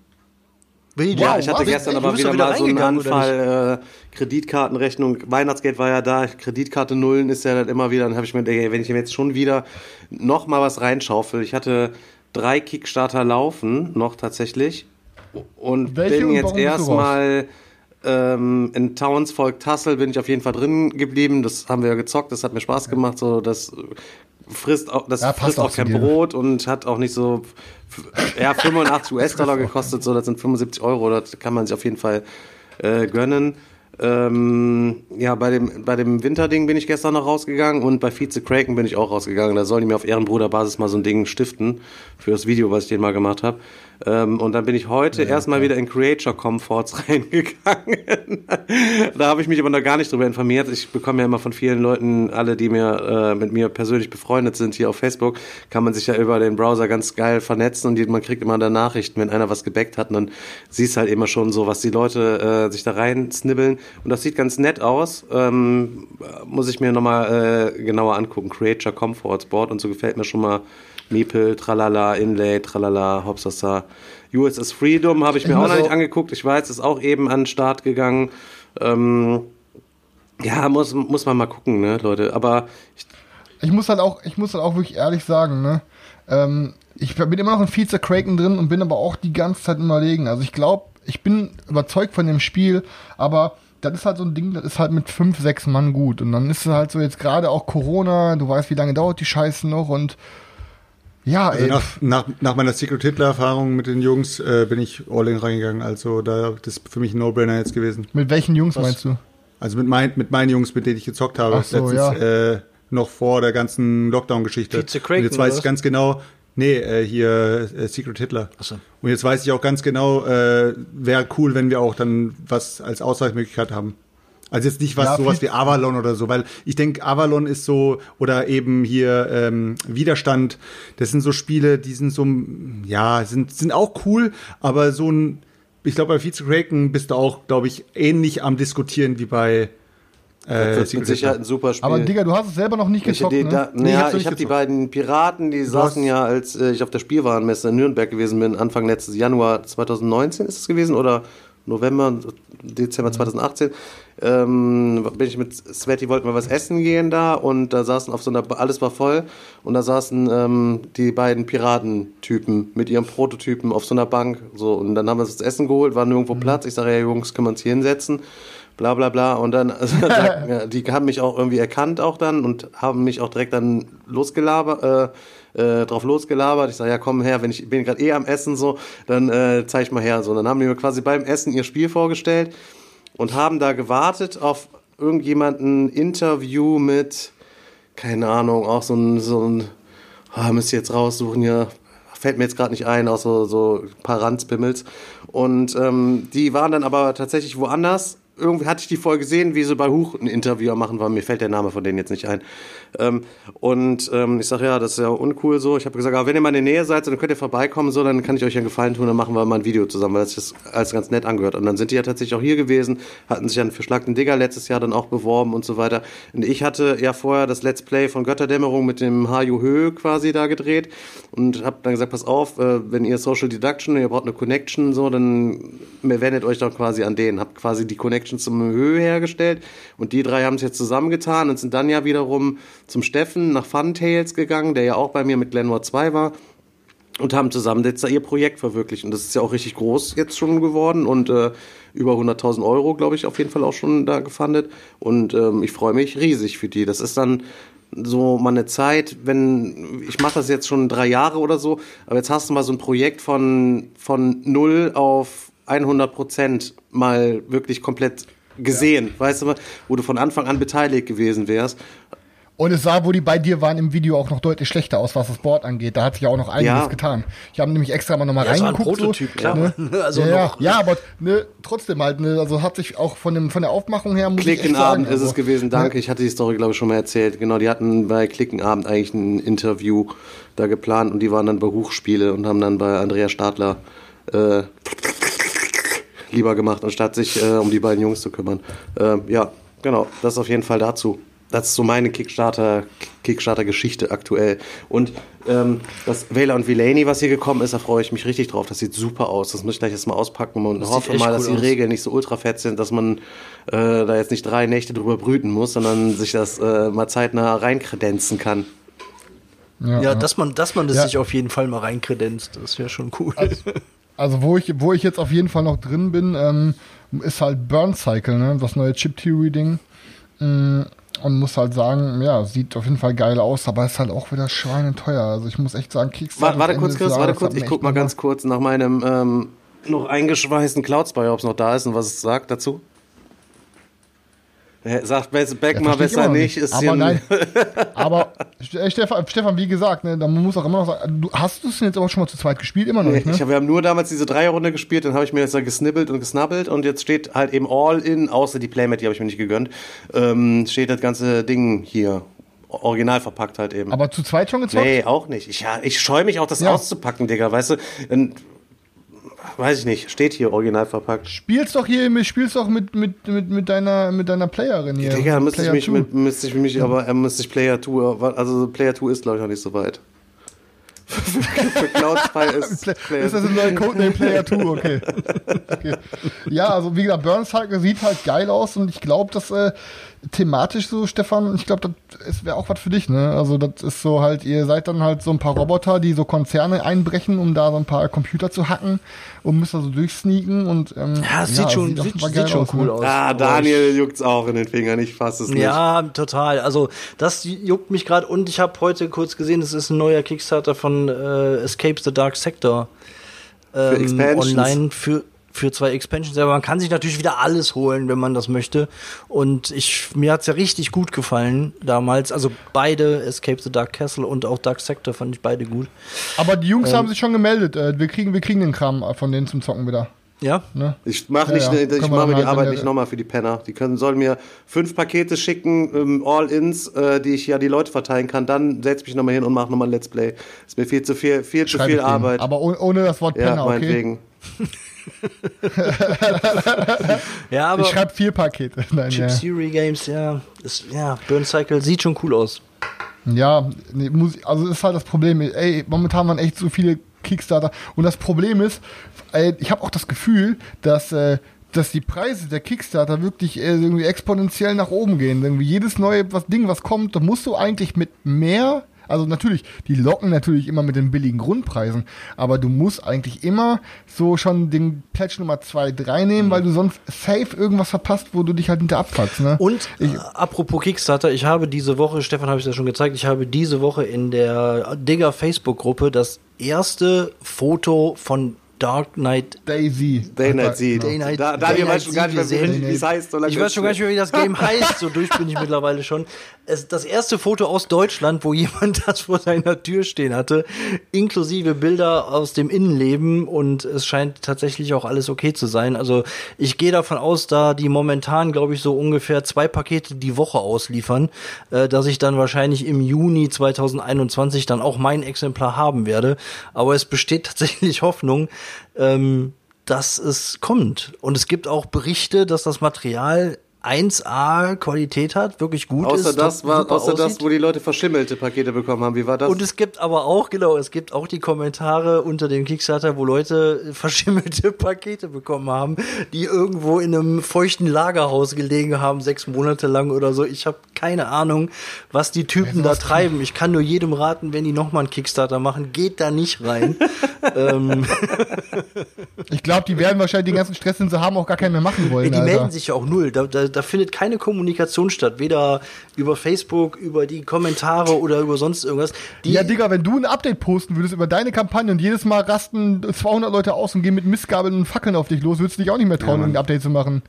Wie,
Ja, ich hatte
was?
gestern aber wieder,
wieder
mal so einen Anfall, äh, Kreditkartenrechnung, Weihnachtsgeld war ja da, Kreditkarte Nullen ist ja dann immer wieder, dann habe ich mir gedacht, ey, wenn ich mir jetzt schon wieder noch mal was reinschaufel, ich hatte drei Kickstarter laufen, noch tatsächlich, und
Welche
bin
und
jetzt erstmal ähm, in Townsvolk Tassel bin ich auf jeden Fall drin geblieben, das haben wir ja gezockt, das hat mir Spaß gemacht, so das frisst auch, das
Ja,
frisst
auch
auch kein. Brot und hat auch nicht so ja 85 US-Dollar gekostet, so das sind 75 Euro, das kann man sich auf jeden Fall äh, gönnen. Ähm, ja, bei dem, bei dem Winterding bin ich gestern noch rausgegangen und bei Vize Kraken bin ich auch rausgegangen. Da sollen die mir auf Ehrenbruderbasis mal so ein Ding stiften für das Video, was ich denen mal gemacht habe. Ähm, und dann bin ich heute erstmal wieder in Creature Comforts reingegangen. da habe ich mich aber noch gar nicht drüber informiert. Ich bekomme ja immer von vielen Leuten, alle, die mir äh, mit mir persönlich befreundet sind hier auf Facebook, kann man sich ja über den Browser ganz geil vernetzen und die, man kriegt immer da Nachrichten, wenn einer was gebackt hat. Und dann siehst halt immer schon so, was die Leute äh, sich da rein snibbeln. Und das sieht ganz nett aus. Ähm, muss ich mir nochmal äh, genauer angucken. Creature Comforts Board und so gefällt mir schon mal. Meeple, Tralala, Inlay, Tralala, Hopsasa. USS Freedom habe ich mir auch noch nicht angeguckt. Ich weiß, ist auch eben an den Start gegangen. Ähm, ja, muss, muss man mal gucken, ne, Leute. Aber ich,
Ich muss halt auch, ich muss halt auch wirklich ehrlich sagen, ne? Ähm, ich bin immer noch in Vize Kraken drin und bin aber auch die ganze Zeit im überlegen. Also ich glaube, ich bin überzeugt von dem Spiel, aber das ist halt so ein Ding, das ist halt mit fünf, sechs Mann gut. Und dann ist es halt so jetzt gerade auch Corona, du weißt, wie lange dauert die Scheiße noch und ja,
Also
ey,
nach, nach, nach meiner Secret Hitler-Erfahrung mit den Jungs äh, bin ich all in reingegangen. Also da das ist für mich ein No-Brainer jetzt gewesen.
mit welchen Jungs meinst du?
Also mit, mein, mit meinen Jungs, mit denen ich gezockt habe,
Ach so,
äh, noch vor der ganzen Lockdown-Geschichte. Jetzt weiß ich ganz genau, nee, äh, hier äh, Secret Hitler.
Ach so.
Und jetzt weiß ich auch ganz genau, äh, wäre cool, wenn wir auch dann was als Ausweichmöglichkeit haben. Also jetzt nicht was
Ja,
sowas wie Avalon oder so, weil ich denke, Avalon ist so, oder eben hier ähm, Widerstand, das sind so Spiele, die sind so, ja, sind, sind auch cool, aber so ein, ich glaube, bei Vize Kraken bist du auch, glaube ich, ähnlich am Diskutieren wie bei
das
äh,
wird mit Sicherheit ein super Spiel.
Aber Digga, du hast es selber noch nicht gezockt,
die,
ne?
da,
Nee,
ja, ich habe die beiden Piraten, die saßen
hast-
ja, als äh, ich auf der Spielwarenmesse in Nürnberg gewesen bin, Anfang letztes Januar 2019 ist es gewesen oder November, Dezember 2018, ähm, bin ich mit Sveti, wollten wir was essen gehen da und da saßen auf so einer, alles war voll und da saßen ähm, die beiden Piratentypen mit ihrem Prototypen auf so einer Bank so und dann haben wir uns das Essen geholt, war nirgendwo Platz, ich sage, ja Jungs, können wir uns hier hinsetzen? Bla bla bla und dann, also, die haben mich auch irgendwie erkannt auch dann und haben mich auch direkt dann losgelabert, äh, äh, drauf losgelabert. Ich sage, ja komm her, wenn ich bin gerade eh am Essen so, dann äh, zeig ich mal her. So, und dann haben die mir quasi beim Essen ihr Spiel vorgestellt und haben da gewartet auf irgendjemanden Interview mit, keine Ahnung, auch so ein, so ein ah, müsst ihr jetzt raussuchen hier, fällt mir jetzt gerade nicht ein, auch so, so ein paar Ranzbimmels. Und ähm, die waren dann aber tatsächlich woanders irgendwie hatte ich die vorher gesehen, wie sie bei Huch ein Interview machen war. Mir fällt der Name von denen jetzt nicht ein. Ähm, und ähm, ich sage, ja, das ist ja uncool so. Ich habe gesagt, aber wenn ihr mal in der Nähe seid, dann könnt ihr vorbeikommen, so, dann kann ich euch einen Gefallen tun, dann machen wir mal ein Video zusammen, weil das ist alles ganz nett angehört. Und dann sind die ja tatsächlich auch hier gewesen, hatten sich dann für Schlag den Digger letztes Jahr dann auch beworben und so weiter. Und ich hatte ja vorher das Let's Play von Götterdämmerung mit dem Haju Höhe quasi da gedreht und habe dann gesagt, pass auf, äh, wenn ihr Social Deduction, ihr braucht eine Connection, so, dann wendet euch doch quasi an denen. Habt quasi die Connection zum Höhe hergestellt und die drei haben es jetzt zusammengetan und sind dann ja wiederum zum Steffen nach Funtails gegangen, der ja auch bei mir mit Glenmore 2 war und haben zusammen jetzt da ihr Projekt verwirklicht. Und das ist ja auch richtig groß jetzt schon geworden und äh, über 100.000 Euro, glaube ich, auf jeden Fall auch schon da gefundet. Und ähm, ich freue mich riesig für die. Das ist dann so mal eine Zeit, wenn ich mache das jetzt schon drei Jahre oder so, aber jetzt hast du mal so ein Projekt von von null auf 100 Prozent mal wirklich komplett gesehen, ja. weißt du, wo du von Anfang an beteiligt gewesen wärst.
Und es sah, wo die bei dir waren, im Video auch noch deutlich schlechter aus, was das Board angeht. Da hat sich ja auch noch einiges ja. getan. Ich habe nämlich extra mal nochmal ja, reingeguckt. Das war ein
Prototyp, so, klar.
Ne? Also ja, ja, ja, aber ne, trotzdem halt, ne, also hat sich auch von, dem, von der Aufmachung her.
Klickenabend ist also, es gewesen, danke. Ne? Ich hatte die Story, glaube ich, schon mal erzählt. Genau, die hatten bei Klickenabend eigentlich ein Interview da geplant und die waren dann bei Hochspiele und haben dann bei Andrea Stadler äh, lieber gemacht, anstatt sich äh, um die beiden Jungs zu kümmern. Äh, ja, genau, das ist auf jeden Fall dazu. Das ist so meine Kickstarter, Kickstarter-Geschichte aktuell. Und ähm, das Wähler und Villainy, was hier gekommen ist, da freue ich mich richtig drauf. Das sieht super aus. Das muss ich gleich jetzt mal auspacken und das hoffe mal, dass die aus. Regeln nicht so ultra fett sind, dass man äh, da jetzt nicht drei Nächte drüber brüten muss, sondern sich das äh, mal zeitnah reinkredenzen kann.
Ja, ja, dass man, dass man das ja. sich auf jeden Fall mal reinkredenzt, das wäre schon cool.
Also, also wo ich, wo ich jetzt auf jeden Fall noch drin bin, ähm, ist halt Burn Cycle, ne? das neue Chip Theory Ding. Mm, und muss halt sagen, ja, sieht auf jeden Fall geil aus, aber ist halt auch wieder schweineteuer. Also ich muss echt sagen,
Kickstarter. Warte, warte kurz, Chris, warte kurz. Ich guck mal ganz kurz nach meinem ähm, noch eingeschweißten Cloud Spy, ob es noch da ist und was es sagt dazu. Sagt Beck ja, mal besser nicht. Ist
aber nein. aber äh, Stefan, Stefan, wie gesagt, ne, man muss auch immer noch sagen, du, hast du es denn jetzt aber schon mal zu zweit gespielt? Immer noch nicht, ne?
Ich wir haben nur damals diese Dreierrunde gespielt, dann habe ich mir jetzt da gesnibbelt und gesnabbelt und jetzt steht halt eben All in, außer die Playmat, die habe ich mir nicht gegönnt, ähm, steht das ganze Ding hier original verpackt halt eben.
Aber zu zweit schon gezockt?
Nee, auch nicht. Ich, ja, ich scheue mich auch, das ja. auszupacken, Digga, weißt du? Weiß ich nicht, steht hier original verpackt.
Spielst doch hier, spielst doch mit, mit, mit, mit, deiner, mit deiner Playerin hier.
Digga, müsste ich mich, mit, müsste ich mich, aber er müsste ich Player 2, also Player 2 ist glaube ich noch nicht so weit.
für Cloud Spy ist. Player ist das ein neuer Codename Player 2, okay. okay. Ja, also wie gesagt, Burns sieht halt geil aus und ich glaube, dass äh, thematisch so, Stefan, ich glaube, das wäre auch was für dich, ne? Also das ist so halt, ihr seid dann halt so ein paar Roboter, die so Konzerne einbrechen, um da so ein paar Computer zu hacken und müsst da so durchsneaken und
ähm, ja, es sieht schon, sieht, sieht, sieht schon aus, cool ne? aus.
Ah, Daniel juckt's auch in den Fingern, ich fasse es nicht.
Ja, total. Also das juckt mich gerade und ich habe heute kurz gesehen, es ist ein neuer Kickstarter von äh, Escape the Dark Sector.
Ähm, für
online für für zwei Expansions, aber man kann sich natürlich wieder alles holen, wenn man das möchte. Und ich, mir hat's ja richtig gut gefallen damals. Also beide, Escape the Dark Castle und auch Dark Sector, fand ich beide gut.
Aber die Jungs ähm, haben sich schon gemeldet. Äh, wir kriegen, wir kriegen den Kram von denen zum Zocken wieder.
Ja.
Ne? Ich mache nicht, ja, ja. ich mache mir die halt Arbeit nicht nochmal für die Penner. Die können, sollen mir fünf Pakete schicken, ähm, All-Ins, äh, die ich ja die Leute verteilen kann. Dann setz mich nochmal hin und mache nochmal ein Let's Play. Ist mir viel zu viel, viel zu viel Arbeit.
Aber ohne das Wort Penner, ja, meinetwegen. okay?
Ja, aber
ich schreibe vier Pakete.
Nein, Chip ja. Theory Games, ja, ist, ja, Burn Cycle sieht schon cool aus.
Ja, nee, muss, also ist halt das Problem. Ey, momentan waren echt so viele Kickstarter. Und das Problem ist, ey, ich habe auch das Gefühl, dass äh, dass die Preise der Kickstarter wirklich äh, irgendwie exponentiell nach oben gehen. Irgendwie jedes neue was Ding, was kommt, da musst du eigentlich mit mehr also natürlich, die locken natürlich immer mit den billigen Grundpreisen, aber du musst eigentlich immer so schon den Pledge Nummer 2, 3 nehmen, mhm. weil du sonst safe irgendwas verpasst, wo du dich halt hinter abfuckst. Ne?
Und ich, äh, apropos Kickstarter, ich habe diese Woche, Stefan habe ich ja schon gezeigt, ich habe diese Woche in der Digger Facebook-Gruppe das erste Foto von Dark Knight
Daisy.
Day Night
Sie.
Seed.
Day Night-
Da,
Day
Daniel
Night
weiß schon gar nicht mehr, wie es heißt. so
Ich weiß schon gar nicht mehr, wie das Game heißt. So durch bin ich mittlerweile schon. Es, das erste Foto aus Deutschland, wo jemand das vor seiner Tür stehen hatte, inklusive Bilder aus dem Innenleben und es scheint tatsächlich auch alles okay zu sein. Also ich gehe davon aus, da die momentan, glaube ich, so ungefähr zwei Pakete die Woche ausliefern, äh, dass ich dann wahrscheinlich im Juni 2021 dann auch mein Exemplar haben werde. Aber es besteht tatsächlich Hoffnung, ähm, dass es kommt. Und es gibt auch Berichte, dass das Material 1A Qualität hat, wirklich gut
Außer
ist.
das, war, außer das,
aussieht.
wo die Leute verschimmelte Pakete bekommen haben. Wie war das?
Und es gibt aber auch, genau, es gibt auch die Kommentare unter dem Kickstarter, wo Leute verschimmelte Pakete bekommen haben, die irgendwo in einem feuchten Lagerhaus gelegen haben, sechs Monate lang oder so. Ich habe keine Ahnung, was die Typen da treiben. Ich kann nur jedem raten, wenn die nochmal einen Kickstarter machen, geht da nicht rein. ähm,
Ich glaube, die werden wahrscheinlich den ganzen Stress, den sie haben, auch gar keinen mehr machen wollen.
Die
Alter.
melden sich ja auch null. Da, da, da findet keine Kommunikation statt. Weder über Facebook, über die Kommentare oder über sonst irgendwas. Die,
Ja, Digga, wenn du ein Update posten würdest über deine Kampagne und jedes Mal rasten 200 Leute aus und gehen mit Mistgabeln und Fackeln auf dich los, würdest du dich auch nicht mehr trauen, ein Update zu machen.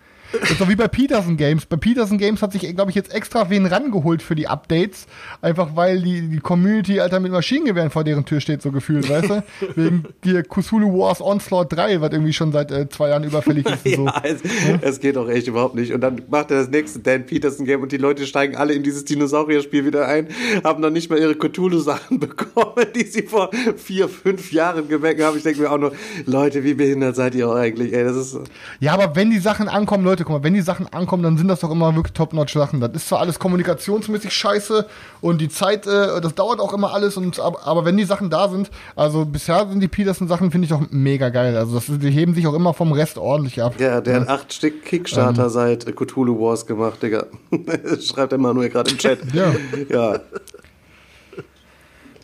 Doch wie bei Peterson Games. Bei Peterson Games hat sich, glaube ich, jetzt extra wen rangeholt für die Updates. Einfach weil die, die Community, Alter, mit Maschinengewehren vor deren Tür steht, so gefühlt, weißt du? Wegen dir Cthulhu Wars Onslaught 3, was irgendwie schon seit äh, zwei Jahren überfällig ist. Und so.
Ja, es, es geht auch echt überhaupt nicht. Und dann macht er das nächste Dan Peterson Game und die Leute steigen alle in dieses Dinosaurier-Spiel wieder ein, haben noch nicht mal ihre Cthulhu-Sachen bekommen, die sie vor vier, fünf Jahren gewecken haben. Ich denke mir auch nur, Leute, wie behindert seid ihr auch eigentlich? Ey, das ist,
Ja, aber wenn die Sachen ankommen, Leute, guck mal, wenn die Sachen ankommen, dann sind das doch immer wirklich top-notch-Sachen. Das ist zwar alles kommunikationsmäßig scheiße und die Zeit, äh, das dauert auch immer alles, und, aber, aber wenn die Sachen da sind, also bisher sind die Peterson-Sachen, finde ich doch mega geil. Also das, die heben sich auch immer vom Rest ordentlich ab.
ja, der hat acht Stück Kickstarter seit äh, Cthulhu Wars gemacht, Digga. Schreibt er mal nur gerade im Chat.
Ja.
ja.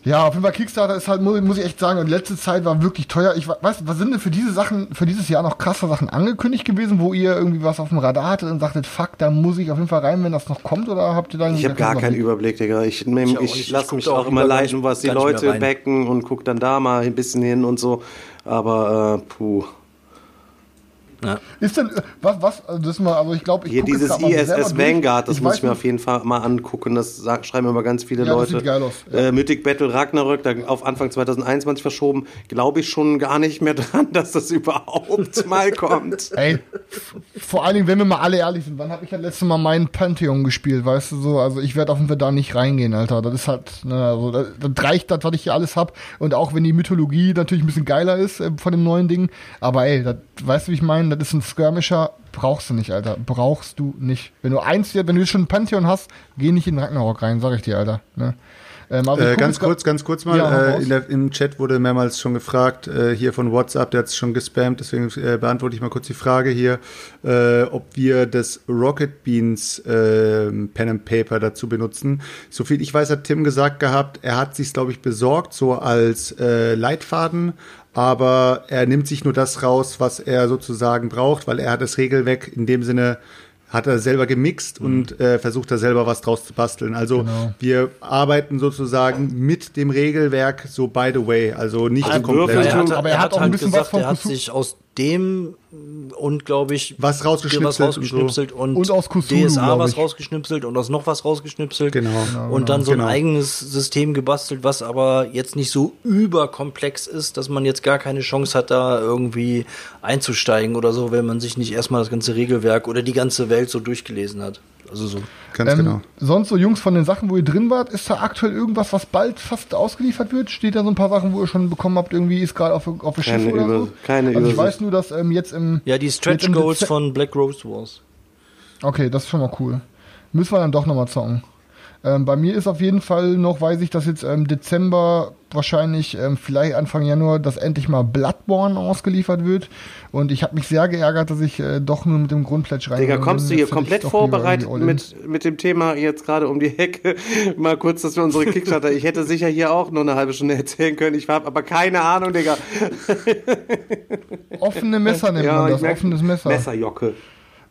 Ja, auf jeden Fall Kickstarter ist halt, muss, ich echt sagen, und letzte Zeit war wirklich teuer. Ich we- weiß, was sind denn für diese Sachen, für dieses Jahr noch krasse Sachen angekündigt gewesen, wo ihr irgendwie was auf dem Radar hattet und sagtet, fuck, da muss ich auf jeden Fall rein, wenn das noch kommt, oder habt ihr da
Ich habe gar keinen Überblick, Digga. Ich, ich, ich
Ich
lasse mich
auch
auch immer leiten, was die Leute
rein.
backen und guck dann da mal ein bisschen hin und so. Aber äh, puh.
Ja.
Ist denn, was, was, das mal, also ich glaube, ich
Hier dieses ISS. Vanguard, das
Ich
muss ich mir
nicht-
auf jeden Fall mal angucken. Das sag, schreiben immer ganz viele
Ja, das
Leute.
sieht geil aus, ja.
Äh, Mythic Battle Ragnarök, da auf Anfang 2021 verschoben. Glaube ich schon gar nicht mehr dran, dass das überhaupt mal kommt.
Ey, vor allen Dingen, wenn wir mal alle ehrlich sind, wann habe ich das letzte Mal meinen Pantheon gespielt, weißt du so? Also ich werde auf jeden Fall da nicht reingehen, Alter. Das ist halt, ne, also das, das reicht das, was ich hier alles hab. Und auch wenn die Mythologie natürlich ein bisschen geiler ist äh, von dem neuen Ding. Aber ey, das, weißt du, wie ich meine? Das ist ein Skirmisher, brauchst du nicht, Alter. Brauchst du nicht. Wenn du eins hier, wenn du schon ein Pantheon hast, geh nicht in Ragnarok rein, sag ich dir, Alter. Ne? Ähm, also
Äh, ganz kurz, ganz kurz mal.
Ja,
äh, der, Im Chat wurde mehrmals schon gefragt, äh, hier von WhatsApp, der hat es schon gespammt, deswegen äh, beantworte ich mal kurz die Frage hier, äh, ob wir das Rocket Beans äh, Pen and Paper dazu benutzen. So viel ich weiß, hat Tim gesagt gehabt, er hat sich glaube ich, besorgt, so als äh, Leitfaden, aber er nimmt sich nur das raus, was er sozusagen braucht, weil er hat das Regelwerk in dem Sinne hat er selber gemixt und äh, versucht da selber was draus zu basteln. Also
Genau.
wir arbeiten sozusagen mit dem Regelwerk so by the way, also nicht
Also
komplett.
Würfel-
er hat,
Aber er hat auch ein
halt
bisschen
gesagt,
was von
er hat sich aus dem und glaube ich
Was rausgeschnipselt
was rausgeschnipselt und,
Und aus Cthulhu,
DSA was rausgeschnipselt und aus noch was rausgeschnipselt
Genau.
und dann so
Genau.
ein eigenes System gebastelt, was aber jetzt nicht so überkomplex ist, dass man jetzt gar keine Chance hat, da irgendwie einzusteigen oder so, wenn man sich nicht erstmal das ganze Regelwerk oder die ganze Welt so durchgelesen hat. Also so.
Ganz
Ähm,
genau.
Sonst so, Jungs, von den Sachen, wo ihr drin wart, ist da aktuell irgendwas, was bald fast ausgeliefert wird? Steht da so ein paar Sachen, wo ihr schon bekommen habt, irgendwie ist gerade auf, auf dem
Keine
Schiff oder
Über-
so?
keine
also ich weiß nur, dass ähm, jetzt im...
Ja, die Stretch Goals von Black Rose Wars.
Okay, das ist schon mal cool. Müssen wir dann doch nochmal zocken. Ähm, bei mir ist auf jeden Fall noch, weiß ich, dass jetzt ähm, Dezember wahrscheinlich, ähm, vielleicht Anfang Januar, dass endlich mal Bloodborne ausgeliefert wird. Und ich habe mich sehr geärgert, dass ich äh, doch nur mit dem Grundplätsch rein
Digga, kommst du hier
Jetzt
komplett vorbereitet mit, mit dem Thema jetzt gerade um die Ecke? Mal kurz, dass wir unsere Kickstarter, ich hätte sicher hier auch nur eine halbe Stunde erzählen können. Ich habe aber keine Ahnung, Digga.
Offene Messer nennt man
ich
das, offenes Messer.
Messerjocke.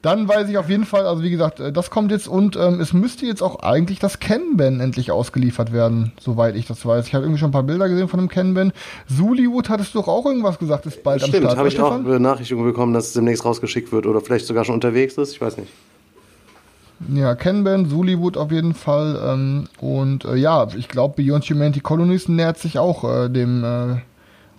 Dann weiß ich auf jeden Fall, also wie gesagt, äh, das kommt jetzt und ähm, es müsste jetzt auch eigentlich das Kanban endlich ausgeliefert werden, soweit ich das weiß. Ich habe irgendwie schon ein paar Bilder gesehen von dem Kanban. Zuliwood hattest du doch auch irgendwas gesagt, ist bald
Stimmt,
am Start.
habe ich auch
Stefan?
Benachrichtigungen bekommen, dass es demnächst rausgeschickt wird oder vielleicht sogar schon unterwegs ist. Ich weiß nicht.
Ja, Kanban, Zuliwood auf jeden Fall. Ähm, und äh, ja, ich glaube, Beyond Humanity Colonies nähert sich auch äh, dem, äh,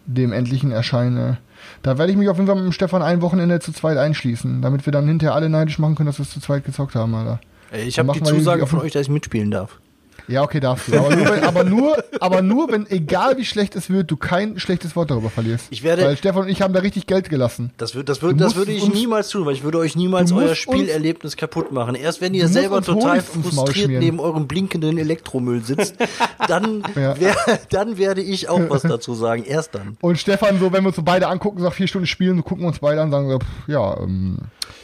dem endlichen Erscheinen. Da werde ich mich auf jeden Fall mit dem Stefan ein Wochenende zu zweit einschließen, damit wir dann hinterher alle neidisch machen können, dass wir es zu zweit gezockt haben, Alter.
Ich habe die Zusage von euch, dass ich mitspielen darf.
Ja, okay, darfst du. Aber nur, wenn, aber nur, aber nur, wenn, egal wie schlecht es wird, du kein schlechtes Wort darüber verlierst.
Ich werde-
Weil Stefan und ich haben da richtig Geld gelassen.
Das, würd, das, würd,
Du
das würde ich
uns-
niemals tun, weil ich würde euch niemals euer
musst uns-
Spielerlebnis kaputt machen. Erst wenn ihr selber total frustriert neben eurem blinkenden Elektromüll sitzt, dann,
Ja.
wer, dann werde ich auch was dazu sagen. Erst dann.
Und Stefan, so, wenn wir uns so beide angucken, sagt vier Stunden spielen, so gucken wir uns beide an, sagen so, pff, ja, ähm,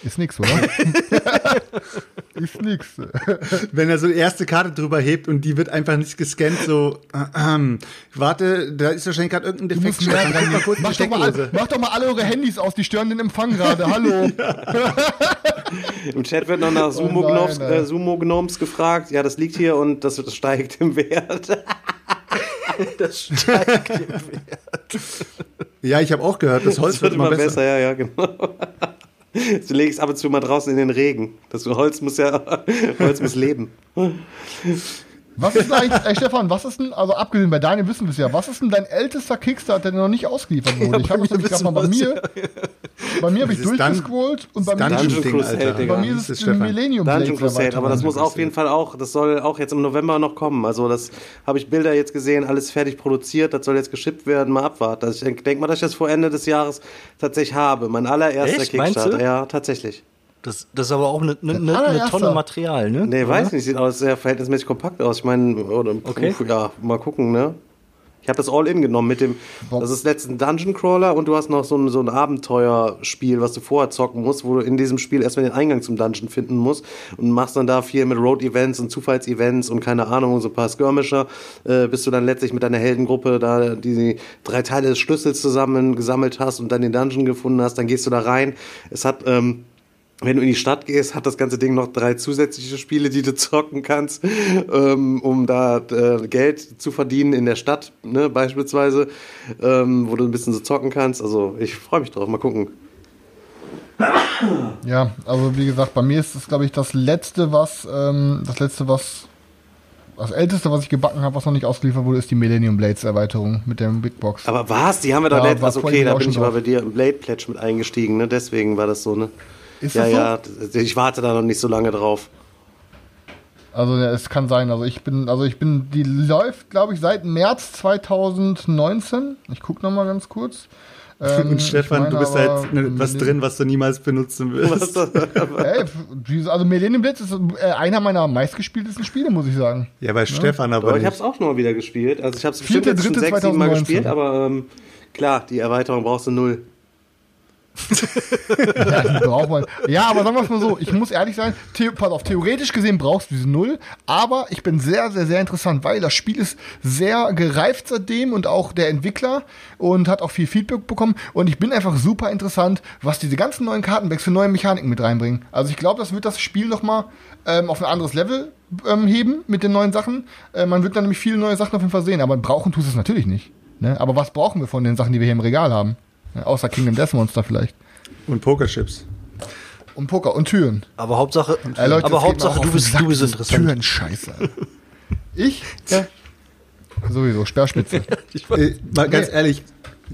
ist nix, oder? ist nix.
Wenn er so die erste Karte drüber hebt und die wird einfach nicht gescannt, so, äh, ähm, warte, da ist wahrscheinlich gerade irgendein
Du
Defekt.
musst merken,
Dann mal kurz
mach, doch mal, alle- mach doch mal alle eure Handys aus, die stören den Empfang gerade. Hallo.
Im Chat wird noch nach Sumo,
Oh nein,
Gnomes,
ey.
äh, Sumo Gnomes gefragt. Ja, das liegt hier und das, das steigt im Wert.
Das steigt im
Ja, ich habe auch gehört, das Holz
Das wird
wird immer
immer
besser.
besser, ja, ja, genau. Du legst ab und zu mal draußen in den Regen. Das Holz muss ja, Holz muss leben.
Was ist denn eigentlich, ey Stefan, was ist denn, also abgesehen bei Daniel wissen wir es ja, was ist denn dein ältester Kickstarter, der noch nicht ausgeliefert wurde? ich habe mich
bei mir
nämlich gerade mal bei mir, bei mir habe ich durchgescrollt und bei mir,
Dungeon Ding, Alter.
Bei mir ist es
Stefan.
Millennium
Dungeon Crusade, aber das muss auf jeden Fall auch, das soll auch jetzt im November noch kommen. Also das habe ich Bilder jetzt gesehen, alles fertig produziert, das soll jetzt geschippt werden, mal abwarten. Also ich denke denk mal, dass ich das vor Ende des Jahres tatsächlich habe. Mein allererster
Echt?
Kickstarter. Ja, tatsächlich.
Das, das ist aber auch eine ne, ne,
allererster.
ne Tonne Material, ne?
Nee,
Oder?
weiß nicht, sieht aus sehr verhältnismäßig kompakt aus. Ich meine, oder,
Okay.
ja, mal gucken, ne? Ich habe das All-In genommen mit dem, das ist letzten Dungeon Crawler und du hast noch so ein, so ein Abenteuerspiel, was du vorher zocken musst, wo du in diesem Spiel erstmal den Eingang zum Dungeon finden musst und machst dann da viel mit Road-Events und Zufalls-Events und keine Ahnung, und so ein paar Skirmisher, äh, bis du dann letztlich mit deiner Heldengruppe da die drei Teile des Schlüssels zusammen gesammelt hast und dann den Dungeon gefunden hast, dann gehst du da rein. Es hat, ähm, wenn du in die Stadt gehst, hat das ganze Ding noch drei zusätzliche Spiele, die du zocken kannst, ähm, um da äh, Geld zu verdienen in der Stadt, ne, beispielsweise, ähm, wo du ein bisschen so zocken kannst. Also ich freue mich drauf, mal gucken.
Ja, also wie gesagt, bei mir ist das, glaube ich, das letzte, was, ähm, das letzte, was, das älteste, was ich gebacken habe, was noch nicht ausgeliefert wurde, ist die Millennium Blades Erweiterung mit der Big Box.
Aber was? Die haben wir doch
Ja,
nicht.
war
Also
voll
okay, da bin ich aber bei dir im Blade Pledge mit eingestiegen, ne? Deswegen war das so, ne?
Ist
ja,
das so?
ja, ich warte da noch nicht so lange drauf.
Also ja, es kann sein. Also ich bin, also ich bin, die läuft, glaube ich, seit März 2019. Ich gucke noch mal ganz kurz. Ähm,
Und Stefan,
ich
du
meine
bist da
aber,
jetzt ne, was drin, was du niemals benutzen wirst.
das?
Ey, also Millennium Blitz ist äh, einer meiner meistgespieltesten Spiele, muss ich sagen.
Ja, bei Stefan aber
Aber ich habe es auch noch mal wieder gespielt. Also ich habe es bestimmt jetzt schon sechs, sieben Mal
2019.
gespielt, aber ähm, klar, die Erweiterung brauchst du null.
Ja, die braucht man. Ja, aber sagen wir es mal so, ich muss ehrlich sein, the pass auf, theoretisch gesehen brauchst du diese Null, aber ich bin sehr, sehr, sehr interessant, weil das Spiel ist sehr gereift seitdem und auch der Entwickler und hat auch viel Feedback bekommen und ich bin einfach super interessant, was diese ganzen neuen Kartenbacks für neue Mechaniken mit reinbringen. Also ich glaube, das wird das Spiel nochmal ähm, auf ein anderes Level ähm, heben mit den neuen Sachen. Äh, man wird dann nämlich viele neue Sachen auf jeden Fall sehen, aber brauchen tust es natürlich nicht. Ne? Aber was brauchen wir von den Sachen, die wir hier im Regal haben? Außer Kingdom Death Monster vielleicht.
Und Pokerchips.
Und Poker und Türen.
Aber Hauptsache,
Ey, Leute,
aber
das geht mir
Hauptsache du bist, du bist interessant.
Türen scheiße. Ich? Ja. Sowieso, Sperrspitze.
Äh, mal ganz
Nee.
ehrlich,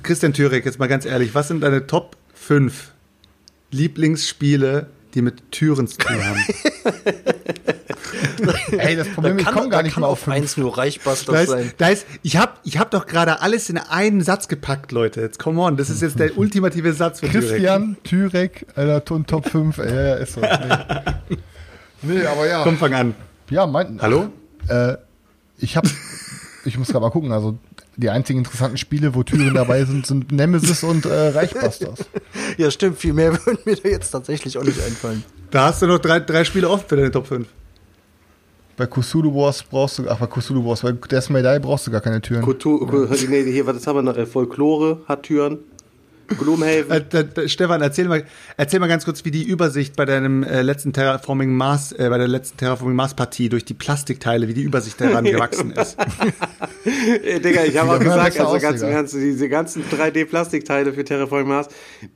Christian Türek, jetzt mal ganz ehrlich, was sind deine Top 5 Lieblingsspiele, die mit Türen zu tun haben?
Ey, das
Da
Problem ist, ich
kann,
komme gar
da
nicht
kann
mal auf
auf
fünf.
eins nur Reichbusters
Da ist,
sein.
da ist, ich habe ich hab doch gerade alles in einen Satz gepackt, Leute. Jetzt come on, das ist jetzt der ultimative Satz für Türek.
Christian, Türek, Alter, Ton- Top 5, ey, ja, ja, ist so. Nee. nee, aber ja.
Komm, fang an.
Ja, mein,
Hallo?
Äh, ich hab, ich muss gerade mal gucken, also die einzigen interessanten Spiele, wo Türen dabei sind, sind Nemesis und äh, Reichbusters.
Ja, stimmt, viel mehr würden mir da jetzt tatsächlich auch nicht einfallen.
Da hast du noch drei, drei Spiele offen für deine Top 5.
Bei Cthulhu Wars brauchst du, ach, bei Cthulhu Wars, bei Death May Die brauchst du gar keine Türen.
Kultur, nee, hier, was haben wir noch? Äh, Folklore hat Türen. Gloomhaven.
Äh, da, da, Stefan, erzähl mal, erzähl mal ganz kurz, wie die Übersicht bei deinem äh, letzten Terraforming Mars, äh, bei der letzten Terraforming Mars Partie durch die Plastikteile, wie die Übersicht daran gewachsen ist.
Digga, ich habe auch gesagt, also
aus,
ganz, ganz, diese ganzen 3D-Plastikteile für Terraforming Mars,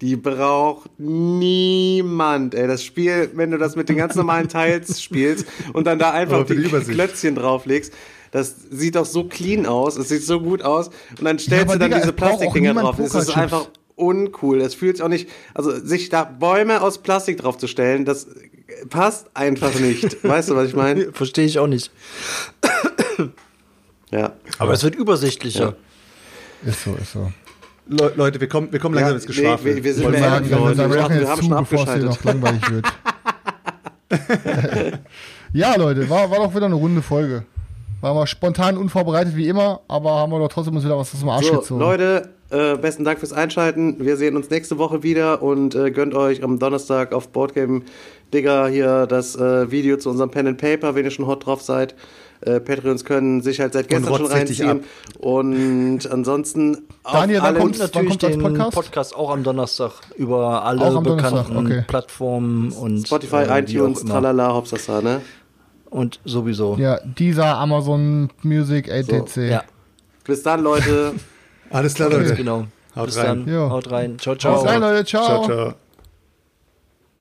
die braucht niemand. Ey, das Spiel, wenn du das mit den ganz normalen Teils spielst und dann da einfach die,
die.
Klötzchen drauflegst, das sieht doch so clean aus, es sieht so gut aus und dann stellst
aber
du dann
Digga,
diese Plastikdinger drauf. Es ist einfach uncool. Es fühlt sich auch nicht, also sich da Bäume aus Plastik draufzustellen, das passt einfach nicht. weißt du, was ich meine?
Verstehe ich auch nicht.
Ja.
Aber es wird übersichtlicher.
Ist so, ist so.
Le Leute, wir kommen, wir kommen langsam
Ja,
ins Geschwafel.
nee, wir- wir sind
Wollen
mehr
sagen,
wir, sagen, wir
wir
machen
haben
jetzt
schon
zu, bevor es hier noch langweilig wird. ja, Leute, war, war doch wieder eine runde Folge. Waren wir spontan unvorbereitet wie immer, aber haben wir doch trotzdem uns wieder was aus dem Arsch
So,
gezogen.
Leute, äh, besten Dank fürs Einschalten. Wir sehen uns nächste Woche wieder und äh, gönnt euch am Donnerstag auf Boardgame Digger hier das äh, Video zu unserem Pen and Paper, wenn ihr schon hot drauf seid. Äh, Patreons können sich halt seit gestern schon reinziehen. Und ansonsten
Daniel, wann kommt-
Und
Wann
natürlich
kommt
den
Podcast?
Podcast? auch am Donnerstag über alle bekannten
okay.
Plattformen und
Spotify,
äh,
iTunes, tralala, Hopsasa, ne?
Und sowieso.
Ja, dieser Amazon Music ATC.
Ja,
Bis dann, Leute.
Alles klar, Leute.
genau.
Haut
Bis
rein.
dann.
Jo.
Haut rein. Ciao, ciao.
Haut rein, Leute.
Ciao, ciao.